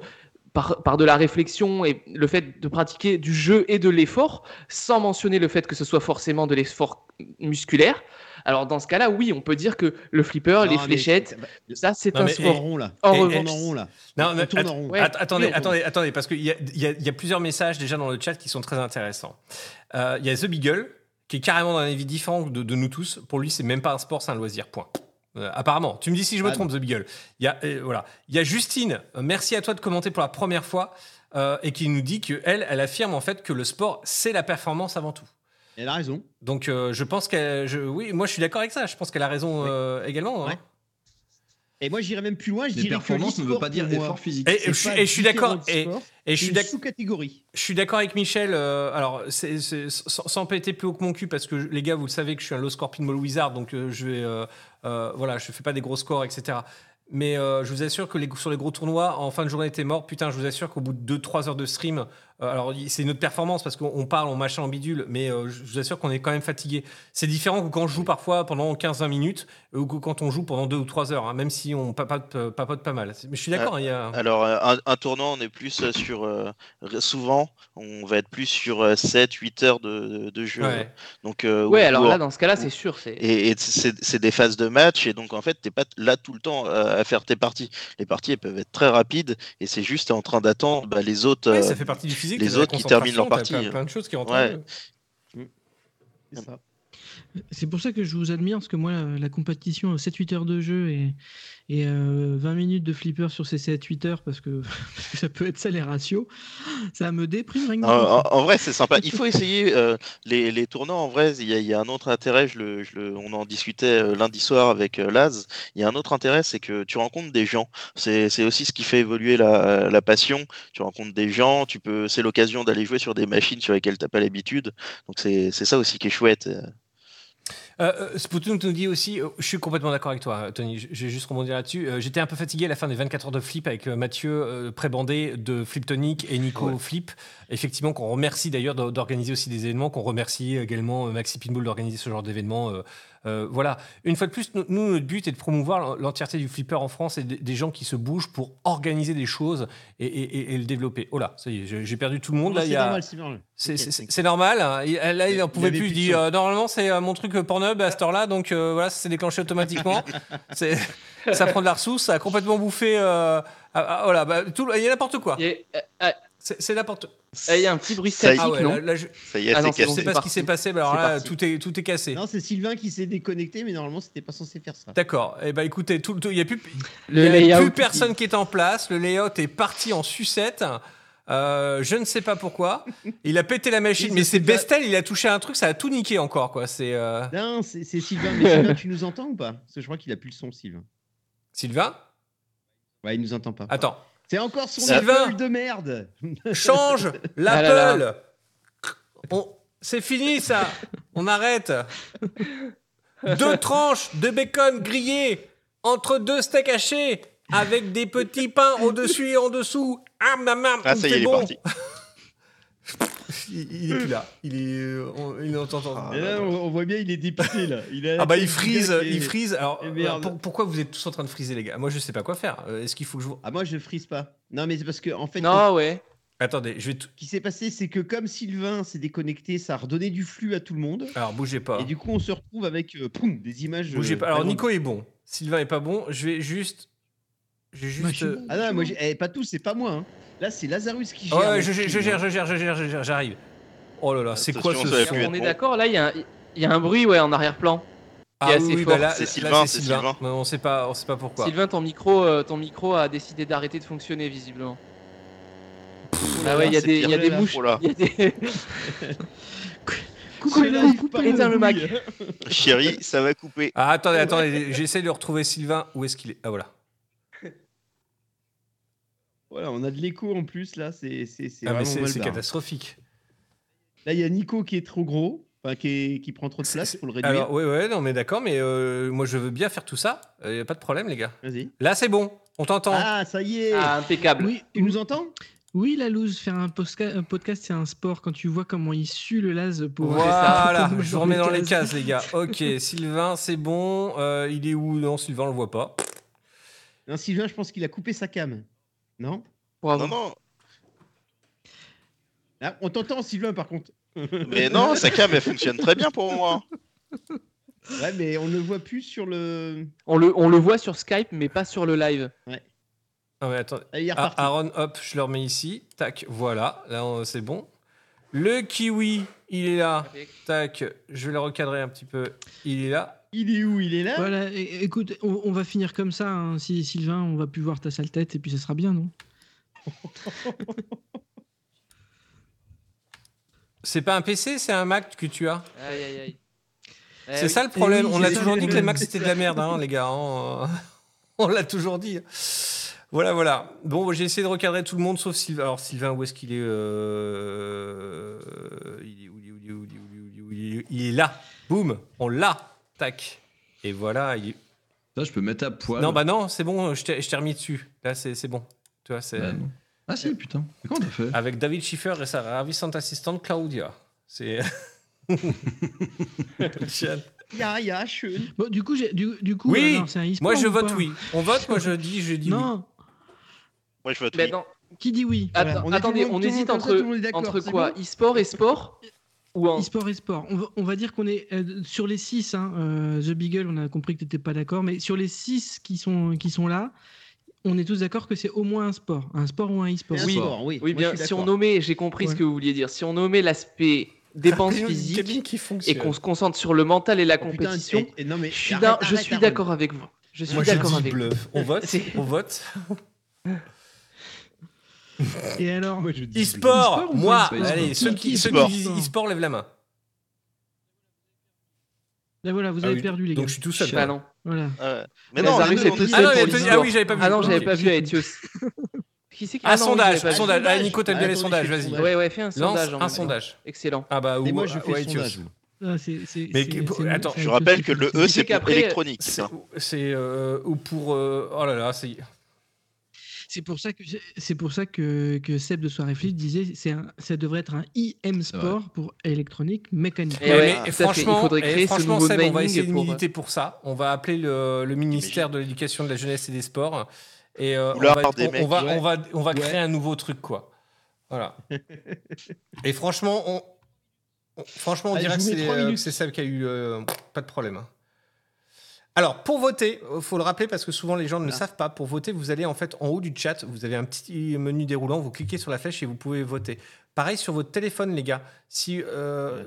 par, par, de la réflexion et le fait de pratiquer du jeu et de l'effort, sans mentionner le fait que ce soit forcément de l'effort musculaire. Alors dans ce cas-là, oui, on peut dire que le flipper, Non, les fléchettes, bah, ça c'est un sport. rond là. En revanche, rond là. Non, On mais tourne att- en rond. Ouais. attendez, attendez, attendez, parce qu'il y a, il y a- il y a plusieurs messages déjà dans le chat qui sont très intéressants. Euh, Il y a The Beagle, qui est carrément dans un avis différent de, de nous tous. Pour lui, c'est même pas un sport, c'est un loisir. Point. Euh, apparemment, tu me dis si je me Ah, trompe, The Beagle. Il y a, euh, voilà. Il y a Justine, euh, merci à toi de commenter pour la première fois, et qui nous dit que elle, elle affirme en fait que le sport, c'est la performance avant tout. Elle a raison. Donc, je pense qu'elle. Oui, moi, je suis d'accord avec ça. Je pense qu'elle a raison Oui. également. hein. Et moi, j'irais même plus loin. Je Les dirais performances que ne veut pas dire effort physique. Et, je et je suis d'accord. Et, je suis d'accord. sous-catégorie. Je suis d'accord avec Michel. euh, alors, c'est, c'est- sans, sans péter plus haut que mon cul, parce que les gars, vous le savez que je suis un low score pinball wizard, donc euh, je vais, euh, euh, voilà, je fais pas des gros scores, etc. Mais euh, je vous assure que les, sur les gros tournois, en fin de journée, t'es mort. Putain, je vous assure qu'au bout de 2-3 heures de stream, euh, alors y- c'est une autre performance parce qu'on on parle, on machin, en bidule, mais euh, je vous assure qu'on est quand même fatigué. C'est différent que quand je joue parfois pendant 15-20 minutes euh, ou que quand on joue pendant 2 ou 3 heures, hein, même si on papote, euh, papote pas mal. Mais je suis d'accord, hein, il y a. Alors, euh, un, un tournant, on est plus euh, sur. euh, souvent, on va être plus sur 7-8 heures de, de jeu. Ouais. Donc, euh, Ouais, ou- alors ou- là, dans ce cas-là, c'est sûr. Et, et c'est des phases de match, et donc en fait, t'es pas là tout le temps euh, à faire tes parties. Les parties, elles peuvent être très rapides, et c'est juste en train d'attendre bah, les autres. Oui, euh, ça fait partie du physique. les autres qui terminent leur partie. Plein, plein de choses qui rentrent Ouais. en jeu. C'est ça. C'est pour ça que je vous admire, parce que moi, la, la compétition, 7-8 heures de jeu et, et euh, 20 minutes de flipper sur ces 7-8 heures, parce que, parce que ça peut être ça les ratios, ça me déprime rien que En, en- vrai, c'est sympa. Il faut essayer euh, les, les tournants. En vrai, il y, a- il y a un autre intérêt. Je le, je le- on en discutait euh, lundi soir avec euh, Laz. Il y a un autre intérêt, c'est que tu rencontres des gens. C'est aussi ce qui fait évoluer la, la passion. Tu rencontres des gens. Tu peux. C'est l'occasion d'aller jouer sur des machines sur lesquelles t'as pas l'habitude. Donc c'est c'est ça aussi qui est chouette. Euh, euh, nous dit aussi, euh, je suis complètement d'accord avec toi, Tony, je vais juste rebondir là-dessus. Euh, J'étais un peu fatigué à la fin des 24 heures de flip avec Mathieu prébandé de Flip Tonic et Nico Flip. Effectivement, qu'on remercie d'ailleurs d'or- d'organiser aussi des événements, qu'on remercie également Maxi Pinball d'organiser ce genre d'événements. Euh, voilà, une fois de plus, nous, notre but est de promouvoir l'entièreté du flipper en France et des, gens qui se bougent pour organiser des choses et, et- et- et le développer. Oh là, ça y est, j'ai perdu tout le monde. Là, C'est a... normal, c'est normal. C'est- Là, il en Il pouvait plus. Il dit euh, normalement, c'est euh, mon truc Pornhub à cette heure-là, donc euh, voilà, ça s'est déclenché automatiquement. Ça prend de la ressource, ça a complètement bouffé. euh, ah, ah, voilà, bah, tout- il y a n'importe quoi. C'est n'importe. il y a un petit bruit statique, Ah ouais, non là, là, je, Ça y est, Ah c'est c'est je sais cassé. pas ce qui s'est passé, mais alors là, parti. tout est tout est cassé. Non, c'est Sylvain qui s'est déconnecté, mais normalement, c'était pas censé faire ça. D'accord. Et ben écoutez, tout- tout- il y a plus, Le y a layout plus personne qui est en place. Le layout est parti en sucette. Euh, je ne sais pas pourquoi. Il a pété la machine, mais c'est Bestel. Il a touché un truc, ça a tout niqué encore quoi. C'est euh, Non, c'est c'est Sylvain. Mais Sylvain, tu nous entends ou pas? Parce que je crois qu'il a plus le son, Sylvain. Sylvain? Ouais, il nous entend pas. Attends. C'est encore son Sylvain. Apple de merde. Change Ah l'Apple. On- C'est fini ça. On arrête. Deux tranches de bacon grillé entre deux steaks hachés avec des petits pains au-dessus et en dessous. Ah, maman, Ah, ça y est, c'est il est bon. parti. Il, il est plus là. Il est, euh, on- il entend. Ah, Et là, on, on voit bien, il est dépité là. Il a Ah bah il est- il freeze. Alors euh, pour- pourquoi vous êtes tous en train de freezer les gars? Moi je sais pas quoi faire. Euh, Est-ce qu'il faut que je vous Ah moi je freeze pas. Non mais c'est parce que en fait, Non, ouais. Attendez, je vais. tout- ce qui s'est passé, c'est que comme Sylvain s'est déconnecté, ça a redonné du flux à tout le monde. Alors bougez pas. Et du coup, on se retrouve avec euh, poum, des images. Bougez euh, pas. Alors Nico est bon. Sylvain est pas bon. Je vais juste. Je juste. euh. Ah non, moi, j'ai- eh, pas tous, c'est pas moi. hein. Là, c'est Lazarus qui gère. Ouais, le je, gère, je gère, hein. je gère, je gère, je gère, j'arrive. Oh là là, c'est quoi Attention, ce ça va son plus On est d'accord, là, il y, a un- il y a un bruit ouais, en arrière-plan. Ah oui, oui, fort. bah là, C'est là, Sylvain, c'est Sylvain. Mais on sait pas, on sait pas pourquoi. Sylvain, ton micro, euh, ton micro a décidé d'arrêter de fonctionner, visiblement. Ah ouais, il y a c'est des, il y a pire. des là. mouches. Oh là. Il y a des... Part éteins le Mac. Chérie, ça va couper. Ah attendez, attendez, j'essaie de retrouver Sylvain. Où est-ce qu'il est? Ah voilà. Voilà, on a de l'écho en plus là. C'est c'est- c'est Ah catastrophique. Là, il y a Nico qui est trop gros. Enfin, qui, est- qui prend trop de place, faut le réduire. Alors, ouais, ouais, non, mais d'accord, mais euh, moi je veux bien faire tout ça. Il n'y a pas de problème, les gars. Vas-y. Là, c'est bon. On t'entend. Ah, ça y est Ah, impeccable. Oui, Tu nous entends? Oui, la loose, faire un, podcast, c'est un sport. Quand tu vois comment il sue le laz pour. Voilà, pour je vous remets dans les cases. cases, les gars. Ok, Sylvain, c'est bon. Euh, il est où? Non, Sylvain, on le voit pas. Non, Sylvain, je pense qu'il a coupé sa cam. Non? Bravo. Non, non, Ah, On t'entend, Sylvain, par contre. mais non, sa cam elle fonctionne très bien pour moi. Ouais, mais on ne voit plus sur le. On, le, on le voit sur Skype, mais pas sur le live. Ah, mais attends. Ah, Ah. Aaron, hop, je le remets ici. Tac, voilà. Là, on- c'est bon. Le kiwi, il est là. Tac, je vais le recadrer un petit peu. Il est là. Il est où? Il est là? Voilà, écoute, on, on va finir comme ça. hein. Si Sylvain, on va plus voir ta sale tête et puis ça sera bien, non? C'est pas un PC, c'est un Mac que tu as? Aïe, aïe, aïe. Eh c'est oui. ça le problème. oui, on c'est a toujours dit que les. Macs c'était de la merde, hein, les gars. hein. On l'a toujours dit. Voilà, voilà. Bon, j'ai essayé de recadrer tout le monde sauf Sylvain. Alors, Sylvain, où est-ce qu'il est, il, est où, il, est où, il, est où, il est là. Boum, on l'a. Tac. Et voilà. Il est- Ça, je peux mettre à poil. Non, bah non, c'est bon, je t'ai remis dessus. Là, c'est c'est bon. Tu vois, c'est Bah. Ah si, putain. Mais Comment t'as fait? avec David Schiffer et sa ravissante assistante Claudia. C'est. Ya, ya, schön. Bon, du coup, du, du coup, Oui, alors, c'est un e-sport Moi, je vote oui. On vote, moi, je dis, je dis oui. Non, Moi je vote Mais oui. non, qui dit oui? Attends, Voilà, on attendez, on hésite entre, entre quoi? E-sport et sport Ou en... E-sport et sport. On va, on va dire qu'on est euh, sur les 6. The Beagle, on a compris que tu n'étais pas d'accord, mais sur les 6 qui sont, qui sont là, on est tous d'accord que c'est au moins un sport. Un sport ou un e-sport. Oui. sport, oui. Bien, si on nommait, j'ai compris ce que vous vouliez dire, si on nommait l'aspect dépense Après, une physique cabine qui et qu'on se concentre sur le mental et la Oh, putain, compétition, eh, non, mais je suis, d'accord avec vous. Je suis d'accord avec vous. On vote On vote Et alors Moi, je dis E-sport Moi Allez, ceux Qui- ceux disent e-sport, lèvent la main. Là, voilà, vous Ah avez oui, perdu, les gars. Donc, je suis tout seul. Ah non. Voilà. Mais non, Zarus nous, est tout Ah, seul ah oui, j'avais pas vu. Ah non, j'avais pas vu à Etios. Qui c'est qui Un Ah sondage, sondage. Ah, Nico, t'aimes bien les sondages, vas-y. Ouais, ouais, fais un sondage. un sondage. Excellent. Ah bah, Et ou- moi, je fais ouais, le sondage. Ah, Mais attends, Je un rappelle que le E C'est pour électronique. C'est ça. c'est, euh, ou pour euh, oh là là c'est C'est pour ça que c'est pour ça que, que Seb de Soirée Flip disait c'est un, ça devrait être un IM sport pour électronique mécanique. Et ouais, fait. franchement, il faudrait et créer ce franchement, Seb, on va essayer de pour- militer pour ça. On va appeler le, le ministère de l'Éducation, de la Jeunesse et des Sports. Et euh, on, va, on- va, Ouais. on va, on va Ouais. créer un nouveau truc, quoi. Voilà. et franchement, on, on- franchement, on Allez, dirait que euh, c'est Seb qui a eu euh, pas de problème. hein. Alors, pour voter, il faut le rappeler parce que souvent les gens ne le savent pas. Pour voter, vous allez en fait en haut du chat, vous avez un petit menu déroulant, vous cliquez sur la flèche et vous pouvez voter. Pareil sur votre téléphone, les gars. Si euh,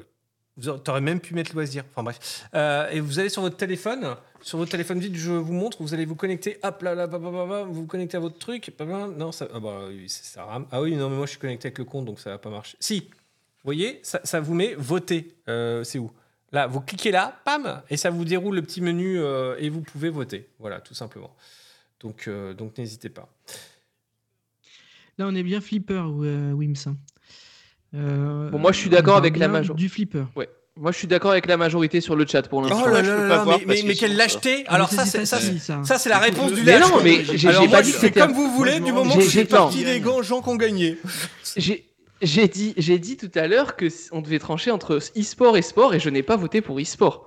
vous aurez même pu mettre loisir. Enfin bref. Euh, et vous allez sur votre téléphone, sur votre téléphone vide, je vous montre. Vous allez vous connecter. Hop là là, bah, bah, bah, vous vous connectez à votre truc. non, ça, ah, bah, oui, ça, ça rame. Ah oui, non, mais moi je suis connecté avec le compte, donc ça va pas marcher. Si, vous voyez, ça, ça vous met voter. Euh, C'est où? Là, vous cliquez là, pam, et ça vous déroule le petit menu euh, et vous pouvez voter. Voilà, tout simplement. Donc, euh, donc n'hésitez pas. Là, on est bien flipper, euh, Wims. hein. Euh, Bon, moi, je suis d'accord avec la bien majo. Du flipper. Ouais. Moi, je suis d'accord avec la majorité sur le chat pour l'instant. Oh là je là peux là pas là, voir mais, mais, mais quelle lâcheté Alors mais ça, c'est c'est ça, c'est- ça. ça, c'est la réponse du Mais lâche. non, mais j'ai Alors j'ai moi, pas dit que c'était comme vous voulez, du moment m'en que partie non. des gens qui ont gagné. J'ai j'ai dit, j'ai dit tout à l'heure que on devait trancher entre e-sport et sport et je n'ai pas voté pour e-sport.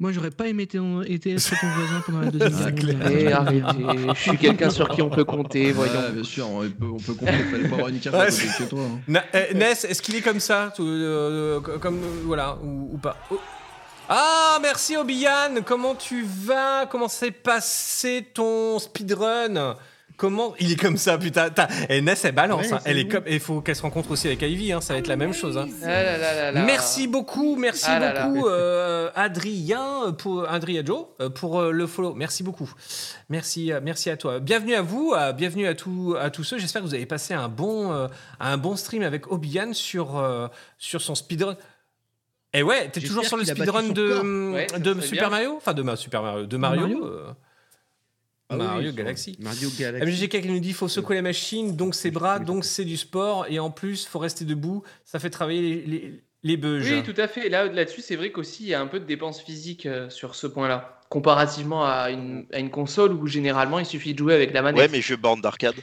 Moi, j'aurais pas aimé être été être ton voisin pendant la deuxième C'est guerre clair. mondiale. Je suis quelqu'un sur qui on peut compter, voyons. Ouais, bien sûr, on peut, on peut comprendre, fallait pas avoir une carte Ouais, à côté chez toi. hein. Na- euh, Ness, est-ce qu'il est comme ça tout, euh, euh, Comme, euh, voilà, ou, ou pas? Oh. Ah, merci Obian Comment tu vas? Comment s'est passé ton speedrun? Comment Il est comme ça, putain. T'as- Et Ness, elle balance. Ouais, hein. Elle est comme... Il faut qu'elle se rencontre aussi avec Ivy, hein. ça va être la même chose. hein. Ah là là là là. Merci beaucoup, merci Ah là là. beaucoup euh, Adrien pour Adrien Joe euh, pour euh, le follow. Merci beaucoup. Merci, merci à toi. Bienvenue à vous, euh, bienvenue à tous à tous ceux. J'espère que vous avez passé un bon euh, un bon stream avec Obian sur euh, sur son speedrun. Et ouais, t'es J'espère toujours sur le speedrun de. Ouais, de Super bien. Mario, enfin de Super Mario, de Mario. Mario euh, Ah Mario oui, Galaxy. Mario Galaxy. MGK qui nous dit faut secouer la machine, donc ses bras, donc c'est du sport, et en plus faut rester debout, ça fait travailler les, les- les beuges. Oui, tout à fait. Là, là-dessus, c'est vrai qu'aussi, il y a un peu de dépenses physiques euh, sur ce point-là, comparativement à une, à une console où généralement il suffit de jouer avec la manette. Ouais, mais jeux bornes d'arcade.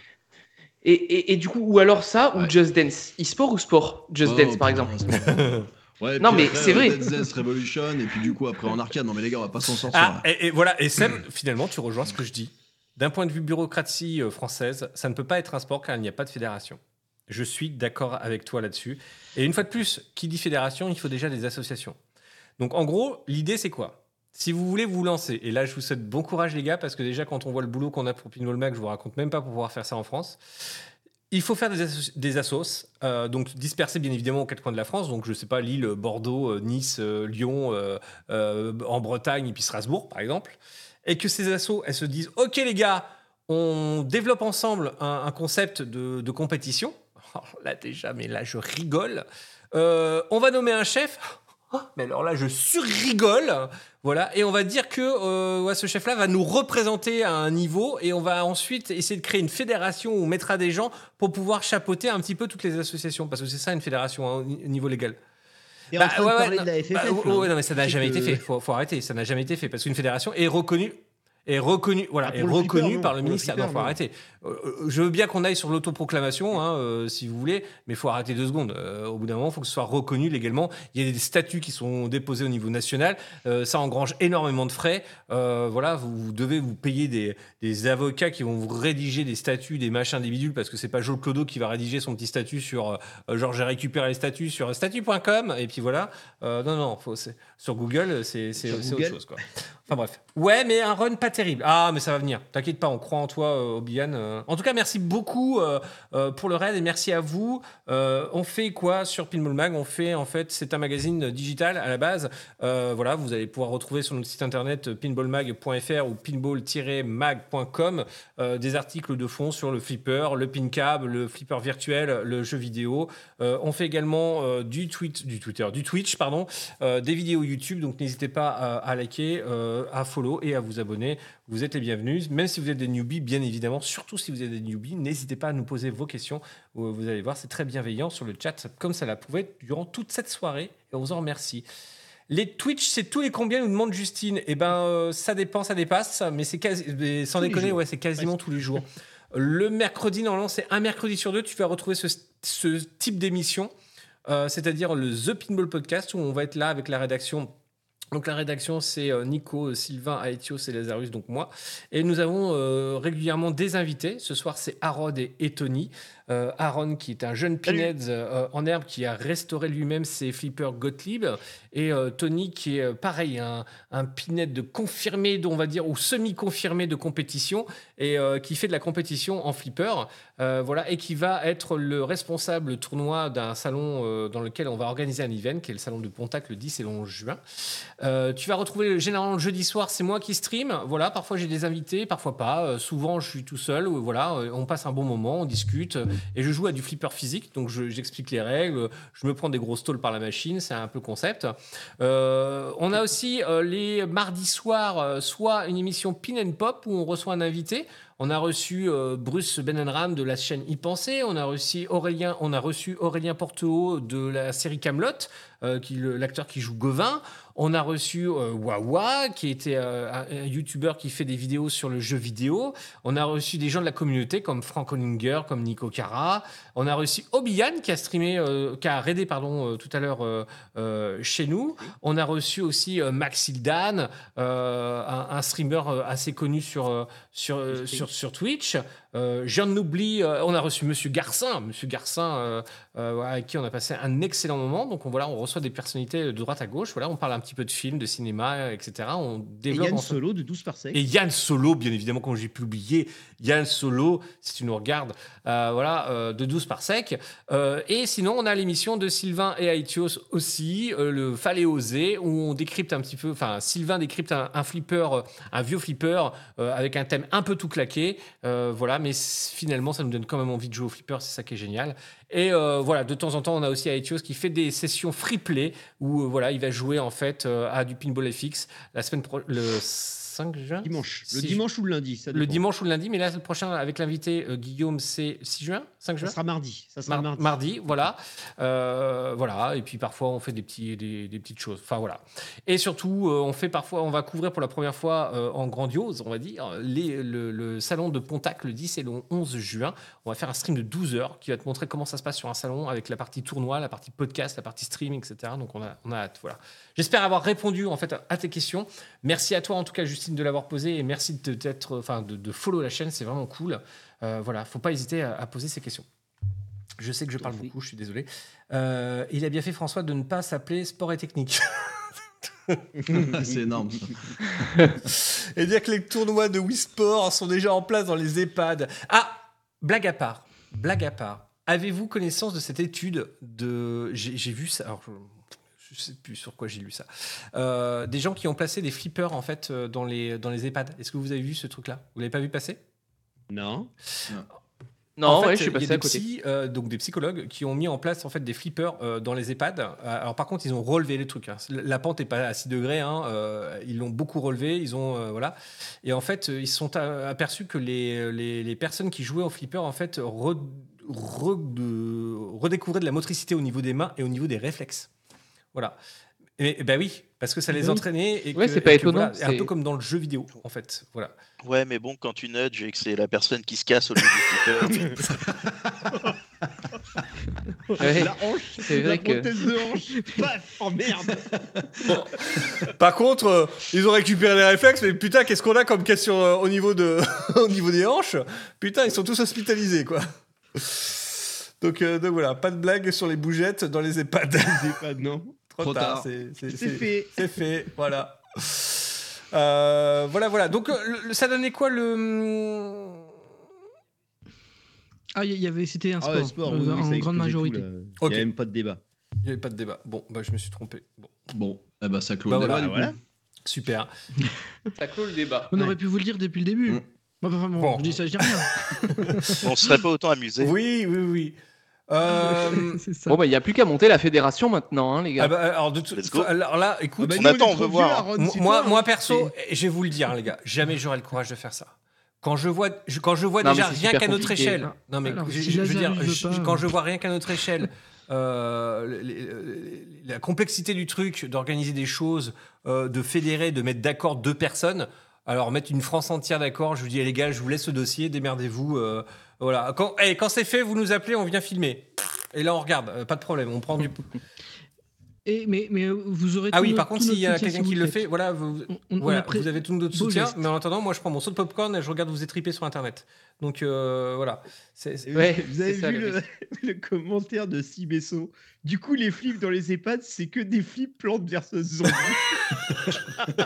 et, et, et du coup, ou alors ça, ou Ouais. Just Dance. E-sport ou sport? Just Oh, Dance, par putain, exemple. Ouais, Non, mais c'est euh, vrai. Revolution, et puis du coup, après en arcade. Non, mais les gars, on va pas s'en sortir. Ah, et, et voilà, et Seb, finalement, tu rejoins ce que je dis. D'un point de vue bureaucratie euh, française, ça ne peut pas être un sport car il n'y a pas de fédération. Je suis d'accord avec toi là-dessus. Et une fois de plus, qui dit fédération, il faut déjà des associations. Donc en gros, l'idée c'est quoi? Si vous voulez vous lancer, et là je vous souhaite bon courage les gars, parce que déjà quand on voit le boulot qu'on a pour Pinball Mag, je vous raconte même pas pour pouvoir faire ça en France. Il faut faire des, asso- des assos, euh, donc dispersés bien évidemment aux quatre coins de la France. Donc je sais pas, Lille, Bordeaux, euh, Nice, euh, Lyon, en Bretagne et puis Strasbourg par exemple. Et que ces assos, elles se disent, ok les gars, on développe ensemble un, concept de, compétition. Alors là déjà, mais là je rigole. On va nommer un chef. Oh, mais alors là, je surrigole. Voilà. Et on va dire que euh, ouais, ce chef-là va nous représenter à un niveau et on va ensuite essayer de créer une fédération où on mettra des gens pour pouvoir chapeauter un petit peu toutes les associations. Parce que c'est ça une fédération hein, au ni- au niveau légal. Et Bah, ouais, ouais, parler non, de la FFF. bah, ouais, là. ouais, non, mais ça n'a jamais que- été fait. Faut, faut arrêter. Ça n'a jamais été fait parce qu'une fédération est reconnue. Est reconnue, voilà, Ah, est non. par le ministère. non, faut arrêter. Euh, euh, je veux bien qu'on aille sur l'autoproclamation, hein, euh, si vous voulez, mais il faut arrêter deux secondes. Euh, au bout d'un moment, il faut que ce soit reconnu légalement. Il y a des statuts qui sont déposés au niveau national. Euh, ça engrange énormément de frais. Voilà, vous, vous devez vous payer des, des avocats qui vont vous rédiger des statuts, des machins, des bidules, parce que c'est pas Joe Clodo qui va rédiger son petit statut sur genre j'ai récupéré les statuts sur statut.com et puis voilà. Non, non, faut, sur Google, c'est autre chose. Quoi. Enfin bref. Ouais, mais un run pas terrible. Ah, mais ça va venir. T'inquiète pas, on croit en toi, euh, Obian. Euh, En tout cas, merci beaucoup euh, euh, pour le raid et merci à vous. On fait quoi sur Pinball Mag? On fait en fait, c'est un magazine digital à la base. Voilà, vous allez pouvoir retrouver sur notre site internet pinballmag.fr ou pinball-mag.com des articles de fond sur le flipper, le pin cab, le flipper virtuel, le jeu vidéo. On fait également du tweet, du Twitter, du Twitch, pardon, des vidéos YouTube. Donc n'hésitez pas à, à liker, à follow et à vous abonner. Vous êtes les bienvenus, même si vous êtes des newbies, bien évidemment. Surtout si vous êtes des newbies, n'hésitez pas à nous poser vos questions. Vous allez voir, c'est très bienveillant sur le chat, comme ça l'a prouvé durant toute cette soirée. Et on vous en remercie. Les Twitch, c'est tous les combien nous demande Justine Eh ben, euh, ça dépend, ça dépasse, mais c'est quasi, sans Tous déconner, ouais, c'est quasiment tous les jours. Le mercredi, normalement, c'est un mercredi sur deux, tu vas retrouver ce, ce type d'émission, euh, c'est-à-dire le The Pinball Podcast, où on va être là avec la rédaction. Donc la rédaction, c'est euh, Nico, Sylvain, Aetios et Lazarus, donc moi. Et nous avons euh, régulièrement des invités. Ce soir, c'est Aaron et, et Tony. Euh, Aaron, qui est un jeune pinhead euh, en herbe, qui a restauré lui-même ses flippers Gottlieb. Et euh, Tony, qui est pareil, un, un pinhead de confirmé, dont on va dire, ou semi-confirmé de compétition, et qui fait de la compétition en flipper. Voilà, et qui va être le responsable tournoi d'un salon dans lequel on va organiser un event, qui est le salon de Pontac le 10 et le 11 juin. Tu vas retrouver généralement le jeudi soir, c'est moi qui stream. Voilà, parfois j'ai des invités, parfois pas. Souvent je suis tout seul. Voilà, on passe un bon moment, on discute et je joue à du flipper physique. Donc je- j'explique les règles, je me prends des gros stalls par la machine, c'est un peu concept. Euh, on a aussi euh, les mardis soirs, euh, soit une émission Pin and Pop où on reçoit un invité. On a reçu Bruce Benenram de la chaîne Y Penser. On a reçu Aurélien, on a reçu Aurélien Porteau de la série Camelot, l'acteur qui joue Gauvin. On a reçu euh, Wawa, qui était euh, un, YouTuber qui fait des vidéos sur le jeu vidéo. On a reçu des gens de la communauté comme Frank Hollinger, comme Nico Cara. On a reçu Obian qui a streamé, euh, qui a raidé pardon euh, tout à l'heure euh, chez nous. On a reçu aussi Max Hildan, un, un streamer assez connu sur sur, sur sur Twitch. J'en oublie. on a reçu Monsieur Garcin, Monsieur Garcin, avec qui on a passé un excellent moment. Donc on voilà, on reçoit des personnalités de droite à gauche. Voilà, on parle un petit peu de films, de cinéma, etc. On Et développe. Yann ensemble. Solo de 12 par sec. Et Yann Solo, bien évidemment, quand j'ai pu l'oublier, Yann Solo, si tu nous regardes, voilà, de 12 par sec. Euh, et sinon, on a l'émission de Sylvain et Aetios aussi, euh, le Fallait oser, où on décrypte un petit peu, enfin, Sylvain décrypte un, flipper, euh, un vieux flipper, avec un thème un peu tout claqué. Voilà, mais finalement, ça nous donne quand même envie de jouer au flipper, c'est ça qui est génial. Et voilà, de temps en temps, on a aussi Aetios qui fait des sessions free play, où voilà, il va jouer en fait à du pinball FX. La semaine pro- 5 juin Dimanche. Le dimanche ou le lundi ça Le dimanche ou le lundi, mais là, le prochain avec l'invité euh, Guillaume, c'est 6 juin 5 juin Ça sera mardi. Ça sera Mar- mardi. voilà. Euh, voilà. Et puis parfois, on fait des, petits, des, des petites choses. Enfin, voilà. Et surtout, euh, on fait parfois, on va couvrir pour la première fois en grandiose, on va dire, les- le, le salon de Pontac le 10 et le 11 juin. On va faire un stream de 12 heures qui va te montrer comment ça se passe sur un salon avec la partie tournoi, la partie podcast, la partie stream, etc. Donc, on a, on a hâte. Voilà. J'espère avoir répondu en fait à tes questions. Merci à toi en tout cas, Justine, de l'avoir posé et merci de t'être, enfin, de, de follow la chaîne. C'est vraiment cool. Euh, voilà. Faut pas hésiter à- à poser ces questions. Je sais que je parle Merci. beaucoup, je suis désolé. Euh, il a bien fait François de ne pas s'appeler sport et technique. C'est énorme. et dire que les tournois de Wii Sport sont déjà en place dans les EHPAD. Ah, blague à part, blague à part. Avez-vous connaissance de cette étude de j'ai j'ai vu ça. Alors, je- sais plus sur quoi j'ai lu ça. Euh, des gens qui ont placé des flippers en fait euh, dans les dans les EHPAD. Est-ce que vous avez vu ce truc-là? Vous l'avez pas vu passer? Non. Non, En fait, ouais, je suis il y a passé des à côté. psys, euh, donc des psychologues qui ont mis en place en fait des flippers euh, dans les EHPAD. Alors par contre, ils ont relevé les trucs. hein. La pente est pas à 6 degrés. hein, euh, ils l'ont beaucoup relevé. Ils ont euh, voilà. Et en fait, ils se sont a- aperçus que les, les, les personnes qui jouaient au flipper en fait re- re- de- redécouvraient de la motricité au niveau des mains et au niveau des réflexes. Voilà. Et, et ben oui, parce que ça les Oui. entraînait. Et Ouais, que- c'est pas et que étonnant, voilà, un c'est- peu comme dans le jeu vidéo en fait. Voilà. Ouais, mais bon, quand tu nudges et que c'est la personne qui se casse au lieu du flipper, Ouais. La hanche. C'est la vrai que- prothèse de hanche. Paf. Oh merde. Par contre, euh, ils ont récupéré les réflexes, mais putain, qu'est-ce qu'on a comme question euh, au, niveau de, au niveau des hanches? Putain, ils sont tous hospitalisés, quoi. Donc, euh, donc voilà, pas de blague sur les bougettes dans les EHPAD. C'est pas non. Trop, Trop tard, tard. c'est fait. C'est fait, voilà. Euh, voilà, voilà. Donc, euh, le- ça donnait quoi le. Ah, il y avait, c'était un Ah sport, ouais, sport, euh, oui, oui, en grande majorité. tout. Il Ok. n'y a même pas de débat. Il n'y avait pas de débat. Bon, bah, je me suis trompé. Bon, Bon, eh ben, ça clôt Bah le débat, voilà, voilà. super. Ça clôt le débat. On Ouais. aurait pu vous le dire depuis le début. Mm. Enfin, bon, Bon. je dis ça, je dis rien. on serait pas autant amusé. Oui, oui, oui. Euh. Bon, bah, il n'y a plus qu'à monter la fédération maintenant, hein, les gars. ah bah, alors, de alors là, écoute, Ah bah, on nous, attend, on veut voir. Moi, moi, hein. perso, et je vais vous le dire, hein, les gars, jamais j'aurai le courage de faire ça. Quand je vois, je- quand je vois Non, déjà rien qu'à notre échelle, non mais Alors, je, si je- je veux dire, pas, quand euh. je vois rien qu'à notre échelle, euh, les- les- la complexité du truc, d'organiser des choses, euh, de fédérer, de mettre d'accord deux personnes. Alors mettre une France entière d'accord, je vous dis eh, les gars, je vous laisse le dossier, démerdez-vous. Voilà. Quand, eh, quand c'est fait, vous nous appelez, on vient filmer. Et là on regarde, euh, pas de problème, on prend du. Et, mais, mais euh, vous aurez Ah oui, notre- par contre, s'il y a quelqu'un si qui le fait, voilà, vous, On- on- on voilà, pré- vous avez tout notre soutien, geste. mais en attendant, moi je prends mon saut de popcorn et je regarde vous étriper sur internet. Donc euh, voilà. Ouais, Vous avez ça, vu le commentaire de Sibesso Du coup, les flips dans les EHPAD, c'est que des flips plantes versus zombies.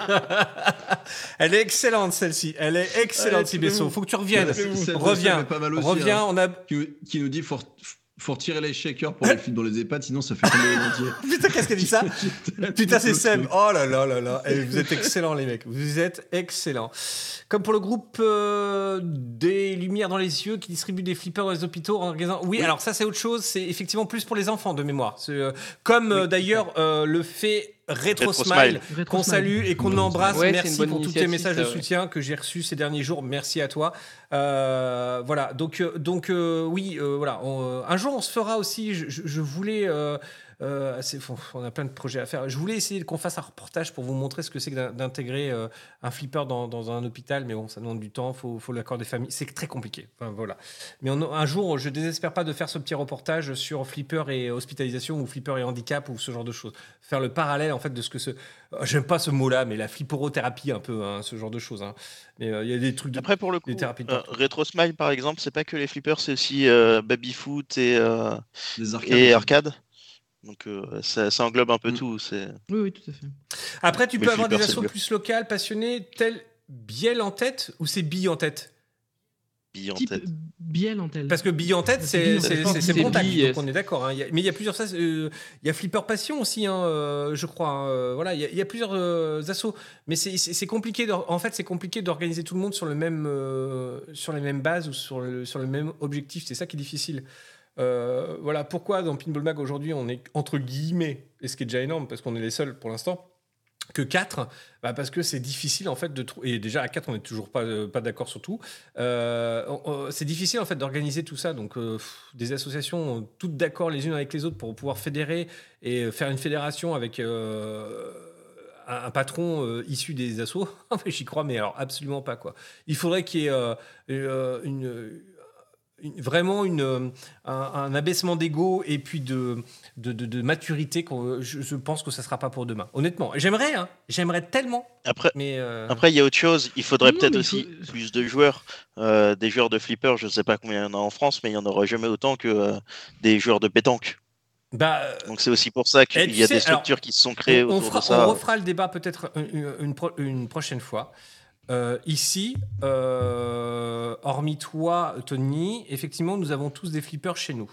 Elle est excellente celle-ci. Elle est excellente, Sibesso. Faut que tu reviennes. C'est- c'est- Reviens. ça pas mal aussi, Reviens. hein. On a. Qui, qui nous dit faut, faut retirer les shakers pour les filles dans les EHPAD, sinon ça fait tomber. Putain, qu'est-ce qu'elle dit ça Putain, c'est Seb. Oh là là là là. Eh, vous êtes excellents, les mecs. Vous êtes excellents. Comme pour le groupe euh, des Lumières dans les yeux qui distribue des flippers dans les hôpitaux en organisant. Oui, alors ça, c'est autre chose. C'est effectivement plus pour les enfants de mémoire. Euh, comme euh, d'ailleurs le fait Retro, Retro Smile. Qu'on salue et qu'on Ouais, embrasse. Merci pour tous tes messages de ouais. soutien que j'ai reçus ces derniers jours. Merci à toi. Euh, voilà. Donc, euh, donc euh, oui, euh, voilà. On, un jour, on se fera aussi. Je, je- je voulais. Euh, on a plein de projets à faire. Je voulais essayer qu'on fasse un reportage pour vous montrer ce que c'est que d'in- d'intégrer euh, un flipper dans, dans un hôpital, mais bon, ça demande du temps, faut, faut l'accord des familles. C'est très compliqué. Enfin, voilà. Mais on- un jour, je désespère pas de faire ce petit reportage sur flipper et hospitalisation ou flipper et handicap ou ce genre de choses. Faire le parallèle en fait de ce que ce. euh, J'aime pas ce mot-là, mais la flipporothérapie un peu, hein, ce genre de choses. hein. Mais euh, il y a des trucs de. Après, pour le coup, euh. Retro Smile, par exemple, c'est pas que les flippers, c'est aussi euh, baby-foot et, euh, Des arcades. Donc, euh, ça, ça englobe un peu Mm. tout. C'est Oui, oui, tout à fait. Après, tu Mais peux avoir des assos mieux. plus locales, passionnées, tel Biel en tête ou c'est Bille en tête? Bille en tête. bielle en telle. Parce que Bille en tête, C'est c'est tête. Pontac, Bille, donc on est d'accord. hein. Mais il y a plusieurs euh, Il y a Flipper Passion aussi, hein, euh, je crois. hein, voilà, il y, a- il y a plusieurs euh, assos. Mais c'est- compliqué. En fait, c'est compliqué d'organiser tout le monde sur le même euh, sur les mêmes bases ou sur le, sur le même objectif. C'est ça qui est difficile. Euh, voilà pourquoi dans Pinball Mag aujourd'hui on est entre guillemets, et ce qui est déjà énorme parce qu'on est les seuls pour l'instant, que 4 bah, parce que c'est difficile en fait de trouver et déjà à 4 on n'est toujours pas, euh, pas d'accord sur tout. Euh, c'est difficile en fait d'organiser tout ça. Donc des associations toutes d'accord les unes avec les autres pour pouvoir fédérer et faire une fédération avec un, patron issu des assos. J'y crois mais alors absolument pas quoi. Il faudrait qu'il y ait une- vraiment une, euh, un, un abaissement d'ego et puis de, de, de- de maturité qu'on- je, je pense que ça sera pas pour demain honnêtement j'aimerais hein, j'aimerais tellement Après, mais euh, Après, il y a autre chose. Il faudrait Non, peut-être aussi faut- plus de joueurs. Euh, des joueurs de flipper, je ne sais pas combien il y en a en France, mais il n'y en aura jamais autant que euh, des joueurs de pétanque. bah, Donc c'est aussi pour ça Eh, qu'il tu y a sais, des structures qui se sont créées on, on autour fera- de ça. on refera le débat peut-être une, une pro- une prochaine fois. Euh, ici, euh, hormis toi, Tony, effectivement, nous avons tous des flippers chez nous.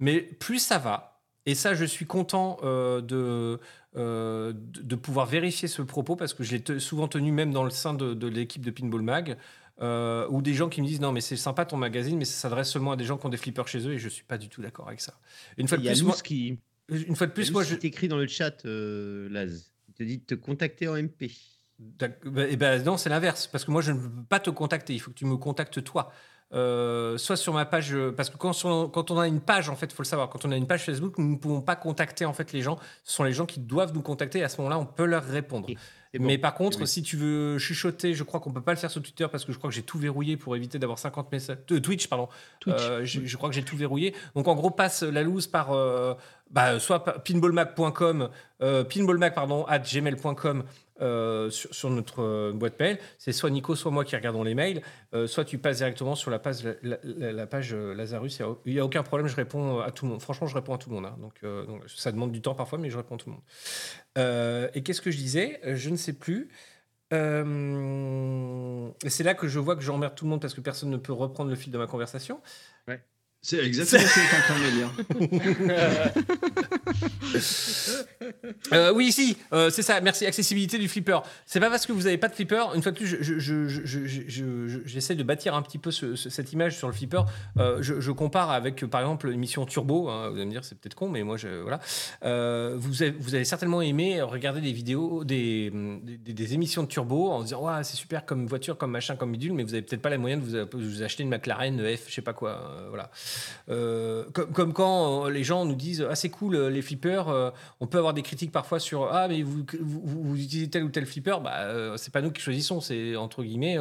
Mais plus ça va, et ça, je suis content euh, de, pouvoir vérifier ce propos parce que je l'ai souvent tenu même dans le sein de, de l'équipe de Pinball Mag. ou des gens qui me disent non mais c'est sympa ton magazine mais ça s'adresse seulement à des gens qui ont des flippers chez eux et je suis pas du tout d'accord avec ça. Une fois de plus, moi, qui, une fois de plus, moi je, t'écrit dans le chat, Laz. Il te dit de te contacter en MP. Bah, eh ben, non, c'est l'inverse. Parce que moi, je ne peux pas te contacter. Il faut que tu me contactes toi. Euh, soit sur ma page, euh, parce que quand, on a une page, en fait, il faut le savoir, quand on a une page Facebook, nous ne pouvons pas contacter en fait les gens. Ce sont les gens qui doivent nous contacter. Et à ce moment-là, on peut leur répondre. Bon. Mais par contre, Oui. si tu veux chuchoter, je crois qu'on peut pas le faire sur Twitter parce que je crois que j'ai tout verrouillé pour éviter d'avoir 50 messages. euh, Twitch, pardon. Twitch. Euh, je, je crois que j'ai tout verrouillé. Donc en gros, passe la loose par euh, bah, soit pinballmac.com, pinballmac pardon, at gmail.com euh, sur, notre euh, boîte mail. C'est soit Nico, soit moi qui regardons les mails. Euh, soit tu passes directement sur la page, la, la- la page Lazarus. Il n'y a, aucun problème, je réponds à tout le monde. Franchement, je réponds à tout le monde. hein. Donc, ça demande du temps parfois, mais je réponds à tout le monde. Et qu'est-ce que je disais? Je ne sais plus. C'est là que je vois que j'emmerde tout le monde parce que personne ne peut reprendre le fil de ma conversation. C'est exactement ce que j'étais en train de dire. Euh, oui, si, euh, c'est ça. Merci. Accessibilité du flipper. C'est pas parce que vous n'avez pas de flipper. Une fois de plus, je- je- je- je- je- je- je- j'essaie de bâtir un petit peu ce- ce- cette image sur le flipper. Euh, je, compare avec, par exemple, l'émission Turbo. hein. vous allez me dire, c'est peut-être con, mais moi, voilà. Vous, avez, certainement aimé regarder des vidéos, des, émissions de Turbo en se disant, c'est super comme voiture, comme machin, comme bidule, mais vous avez peut-être pas les moyens de vous, acheter une McLaren F, je sais pas quoi. voilà. Euh, comme, quand euh, les gens nous disent, ah, c'est cool, euh, les flippers. on peut avoir des critiques parfois sur ah mais vous, vous, utilisez tel ou tel flipper bah c'est pas nous qui choisissons c'est entre guillemets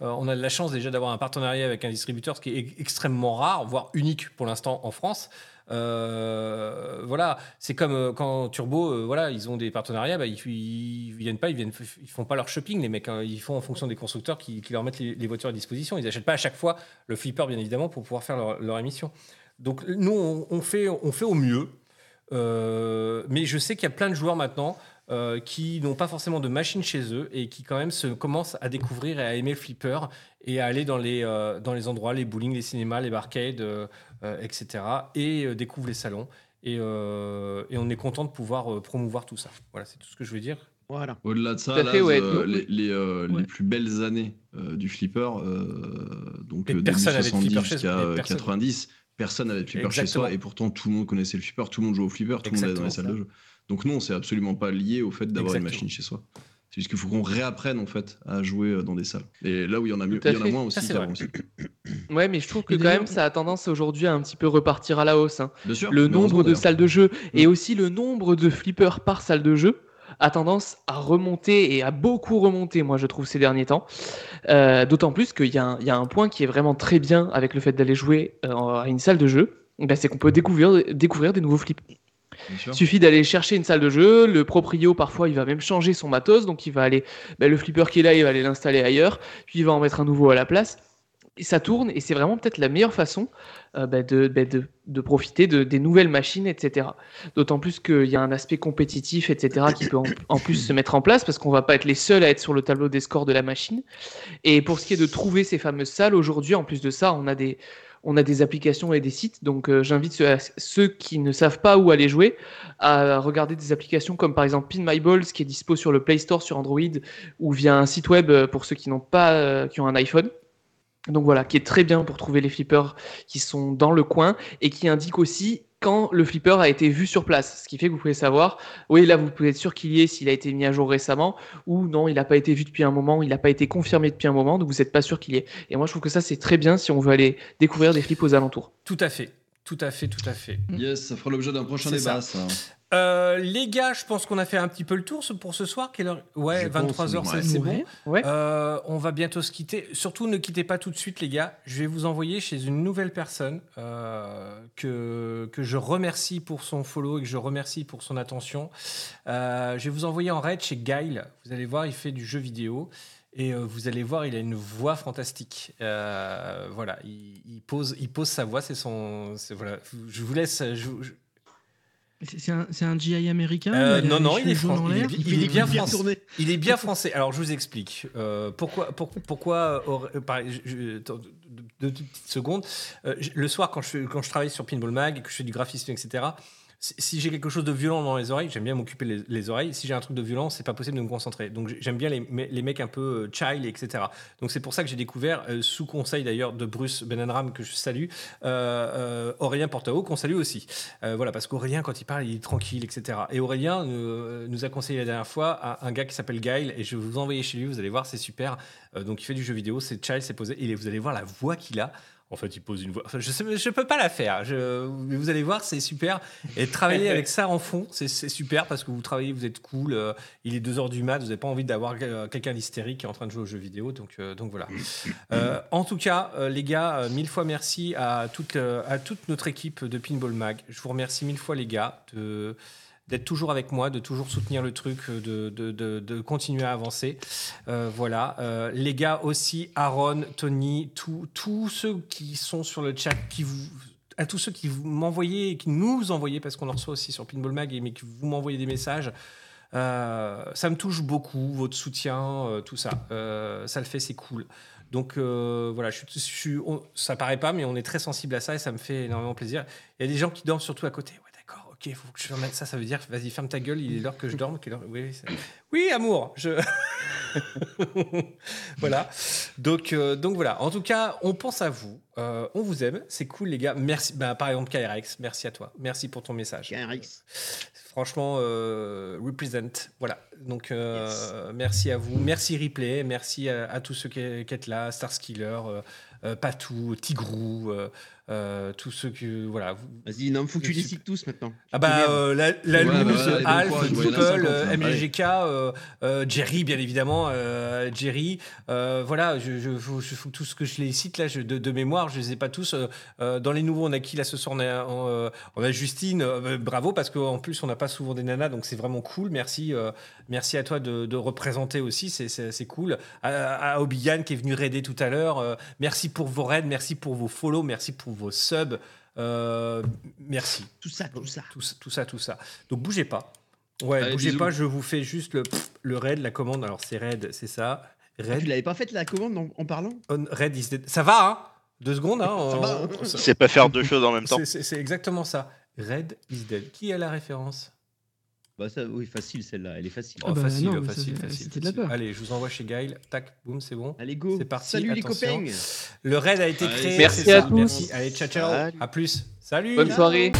on a de la chance déjà d'avoir un partenariat avec un distributeur ce qui est extrêmement rare voire unique pour l'instant en France Euh, voilà c'est comme euh, quand Turbo euh, voilà ils ont des partenariats bah, ils, ils viennent pas ils font pas leur shopping les mecs hein. ils font en fonction des constructeurs qui, leur mettent les, voitures à disposition. Ils achètent pas à chaque fois le flipper bien évidemment pour pouvoir faire leur, émission. Donc nous on, fait au mieux. Mais je sais qu'il y a plein de joueurs maintenant qui n'ont pas forcément de machine chez eux et qui quand même se commencent à découvrir et à aimer le flipper et à aller dans les, endroits, les bowling, les cinémas, les barcades, etc. et euh, découvrent les salons. Et, euh, et on est content de pouvoir euh, promouvoir tout ça. Voilà, c'est tout ce que je veux dire. Voilà. Au-delà de ça, fait, ouais. euh, les, les, euh, Ouais. les plus belles années euh, du flipper, euh, donc euh, de 70 flipper chez soi, jusqu'à mais euh, personne. 90, personne n'avait de flipper chez soi, et pourtant tout le monde connaissait le flipper, tout le monde jouait au flipper, tout le monde allait dans les salles de jeu. Donc non, c'est absolument pas lié au fait d'avoir une machine chez soi. C'est juste qu'il faut qu'on réapprenne en fait à jouer euh, dans des salles. Et là où il y en a mieux, Tout à il y en a fait. moins Ça, aussi. vrai. aussi. Ouais, mais je trouve que Et quand même ça a tendance aujourd'hui à un petit peu repartir à la hausse. hein. Bien sûr. Le nombre de salles de jeu et Mm. aussi le nombre de flippers par salle de jeu a tendance à remonter et à beaucoup remonter, moi je trouve, ces derniers temps. Euh, D'autant plus qu'il y, a un- il y a un point qui est vraiment très bien avec le fait d'aller jouer euh, à une salle de jeu, eh ben, c'est qu'on peut découvrir, découvrir des nouveaux flips. Suffit d'aller chercher une salle de jeu, le proprio parfois il va même changer son matos, donc il va aller, ben, le flipper qui est là, il va aller l'installer ailleurs, puis il va en mettre un nouveau à la place. Et ça tourne, et c'est vraiment peut-être la meilleure façon euh, ben, de, ben, de, de profiter de, des nouvelles machines, etc. D'autant plus qu'il y a un aspect compétitif, etc., qui peut en, en plus se mettre en place, parce qu'on va pas être les seuls à être sur le tableau des scores de la machine. Et pour ce qui est de trouver ces fameuses salles, aujourd'hui, en plus de ça, on a des, on a des applications et des sites. Donc euh, j'invite ceux, qui ne savent pas où aller jouer à regarder des applications comme par exemple Pin My Balls qui est dispo sur le Play Store sur Android ou via un site web euh, pour ceux qui n'ont pas euh, qui ont un iPhone. Donc voilà, qui est très bien pour trouver les flippers qui sont dans le coin et qui indique aussi quand le flipper a été vu sur place. Ce qui fait que vous pouvez savoir, oui, là, vous pouvez être sûr qu'il y est s'il a été mis à jour récemment, ou non, il n'a pas été vu depuis un moment, il n'a pas été confirmé depuis un moment, donc vous n'êtes pas sûr qu'il y est. Et moi, je trouve que ça, c'est très bien si on veut aller découvrir des flips aux alentours. Tout à fait. Tout à fait, tout à fait. Yes, ça fera l'objet d'un prochain débat, ça. ça. Euh, les gars, je pense qu'on a fait un petit peu le tour pour ce soir. Quelle heure? Ouais, Je pense, 23h, ouais. c'est bon. Ouais. Euh, on va bientôt se quitter. Surtout, ne quittez pas tout de suite, les gars. Je vais vous envoyer chez une nouvelle personne euh, que, que je remercie pour son follow et que je remercie pour son attention. Euh, je vais vous envoyer en raid chez Guile. Vous allez voir, il fait du jeu vidéo. Et euh, vous allez voir, il a une voix fantastique. Euh, voilà, il, il pose, il pose sa voix, c'est son. Voilà, je vous laisse. je je- C'est un, un GI américain Euh, non, non, il est, fran- il est Il il bien français. Il est bien français. Alors, je vous explique. Euh, pourquoi, pour- pourquoi euh, pareil, je- deux, deux- petites secondes. Le soir, quand je, quand je travaille sur Pinball Mag que je fais du graphisme, etc., si, j'ai quelque chose de violent dans les oreilles, j'aime bien m'occuper les, les oreilles. Si j'ai un truc de violent, c'est pas possible de me concentrer. Donc, j'ai- j'aime bien les, les mecs un peu euh, child, etc. Donc, c'est pour ça que j'ai découvert, euh, sous conseil d'ailleurs de Bruce Benenram, que je salue, euh, euh, Aurélien Portao, qu'on salue aussi. Voilà, parce qu'Aurélien, quand il parle, il est tranquille, etc. Et Aurélien nous a conseillé la dernière fois un, un gars qui s'appelle Guile, et je vais vous envoyer chez lui, vous allez voir, c'est super. Donc il fait du jeu vidéo, c'est Child, c'est posé, et vous allez voir la voix qu'il a. En fait, il pose une voix. Je je peux pas la faire. Mais vous allez voir, c'est super. Et travailler avec ça en fond, c'est super parce que vous travaillez, vous êtes cool. euh, il est 2h du mat, vous n'avez pas envie d'avoir euh, quelqu'un d'hystérique qui est en train de jouer aux jeux vidéo. Donc, euh, voilà. En tout cas, les gars, mille fois merci à toute, notre équipe de Pinball Mag. Je vous remercie mille fois, les gars, d'être toujours avec moi, de toujours soutenir le truc, euh, de, de, de, continuer à avancer. Euh, voilà. Euh, les gars aussi, Aaron, Tony, tous ceux qui sont sur le chat, qui vous, à tous ceux qui vous m'envoyez et qui nous envoyez, parce qu'on en reçoit aussi sur Pinball Mag, mais que vous m'envoyez des messages. ça me touche beaucoup, votre soutien, tout ça. Ça le fait, c'est cool. Donc voilà, je, je ça paraît pas, mais on est très sensible à ça et ça me fait énormément plaisir. Il y a des gens qui dorment surtout à côté. Ok, faut que je ferme ça. Ça veut dire, vas-y, ferme ta gueule, il est l'heure que je dorme. Oui, ça- oui, amour. Je... voilà. Donc, euh, donc voilà. En tout cas, on pense à vous. Euh, on vous aime. C'est cool, les gars. Merci. Bah, par exemple, KRX, merci à toi. Merci pour ton message. KRX. Franchement, euh, represent. Voilà. Donc, euh, merci à vous. Merci Replay. Merci à, à tous ceux qui, qui êtes là. Starskiller, euh, euh, Patou, Tigrou, euh, tous ceux que. Voilà. Vas-y, non, faut que tu les cites tous maintenant. ah bah euh, la, la Ouais, bah ouais, Alf, People, 50, euh. MGK, euh, Jerry bien évidemment, Jerry. voilà, je, je, faut- je- faut tout ce que je les cite là je- de, de mémoire, je les ai pas tous. dans les nouveaux, on a qui là ce soir On a, on, on a Justine, euh, bravo parce qu'en plus on n'a pas souvent des nanas, donc c'est vraiment cool. Merci, merci à toi de, de représenter aussi, c'est- cool. À, à Obiyan qui est venu raider tout à l'heure, merci pour vos raids, merci pour vos follow, merci pour vos subs. Euh, merci Tout ça, tout ça. tout, ça- tout ça, tout ça. Donc bougez pas. Ouais, Allez, bougez bisous. pas, je vous fais juste le, le raid, la commande. Alors c'est raid, c'est ça. Ah, tu Raid, l'avais pas faite la commande en, en parlant? On, raid is dead. Ça va, hein? Deux secondes, hein Ça on- va, hein on- C'est pas faire deux choses en même temps. c'est- exactement ça. Raid is dead. Qui a la référence? Bah ça, oui, facile celle-là, elle est facile. Oh, Ah bah facile, non, mais ça facile, facile. c'était de la facile. peur. Allez, je vous envoie chez Gaël. Tac, boum, c'est bon. Allez, go. C'est parti, Salut attention. les copains. Le raid a été Allez, créé. merci c'est à ça. tous. Merci. Allez, ciao, ciao. Salut. À plus. Salut. Bonne soirée.